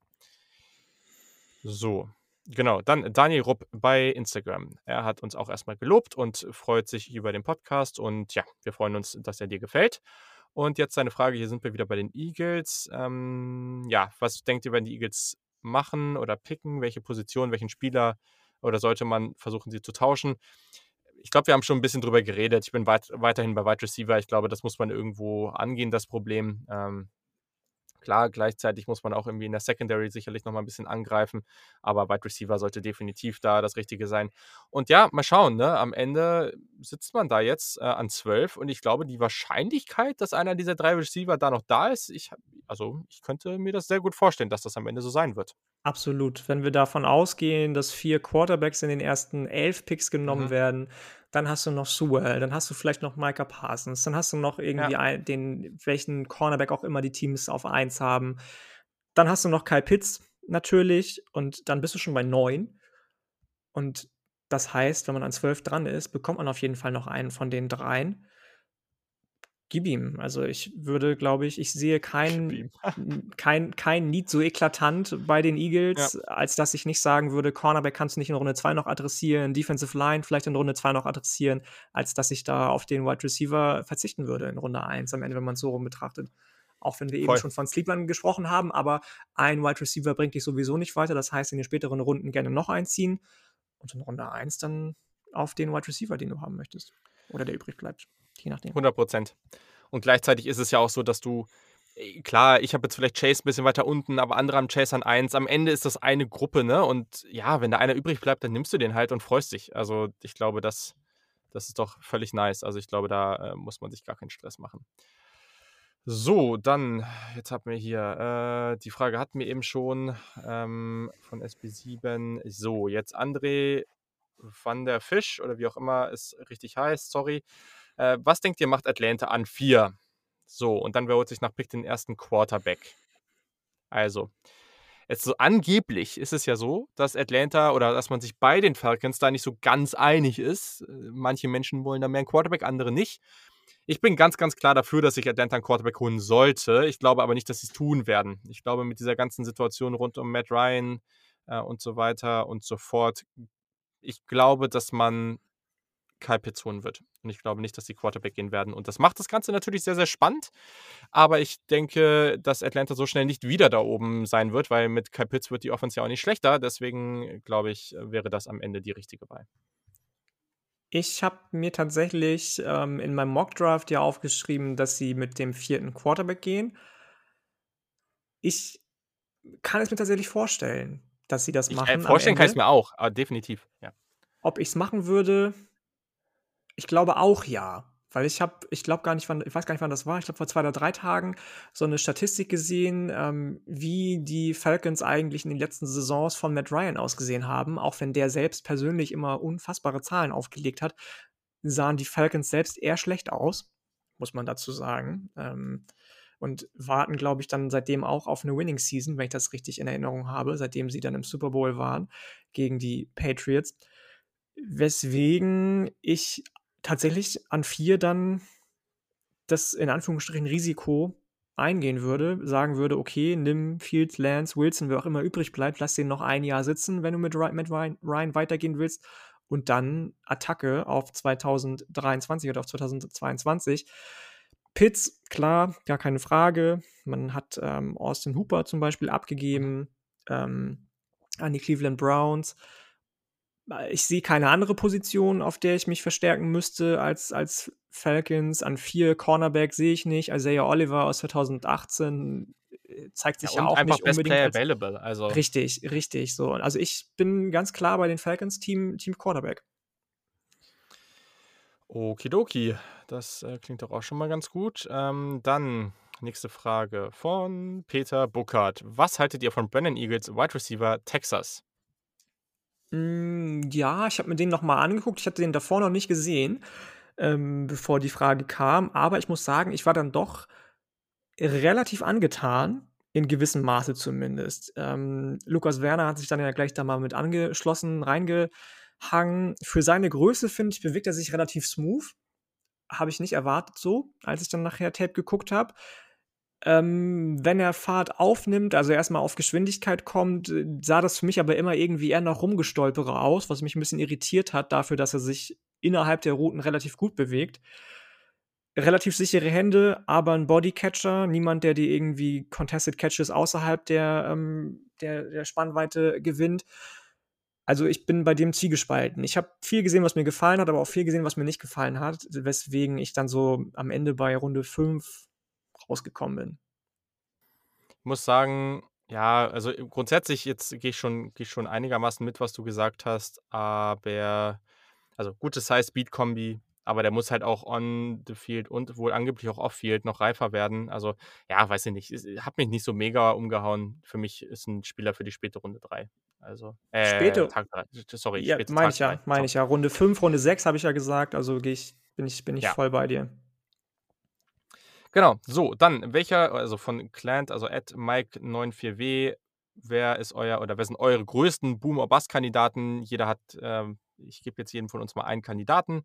So, genau. Dann Daniel Rupp bei Instagram. Er hat uns auch erstmal gelobt und freut sich über den Podcast und ja, wir freuen uns, dass er dir gefällt. Und jetzt seine Frage, hier sind wir wieder bei den Eagles. Ähm, ja, was denkt ihr, wenn die Eagles machen oder picken? Welche Position, welchen Spieler oder sollte man versuchen, sie zu tauschen? Ich glaube, wir haben schon ein bisschen drüber geredet. Ich bin weit, weiterhin bei Wide Receiver. Ich glaube, das muss man irgendwo angehen, das Problem. Ähm, Klar, gleichzeitig muss man auch irgendwie in der Secondary sicherlich nochmal ein bisschen angreifen, aber Wide Receiver sollte definitiv da das Richtige sein. Und ja, mal schauen, ne? Am Ende sitzt man da jetzt äh, an 12 und ich glaube, die Wahrscheinlichkeit, dass einer dieser drei Receiver da noch da ist, ich, also ich könnte mir das sehr gut vorstellen, dass das am Ende so sein wird. Absolut. Wenn wir davon ausgehen, dass vier Quarterbacks in den ersten elf Picks genommen mhm. werden, dann hast du noch Sewell, dann hast du vielleicht noch Micah Parsons, dann hast du noch irgendwie ja. ein, den, welchen Cornerback auch immer die Teams auf 1 haben. Dann hast du noch Kyle Pitts natürlich und dann bist du schon bei 9. Und das heißt, wenn man an 12 dran ist, bekommt man auf jeden Fall noch einen von den dreien gib ihm. Also ich würde, glaube ich, ich sehe kein, kein, kein Need so eklatant bei den Eagles, ja. als dass ich nicht sagen würde, Cornerback kannst du nicht in Runde 2 noch adressieren, Defensive Line vielleicht in Runde 2 noch adressieren, als dass ich da auf den Wide Receiver verzichten würde in Runde 1 am Ende, wenn man es so rum betrachtet. Auch wenn wir Voll. eben schon von Sleepern gesprochen haben, aber ein Wide Receiver bringt dich sowieso nicht weiter. Das heißt, in den späteren Runden gerne noch einziehen und in Runde 1 dann auf den Wide Receiver, den du haben möchtest. Oder der übrig bleibt je nachdem. 100 Prozent. Und gleichzeitig ist es ja auch so, dass du, äh, klar, ich habe jetzt vielleicht Chase ein bisschen weiter unten, aber andere haben Chase an 1. Am Ende ist das eine Gruppe, ne? Und ja, wenn da einer übrig bleibt, dann nimmst du den halt und freust dich. Also ich glaube, das, das ist doch völlig nice. Also ich glaube, da äh, muss man sich gar keinen Stress machen. So, dann, jetzt haben wir hier, äh, die Frage hatten wir eben schon ähm, von SB7. So, jetzt André van der Fisch oder wie auch immer es richtig heißt, sorry. Äh, was denkt ihr, macht Atlanta an vier? So, und dann holt sich nach Pick den ersten Quarterback. Also, jetzt so angeblich ist es ja so, dass Atlanta oder dass man sich bei den Falcons da nicht so ganz einig ist. Manche Menschen wollen da mehr einen Quarterback, andere nicht. Ich bin ganz, ganz klar dafür, dass sich Atlanta einen Quarterback holen sollte. Ich glaube aber nicht, dass sie es tun werden. Ich glaube, mit dieser ganzen Situation rund um Matt Ryan äh, und so weiter und so fort, ich glaube, dass man Kyle Pitts holen wird. Und ich glaube nicht, dass die Quarterback gehen werden. Und das macht das Ganze natürlich sehr, sehr spannend. Aber ich denke, dass Atlanta so schnell nicht wieder da oben sein wird, weil mit Kyle Pitts wird die Offense ja auch nicht schlechter. Deswegen glaube ich, wäre das am Ende die richtige Wahl. Ich habe mir tatsächlich ähm, in meinem Mockdraft ja aufgeschrieben, dass sie mit dem vierten Quarterback gehen. Ich kann es mir tatsächlich vorstellen, dass sie das machen. Ich, äh, vorstellen kann ich es mir auch, aber definitiv, ja. Ob ich es machen würde, ich glaube auch ja. Weil ich habe, ich glaube gar nicht, wann, ich weiß gar nicht, wann das war, ich glaube vor zwei oder drei Tagen so eine Statistik gesehen, ähm, wie die Falcons eigentlich in den letzten Saisons von Matt Ryan ausgesehen haben. Auch wenn der selbst persönlich immer unfassbare Zahlen aufgelegt hat, sahen die Falcons selbst eher schlecht aus, muss man dazu sagen. Ähm, und warten, glaube ich, dann seitdem auch auf eine Winning Season, wenn ich das richtig in Erinnerung habe, seitdem sie dann im Super Bowl waren gegen die Patriots. Weswegen ich tatsächlich an vier dann das in Anführungsstrichen Risiko eingehen würde, sagen würde, okay, nimm Fields, Lance, Wilson, wer auch immer übrig bleibt, lass den noch ein Jahr sitzen, wenn du mit Ryan, mit Ryan weitergehen willst und dann Attacke auf 2023 oder auf 2022. Pitts, klar, gar keine Frage. Man hat ähm, Austin Hooper zum Beispiel abgegeben ähm, an die Cleveland Browns. Ich sehe keine andere Position, auf der ich mich verstärken müsste als, als Falcons. An vier Cornerback sehe ich nicht. Isaiah Oliver aus 2018 äh, zeigt sich ja, ja auch einfach nicht Best unbedingt Player als available. Also richtig, richtig so. Also ich bin ganz klar bei den Falcons Team, Team Quarterback. Okidoki, das äh, klingt doch auch schon mal ganz gut. Ähm, dann nächste Frage von Peter Buckert. Was haltet ihr von Brennan Eagles Wide Receiver Texas? Hm, ja, ich habe mir den noch mal angeguckt. Ich hatte den davor noch nicht gesehen, ähm, bevor die Frage kam. Aber ich muss sagen, ich war dann doch relativ angetan, in gewissem Maße zumindest. Ähm, Lukas Werner hat sich dann ja gleich da mal mit angeschlossen, reingehangen. Für seine Größe, finde ich, bewegt er sich relativ smooth. Habe ich nicht erwartet so, als ich dann nachher Tape geguckt habe. Ähm, wenn er Fahrt aufnimmt, also erstmal auf Geschwindigkeit kommt, äh, sah das für mich aber immer irgendwie eher nach Rumgestolpere aus, was mich ein bisschen irritiert hat, dafür, dass er sich innerhalb der Routen relativ gut bewegt. Relativ sichere Hände, aber ein Bodycatcher, niemand, der die irgendwie Contested Catches außerhalb der, ähm, der, der Spannweite gewinnt. Also ich bin bei dem zwiegespalten. Ich habe viel gesehen, was mir gefallen hat, aber auch viel gesehen, was mir nicht gefallen hat, weswegen ich dann so am Ende bei Runde 5 rausgekommen bin. Ich muss sagen, ja, also äh, grundsätzlich jetzt gehe ich schon, gehe ich schon einigermaßen mit, was du gesagt hast, aber also gute Size-Speed-Kombi, aber der muss halt auch on the field und wohl angeblich auch off-field noch reifer werden. Also, ja, weiß ich nicht. Hat mich nicht so mega umgehauen. Für mich ist ein Spieler für die späte Runde 3. Also, äh, Späte, Tag 3. Sorry, ja, meine ich ja, 3. meine ich ja. Runde 5, Runde 6 habe ich ja gesagt, also ich, bin ich, bin ich Ja. voll bei dir. Genau, so, dann, welcher, also von Clant, also at Mike94W, wer ist euer oder wer sind eure größten Boom- or Bust-Kandidaten? Jeder hat, ähm, ich gebe jetzt jedem von uns mal einen Kandidaten.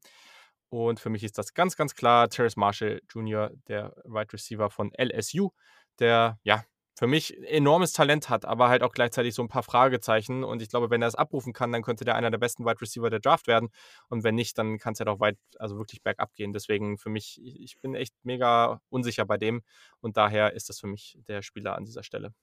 Und für mich ist das ganz, ganz klar Terrace Marshall Jr., der Wide Receiver von LSU, der, ja, für mich enormes Talent hat, aber halt auch gleichzeitig so ein paar Fragezeichen. Und ich glaube, wenn er es abrufen kann, dann könnte der einer der besten Wide Receiver der Draft werden. Und wenn nicht, dann kann es halt auch weit, also wirklich bergab gehen. Deswegen für mich, ich ich bin echt mega unsicher bei dem. Und daher ist das für mich der Spieler an dieser Stelle.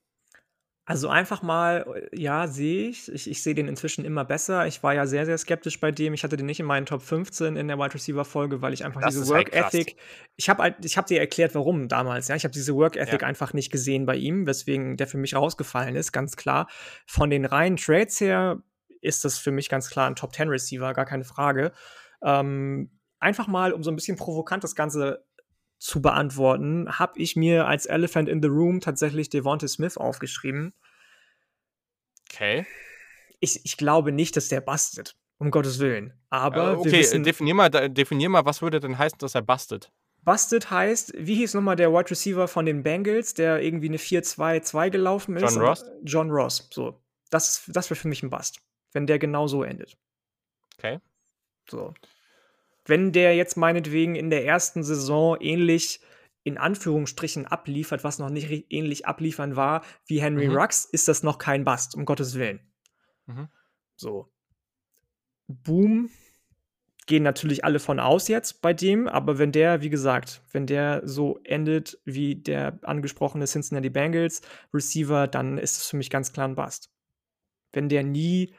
Also einfach mal, äh, ja, sehe ich. Ich, ich sehe den inzwischen immer besser. Ich war ja sehr, sehr skeptisch bei dem. Ich hatte den nicht in meinen Top 15 in der Wide Receiver Folge, weil ich einfach Das diese halt Work krass. Ethic. Ich habe halt, ich habe dir erklärt, warum damals. Ja, ich habe diese Work Ethic Ja. einfach nicht gesehen bei ihm, weswegen der für mich rausgefallen ist, ganz klar. Von den reinen Trades her ist das für mich ganz klar ein Top 10 Receiver, gar keine Frage. Ähm, einfach mal, um so ein bisschen provokant das Ganze zu beantworten, habe ich mir als Elephant in the Room tatsächlich Devonta Smith aufgeschrieben. Okay. Ich, ich glaube nicht, dass der bastet. Um Gottes Willen. Äh, Aber wir okay, wissen, definier mal, definier mal, was würde denn heißen, dass er bustet? busted heißt, wie hieß nochmal der Wide Receiver von den Bengals, der irgendwie eine 4-2-2 gelaufen ist? John Ross? John Ross, so. Das, das wäre für mich ein Bust, wenn der genau so endet. Okay. So. Wenn der jetzt meinetwegen in der ersten Saison ähnlich in Anführungsstrichen abliefert, was noch nicht ähnlich abliefern war wie Henry Mhm. Rux, ist das noch kein Bust, um Gottes Willen. Mhm. So. Boom. Gehen natürlich alle von aus jetzt bei dem, aber wenn der, wie gesagt, wenn der so endet wie der angesprochene Cincinnati Bengals Receiver, dann ist es für mich ganz klar ein Bust. Wenn der nie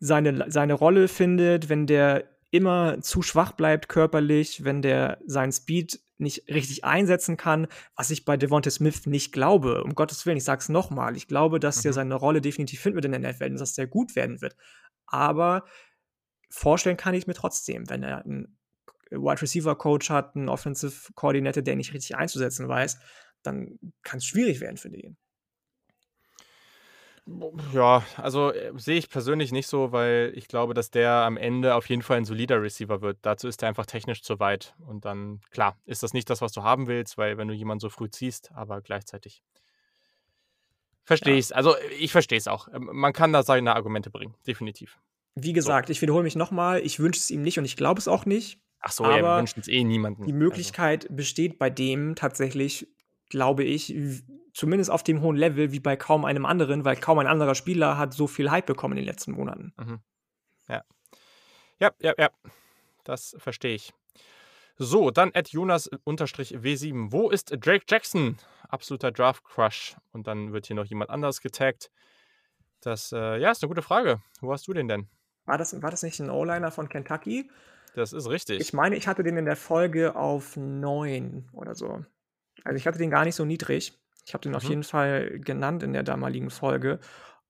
seine, seine Rolle findet, wenn der immer zu schwach bleibt körperlich, wenn der seinen Speed nicht richtig einsetzen kann, was ich bei Devonta Smith nicht glaube. Um Gottes Willen, ich sag's nochmal. Ich glaube, dass Mhm. seine Rolle definitiv finden wird in der NFL und dass der gut werden wird. Aber vorstellen kann ich mir trotzdem, wenn er einen Wide Receiver Coach hat, einen Offensive Coordinator, der ihn nicht richtig einzusetzen weiß, dann kann es schwierig werden für den. Ja, also äh, sehe ich persönlich nicht so, weil ich glaube, dass der am Ende auf jeden Fall ein solider Receiver wird. Dazu ist er einfach technisch zu weit. Und dann, klar, ist das nicht das, was du haben willst, weil wenn du jemanden so früh ziehst, aber gleichzeitig verstehe Ja. ich es. Also ich verstehe es auch. Ähm, Man kann da seine Argumente bringen, definitiv. Wie gesagt, ich wiederhole mich nochmal, ich wünsche es ihm nicht und ich glaube es auch nicht. Ach so, ja, Aber wünschen es eh niemanden. Die Möglichkeit besteht bei dem tatsächlich, glaube ich, zumindest auf dem hohen Level wie bei kaum einem anderen, weil kaum ein anderer Spieler hat so viel Hype bekommen in den letzten Monaten. Mhm. Ja. Ja, ja, ja. Das verstehe ich. So, dann at Jonas-W7. Wo ist Drake Jackson? Absoluter Draft-Crush. Und dann wird hier noch jemand anderes getaggt. Das, äh, ja, ist eine gute Frage. Wo hast du den denn? War das war das nicht 'n O-Liner von Kentucky? Das ist Ich richtig. meine, ich hatte den in der Folge auf 9 oder so. Also, ich hatte den gar nicht so niedrig. Ich habe den auf Mhm. jeden Fall genannt in der damaligen Folge.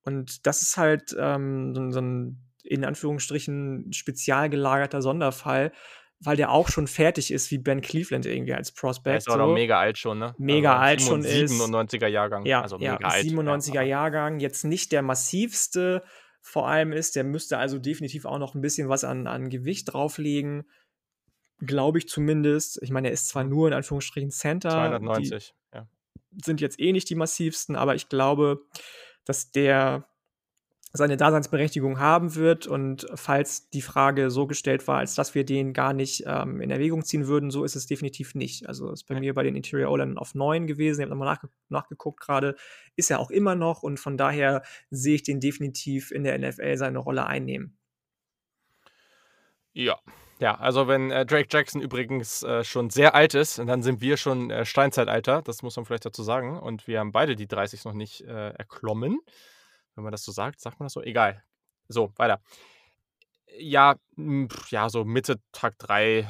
Und das ist halt, ähm, so so 'n in Anführungsstrichen spezial gelagerter Sonderfall, weil der auch schon fertig ist wie Ben Cleveland irgendwie als Der Prospect ist auch noch so. mega alt schon, ne? Mega Also, alt schon 77 ist. 97er Jahrgang, Ja, also ja, mega alt, ja, 97er aber Jahrgang, jetzt nicht der massivste vor allem ist. Der müsste also definitiv auch noch 'n bisschen was an an Gewicht drauflegen, glaube ich zumindest. Ich meine, er ist zwar nur in Anführungsstrichen Center, die 290, ja. Sind jetzt eh nicht die massivsten, aber ich glaube, dass der seine Daseinsberechtigung haben wird. Und falls die Frage so gestellt war, als dass wir den gar nicht, ähm, in Erwägung ziehen würden, so ist es definitiv nicht. Also, ist bei Ne. mir bei den Interior O-Linern auf 9 gewesen. Ich habe noch mal nachge nachgeguckt grade. Ist er auch immer noch und von daher sehe ich den definitiv in der NFL seine Rolle einnehmen. Ja. Ja, also wenn, äh, Drake Jackson übrigens, äh, schon sehr alt ist, dann sind wir schon, äh, Steinzeitalter. Das muss man vielleicht dazu sagen. Und wir haben beide die 30 noch nicht, äh, erklommen. Wenn man das so sagt. Sagt man das so? Egal. So, weiter. Ja, hm, ja, so Mitte Tag 3,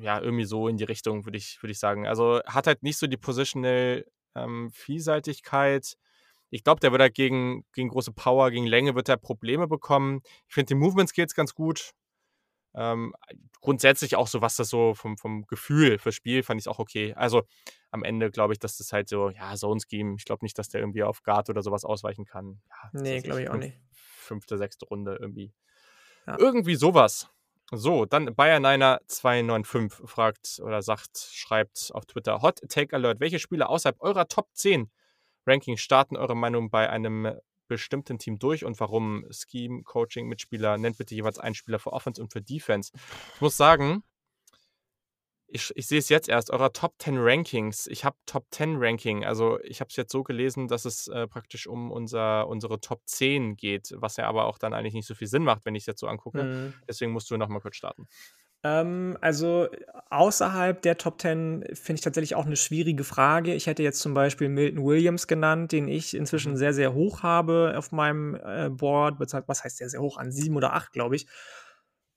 ja, irgendwie so in die Richtung, würde ich würde ich sagen. Also, hat halt nicht so die Positional, ähm, Vielseitigkeit. Ich glaube, der wird halt gegen gegen große Power, gegen Länge wird er Probleme bekommen. Ich finde die Movement Skills ganz gut. Ähm, grundsätzlich auch so, was das so vom vom Gefühl fürs Spiel fand ich's auch okay. Also, am Ende glaube ich, dass das halt so, ja, Zone Scheme ich glaube nicht, dass der irgendwie auf Guard oder so was ausweichen kann. Ja, Ne, weiß glaube ich, ich auch nicht. 5., 6. Runde irgendwie. Ja. Irgendwie so was. So, dann Bayerniner295 fragt oder sagt schreibt auf Twitter: „Hot Take Alert. Welche Spieler außerhalb eurer Top 10 Rankings starten eurer Meinung bei einem bestimmten Team durch und warum? Scheme, Coaching, Mitspieler. Nennt bitte jeweils einen Spieler für Offense und für Defense.“ Ich muss sagen ich ich sehe es jetzt erst, eurer Top 10 Rankings. Ich habe Top 10 Ranking. Also, ich habe es jetzt so gelesen, dass es, äh, praktisch um unser unsere Top 10 geht, was ja aber auch dann eigentlich nicht so viel Sinn macht, wenn ich's jetzt so angucke. Mhm. Deswegen musst du noch mal kurz starten. Ähm, also, außerhalb der Top 10 finde ich tatsächlich auch 'ne schwierige Frage. Ich hätte jetzt zum Beispiel Milton Williams genannt, den ich inzwischen Mhm. sehr, sehr hoch habe auf meinem, äh, Board. Was heißt sehr, sehr hoch? An 7 oder 8, glaube ich.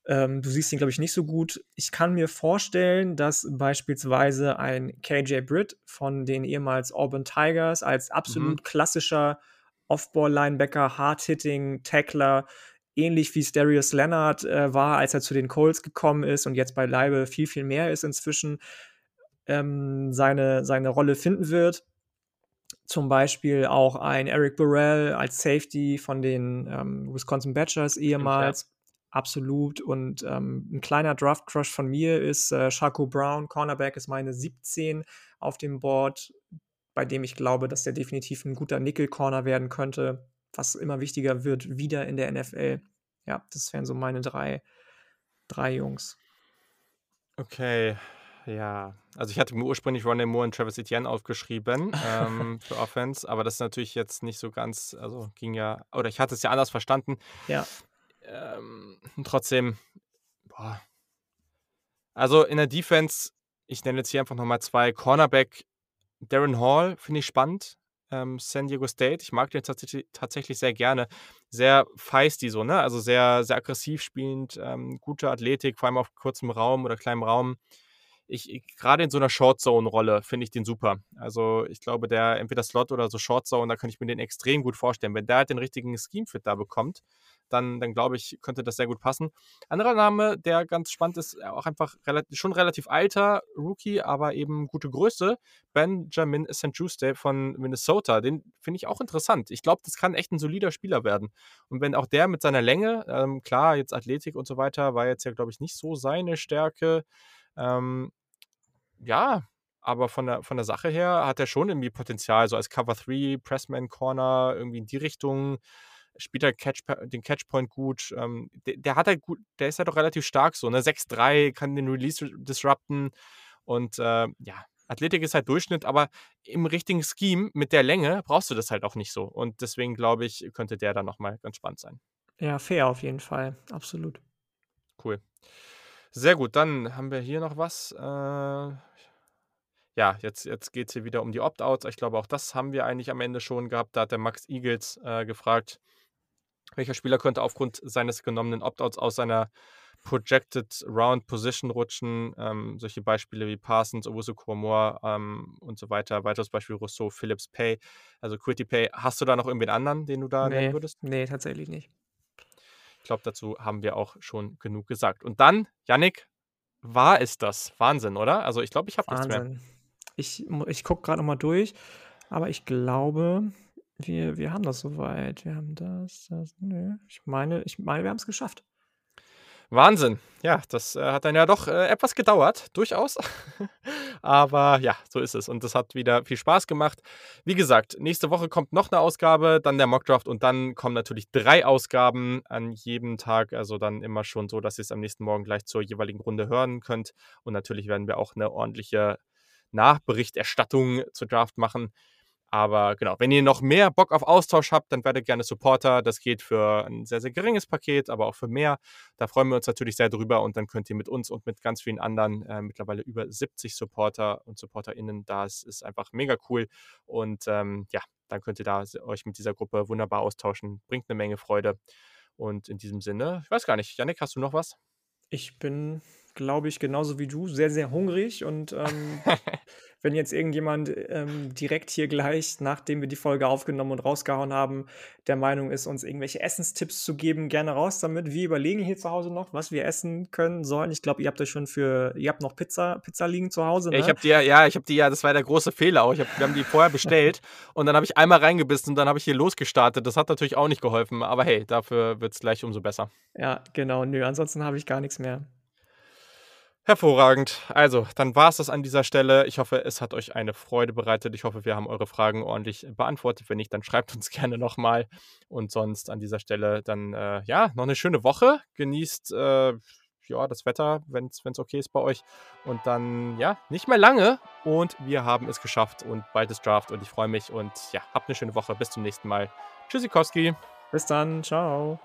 Ähm, du siehst ihn, glaube ich, nicht so gut. Ich kann mir vorstellen, dass beispielsweise ein KJ Britt von den ehemals Auburn Tigers als Mhm. absolut klassischer Off-Ball-Linebacker, Hard-Hitting Tackler, ähnlich wie Darius Leonard, äh, war, als er zu den Colts gekommen ist und jetzt beileibe viel, viel mehr ist inzwischen, ähm, seine seine Rolle finden wird. Zum Beispiel auch ein Eric Burrell als Safety von den, ähm, Wisconsin Badgers Stimmt, ja. ehemals. Absolut. Und, ähm, 'n kleiner Draft-Crush von mir ist, äh, Shaco Brown. Cornerback ist meine 17 auf dem Board, bei dem ich glaube, dass der definitiv 'n guter Nickel-Corner werden könnte, was immer wichtiger wird wieder in der NFL. Ja, das wären so meine 3 3 Jungs. Okay, ja. Also, ich hatte mir ursprünglich Rondale Moore und Travis Etienne aufgeschrieben, ähm, für Offense, aber das ist natürlich jetzt nicht so ganz also, ging ja oder ich hatte es ja anders verstanden. Ja. Ähm, trotzdem, boah. Also, in der Defense, ich nenne jetzt hier einfach noch mal 2. Cornerback Darren Hall finde ich spannend, ähm, San Diego State. Ich mag den tatsächlich sehr gerne. Sehr feisty so, ne? Also, sehr sehr aggressiv spielend, ähm, gute Athletik, vor allem auf kurzem Raum oder kleinem Raum. Ich grade in so 'ner Short-Zone-Rolle finde ich den super. Also, ich glaube, der entweder Slot oder so Short Zone, da kann ich mir den extrem gut vorstellen. Wenn der halt den richtigen Scheme-Fit da bekommt, dann dann glaube ich, könnte das sehr gut passen. Anderer Name, der ganz spannend ist, auch einfach relat schon relativ alter Rookie, aber eben gute Größe, Benjamin St-Juste von Minnesota. Den finde ich auch interessant. Ich glaube, das kann echt 'n solider Spieler werden. Und wenn auch der mit seiner Länge ähm, klar, jetzt Athletik und so weiter war jetzt ja, glaube ich, nicht so seine Stärke. Ähm, ja, aber von der von der Sache her hat er schon irgendwie Potenzial, so als Cover 3, Pressman Corner, irgendwie in die Richtung. Spielt halt Catch den Catch-Point gut. Ähm, de der hat halt gut der ist halt auch relativ stark so, ne? 6'3, kann den Release disrupten und, äh, ja, Athletik ist halt Durchschnitt, aber im richtigen Scheme mit der Länge brauchst du das halt auch nicht so. Und deswegen glaube ich, könnte der dann noch mal ganz spannend sein. Ja, fair auf jeden Fall, absolut. Cool. Sehr gut, dann haben wir hier noch was. Äh, ja, jetzt jetzt geht's hier wieder um die Opt-outs. Ich glaube, auch das haben wir eigentlich am Ende schon gehabt. Da hat der Max Eagles, äh, gefragt Welcher Spieler könnte aufgrund seines genommenen Opt-outs aus seiner Projected Round Position rutschen? Ähm, solche Beispiele wie Parsons, Owusu Koromor ähm, und so weiter. Weiteres Beispiel Rousseau, Phillips Pay, also Quitty Pay. Hast du da noch irgendwen anderen, den du da nennen Nee, würdest? nee, tatsächlich nicht. Ich glaube, dazu haben wir auch schon genug gesagt. Und dann, Yannick, war es das? Wahnsinn, oder? Also ich glaube, ich habe nichts mehr. Ich, ich gucke gerade nochmal durch, aber ich glaube, wir, wir haben das soweit. Wir haben das, das, nö. Ich meine, ich meine, wir haben es geschafft. Wahnsinn. Ja, das äh, hat dann ja doch äh, etwas gedauert, durchaus. Aber ja, so ist es. Und das hat wieder viel Spaß gemacht. Wie gesagt, nächste Woche kommt noch eine Ausgabe, dann der Mockdraft und dann kommen natürlich drei Ausgaben an jedem Tag. Also dann immer schon so, dass ihr es am nächsten Morgen gleich zur jeweiligen Runde hören könnt. Und natürlich werden wir auch eine ordentliche Nachberichterstattung zur Draft machen. Aber genau, wenn ihr noch mehr Bock auf Austausch habt, dann werdet gerne Supporter. Das geht für ein sehr, sehr geringes Paket, aber auch für mehr. Da freuen wir uns natürlich sehr drüber und dann könnt ihr mit uns und mit ganz vielen anderen, äh, mittlerweile über 70 Supporter und SupporterInnen, das ist einfach mega cool. Und ähm, ja, dann könnt ihr da euch mit dieser Gruppe wunderbar austauschen. Bringt eine Menge Freude. Und in diesem Sinne, ich weiß gar nicht, Janik, hast du noch was? Ich bin, glaube ich, genauso wie du, sehr, sehr hungrig. Und ähm, wenn jetzt irgendjemand ähm, direkt hier gleich, nachdem wir die Folge aufgenommen und rausgehauen haben, der Meinung ist, uns irgendwelche Essenstipps zu geben, gerne raus damit. Wir überlegen hier zu Hause noch, was wir essen können sollen. Ich glaube, ihr habt euch schon für, ihr habt noch Pizza, Pizza liegen zu Hause. Ja, Ne? ich habe die ja, ja, ich habe die ja, das war der große Fehler auch. Ich hab, wir haben die vorher bestellt und dann habe ich einmal reingebissen und dann habe ich hier losgestartet. Das hat natürlich auch nicht geholfen, aber hey, dafür wird es gleich umso besser. ja, genau. Nö, ansonsten habe ich gar nichts mehr. Hervorragend. Also, dann war es das an dieser Stelle. Ich hoffe, es hat euch eine Freude bereitet. Ich hoffe, wir haben eure Fragen ordentlich beantwortet. Wenn nicht, dann schreibt uns gerne nochmal. Und sonst an dieser Stelle dann, äh, ja, noch eine schöne Woche. Genießt, äh, ja, das Wetter, wenn es okay ist bei euch. Und dann, ja, nicht mehr lange. Und wir haben es geschafft und bald ist Draft und ich freue mich. Und ja, habt eine schöne Woche. Bis zum nächsten Mal. Tschüssikowski. Bis dann. Ciao.